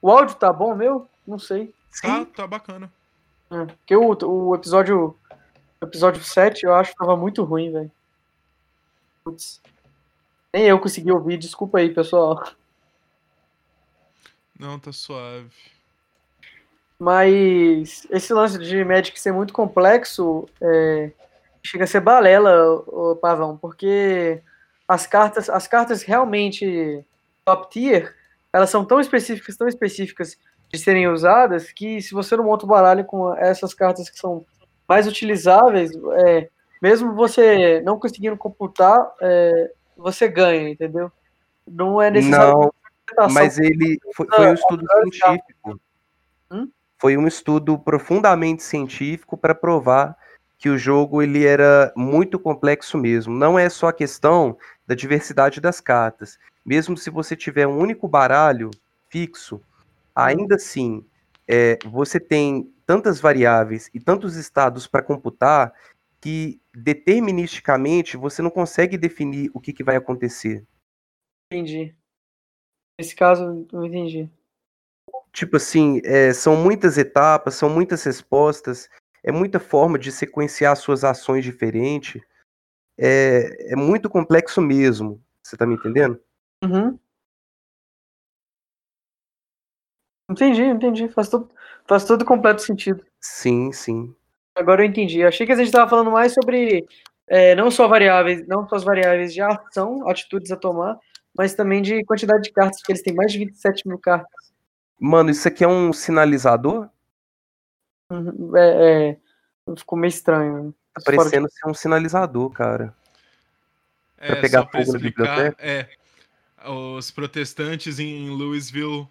o áudio tá bom, meu? Não sei. Tá, tá bacana. É, porque o, o episódio o episódio 7 eu acho que tava muito ruim, velho. Putz. Nem eu consegui ouvir, desculpa aí, pessoal. Não, tá suave. Mas esse lance de Magic ser muito complexo é, chega a ser balela, ô, Pavão, porque as cartas, as cartas realmente top tier, elas são tão específicas, tão específicas de serem usadas, que se você não monta o baralho com essas cartas que são mais utilizáveis, é, mesmo você não conseguindo computar, é, você ganha, entendeu? Não é necessário Não. Mas ele foi, foi um estudo científico. Hum? Foi um estudo profundamente científico para provar que o jogo ele era muito complexo mesmo. Não é só a questão da diversidade das cartas. Mesmo se você tiver um único baralho fixo, ainda assim é, você tem tantas variáveis e tantos estados para computar que deterministicamente você não consegue definir o que, que vai acontecer. Entendi. Nesse caso, não entendi. Tipo assim, é, são muitas etapas, são muitas respostas, é muita forma de sequenciar suas ações diferentes. É, é muito complexo mesmo. Você tá me entendendo? Uhum. Entendi, entendi. Faz todo, faz todo completo sentido. Sim, sim. Agora eu entendi. Eu achei que a gente estava falando mais sobre é, não só variáveis, não só as variáveis de ação, atitudes a tomar, mas também de quantidade de cartas, porque eles têm mais de 27 mil cartas. Mano, isso aqui é um sinalizador? Uhum, É, é, ficou meio estranho. né? Tá Fora de- parecendo ser um sinalizador, cara. Pra pegar fogo na explicar, é, os protestantes em Louisville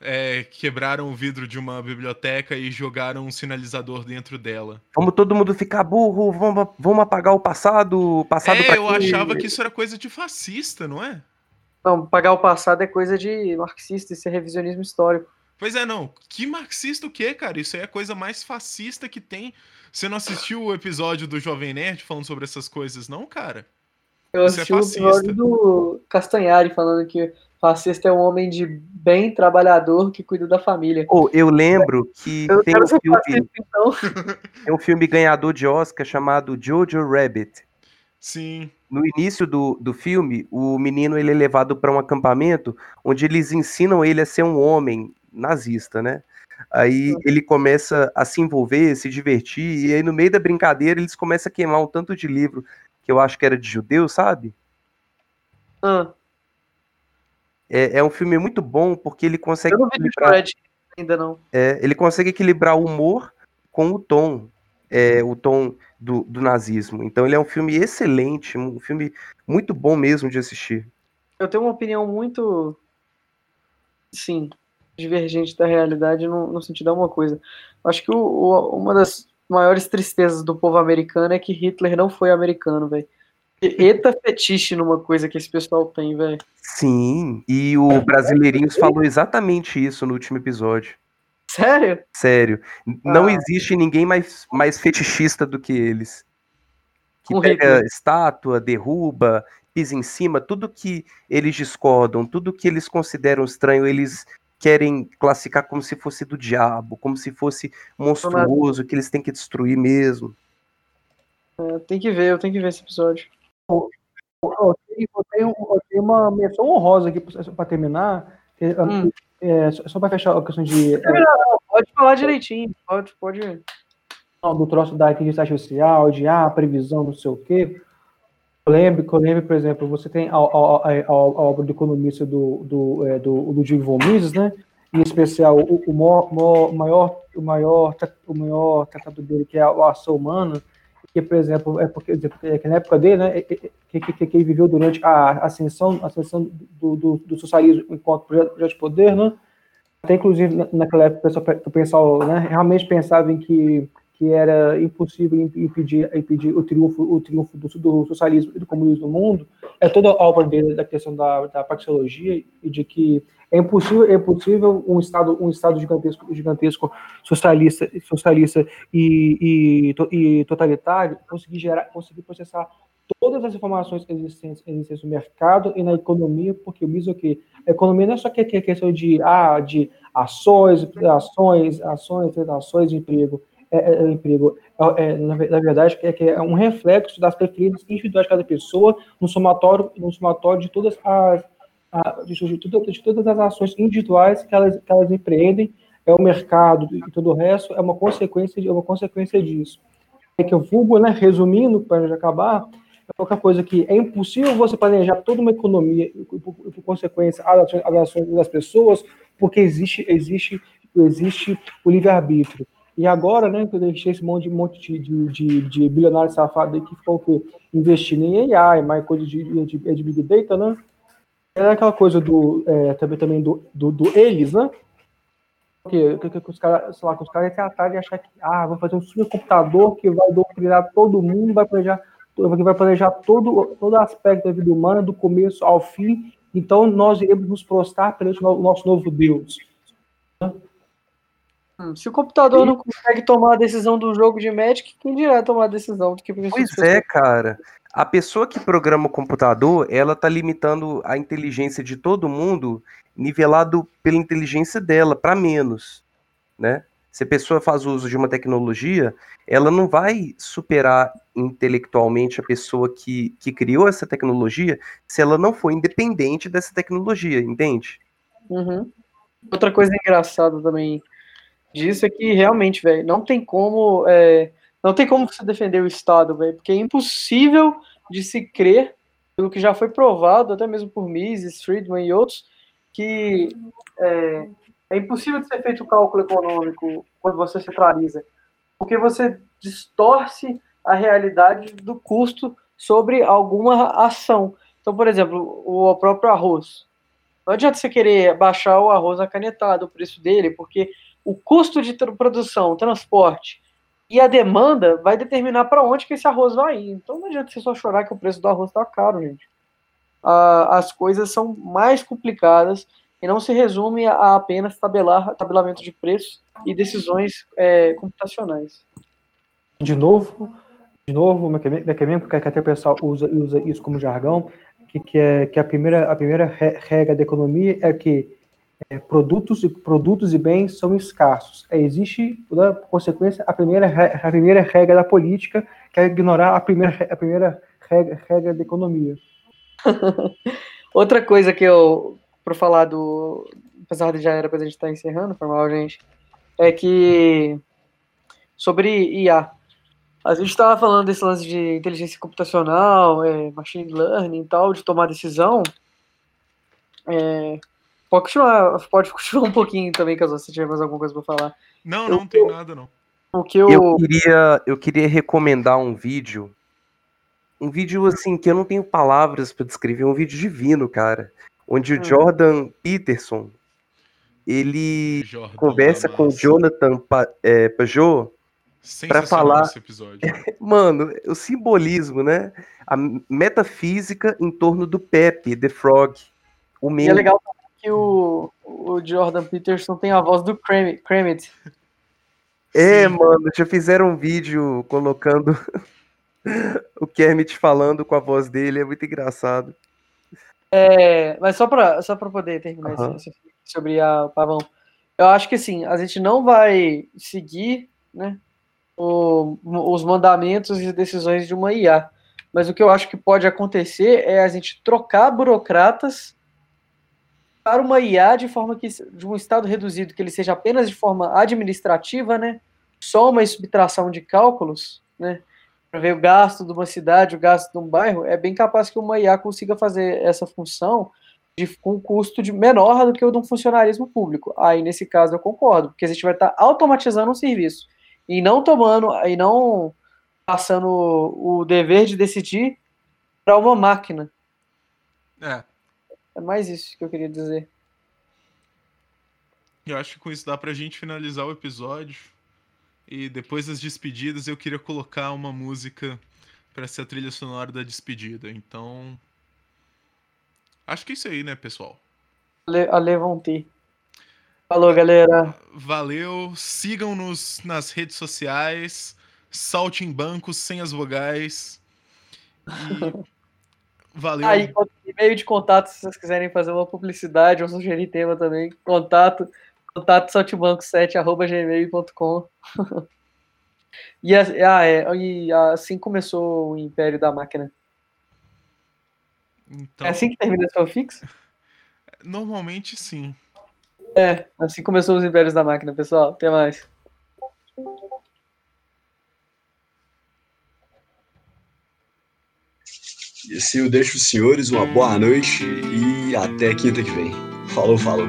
é, quebraram o vidro de uma biblioteca e jogaram um sinalizador dentro dela. Vamos todo mundo ficar burro, vamos, vamos apagar o passado, o passado é, pra eu quê? achava que isso era coisa de fascista, não é? Não, pagar o passado é coisa de marxista, isso é revisionismo histórico. Pois é, não. Que marxista o quê, cara? Isso aí é a coisa mais fascista que tem. Você não assistiu o episódio do Jovem Nerd falando sobre essas coisas, não, cara? Eu Isso é assisti o fascista. episódio do Castanhari falando que fascista é um homem de bem trabalhador que cuida da família. Pô, eu lembro que Eu tem um, filme, fascista, então. tem um filme ganhador de Oscar chamado Jojo Rabbit. Sim. No início do, do filme, o menino ele é levado para um acampamento onde eles ensinam ele a ser um homem nazista, né? Aí ele começa a se envolver, se divertir, e aí no meio da brincadeira eles começam a queimar um tanto de livro que eu acho que era de judeu, sabe? Ah, É, é um filme muito bom porque ele consegue eu não vi o equilibrar, Fred ainda não. é, ele consegue equilibrar o humor com o tom, é, o tom do, do nazismo. Então ele é um filme excelente, um filme muito bom mesmo de assistir. Eu tenho uma opinião muito, sim, divergente da realidade no, no sentido de uma coisa. Acho que o- o- uma das maiores tristezas do povo americano é que Hitler não foi americano, velho. Eita fetiche numa coisa que esse pessoal tem, velho. Sim, e o Brasileirinhos falou exatamente isso no último episódio. Sério? Sério. Não Ah. existe ninguém mais, mais fetichista do que eles. Que Com pega Hitler. estátua, derruba, pisa em cima, tudo que eles discordam, tudo que eles consideram estranho, eles querem classificar como se fosse do diabo, como se fosse monstruoso, que eles têm que destruir mesmo. É, tem que ver, eu tenho que ver esse episódio. Eu tenho, eu tenho- eu tenho uma menção honrosa aqui para terminar. ah, Hum. é, só só para fechar a questão de, é, Pode falar direitinho, pode, pode. não, do troço da inteligência artificial, de ah, previsão, não sei o quê. Eu lembro, por exemplo, você tem a, a- a- a- obra do economista do, do, é, do Ludwig von Mises, né? Em especial, o, o maior, maior- o maior, o maior tratado dele, que é a ação humana, que, por exemplo, é porque, que na época dele, né, é- é- que, que, que ele viveu durante a ascensão, a ascensão do, do, do socialismo enquanto projeto, de poder, né? Até inclusive na- naquela época o pessoal, o pessoal né, realmente pensava em que, que era impossível im- impedir, impedir o triunfo, o triunfo do, do socialismo e do comunismo no mundo. É toda a obra dele da questão da, da praxeologia e de que é impossível, é impossível um estado, um estado gigantesco, gigantesco socialista, socialista e, e, e totalitário conseguir gerar, conseguir processar todas as informações existentes, existentes no mercado e na economia, porque o Mises é o quê? A economia não é só que que é questão de, ah, de ações, ações, ações, ações de emprego, é, é, é emprego. É, é, na, na verdade, é, que é um reflexo das preferências individuais de cada pessoa no somatório, no somatório de todas as a- de, de, tudo- de todas as ações individuais que elas, que elas empreendem, é o mercado e todo o resto é uma consequência de é uma consequência disso. É que eu vulgo, né, resumindo, para acabar, é outra coisa que é impossível você planejar toda uma economia e, por, por- por consequência, as ações, as ações das pessoas, porque existe, existe, existe o livre-arbítrio. E agora, né, que eu deixei esse monte, monte de, de, de, de bilionário safado aí que ficou o quê? investindo em AI, mais coisa de, de, de Big Data, né? É aquela coisa do, é, também, também do, do, do eles, né? Que, que, que os caras, sei lá, que os caras tratarem de achar que, ah, vamos fazer um supercomputador que vai doutrinar todo mundo, vai planejar, que vai planejar todo, todo aspecto da vida humana, do começo ao fim, então nós iremos nos prostrar perante o nosso novo Deus. Hum, Se o computador não consegue tomar a decisão do jogo de Magic, quem dirá tomar a decisão do que Pois é, cara. A pessoa que programa o computador, ela tá limitando a inteligência de todo mundo, nivelado pela inteligência dela, para menos, né? Se a pessoa faz uso de uma tecnologia, ela não vai superar intelectualmente a pessoa que, que criou essa tecnologia se ela não for independente dessa tecnologia, entende? Uhum. Outra coisa engraçada também disso é que realmente, velho, não tem como, é, não tem como você defender o Estado, velho, porque é impossível de se crer que o que já foi provado, até mesmo por Mises, Friedman e outros, que é, é impossível de ser feito o cálculo econômico quando você centraliza, porque você distorce a realidade do custo sobre alguma ação. Então, por exemplo, o próprio arroz. Não adianta você querer baixar o arroz acanetado, o preço dele, porque o custo de produção, transporte e a demanda vai determinar para onde que esse arroz vai ir. Então não adianta você só chorar que o preço do arroz está caro, gente. Ah, as coisas são mais complicadas e não se resume a apenas tabelar tabelamento de preços e decisões é, computacionais. De novo, de novo, mecanismo, porque até o pessoal usa, usa isso como jargão, que, que, é, que a primeira, a primeira regra da economia é que é, produtos, e, produtos e bens são escassos. É, existe, por consequência, a primeira, a primeira regra da política, que é ignorar a primeira, a primeira regra, regra da economia. Outra coisa que eu, para falar do. Apesar de já era para a gente estar tá encerrando, foi mal, gente. É que. Sobre IA. A gente estava falando desse lance de inteligência computacional, é, machine learning e tal, de tomar decisão. É, pode continuar, pode continuar um pouquinho também, caso você tiver mais alguma coisa para falar. Não, não eu, tem nada, não. O que eu... eu queria, eu queria recomendar um vídeo, um vídeo assim que eu não tenho palavras para descrever, um vídeo divino, cara onde o hum. Jordan Peterson ele Jordan conversa com o Jonathan pa, é, Pajot para falar mano o simbolismo né a metafísica em torno do Pepe The Frog o meme. E é legal que o, o Jordan Peterson tem a voz do Kremit é mano já fizeram um vídeo colocando o Kermit falando com a voz dele é muito engraçado é, mas só para só poder terminar uhum. esse, sobre a Pavão, eu acho que assim, a gente não vai seguir né, o, os mandamentos e decisões de uma IA. Mas o que eu acho que pode acontecer é a gente trocar burocratas para uma IA de forma que de um estado reduzido, que ele seja apenas de forma administrativa, né? Só uma subtração de cálculos, né? para ver o gasto de uma cidade, o gasto de um bairro, é bem capaz que uma IA consiga fazer essa função de, com um custo de menor do que o de um funcionarismo público. Aí, nesse caso, eu concordo, porque a gente vai estar automatizando um serviço e não tomando, e não passando o dever de decidir para uma máquina. É. É mais isso que eu queria dizer. Eu acho que com isso dá pra gente finalizar o episódio. E depois das despedidas eu queria colocar uma música para ser a trilha sonora da despedida. Então. Acho que é isso aí, né, pessoal? A Levante. Falou, galera. Valeu. Sigam-nos nas redes sociais. Salte em bancos sem as vogais. E. Valeu. Aí, e-mail de contato, se vocês quiserem fazer uma publicidade ou sugerir tema também. Contato Contato saltimbanco7.gmail.com e, ah, é, e assim começou o Império da Máquina. Então... É assim que termina o fixo? Normalmente sim. É, assim começou os Impérios da Máquina, pessoal. Até mais. E assim eu deixo os senhores uma boa noite e até quinta que vem. Falou, falou.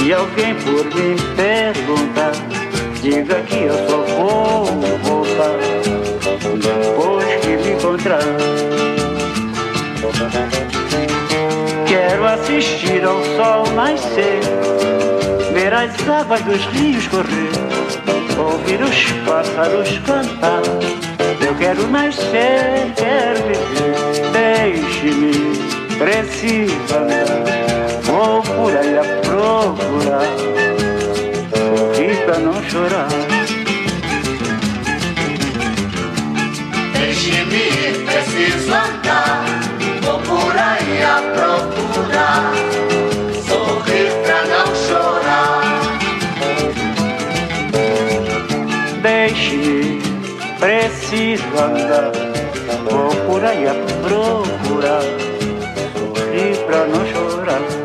Se alguém por me perguntar Diga que eu só vou voltar Depois que me encontrar. Quero assistir ao sol nascer Ver as águas dos rios correr Ouvir os pássaros cantar. Eu quero nascer, quero viver Deixe-me, preciso andar. Vou por aí a procurar Sorrir pra não chorar Deixe-me ir, preciso andar. Vou por aí a procurar. Sorrir pra não chorar. Deixe-me, preciso andar Vou por aí a procurar Sorrir pra não chorar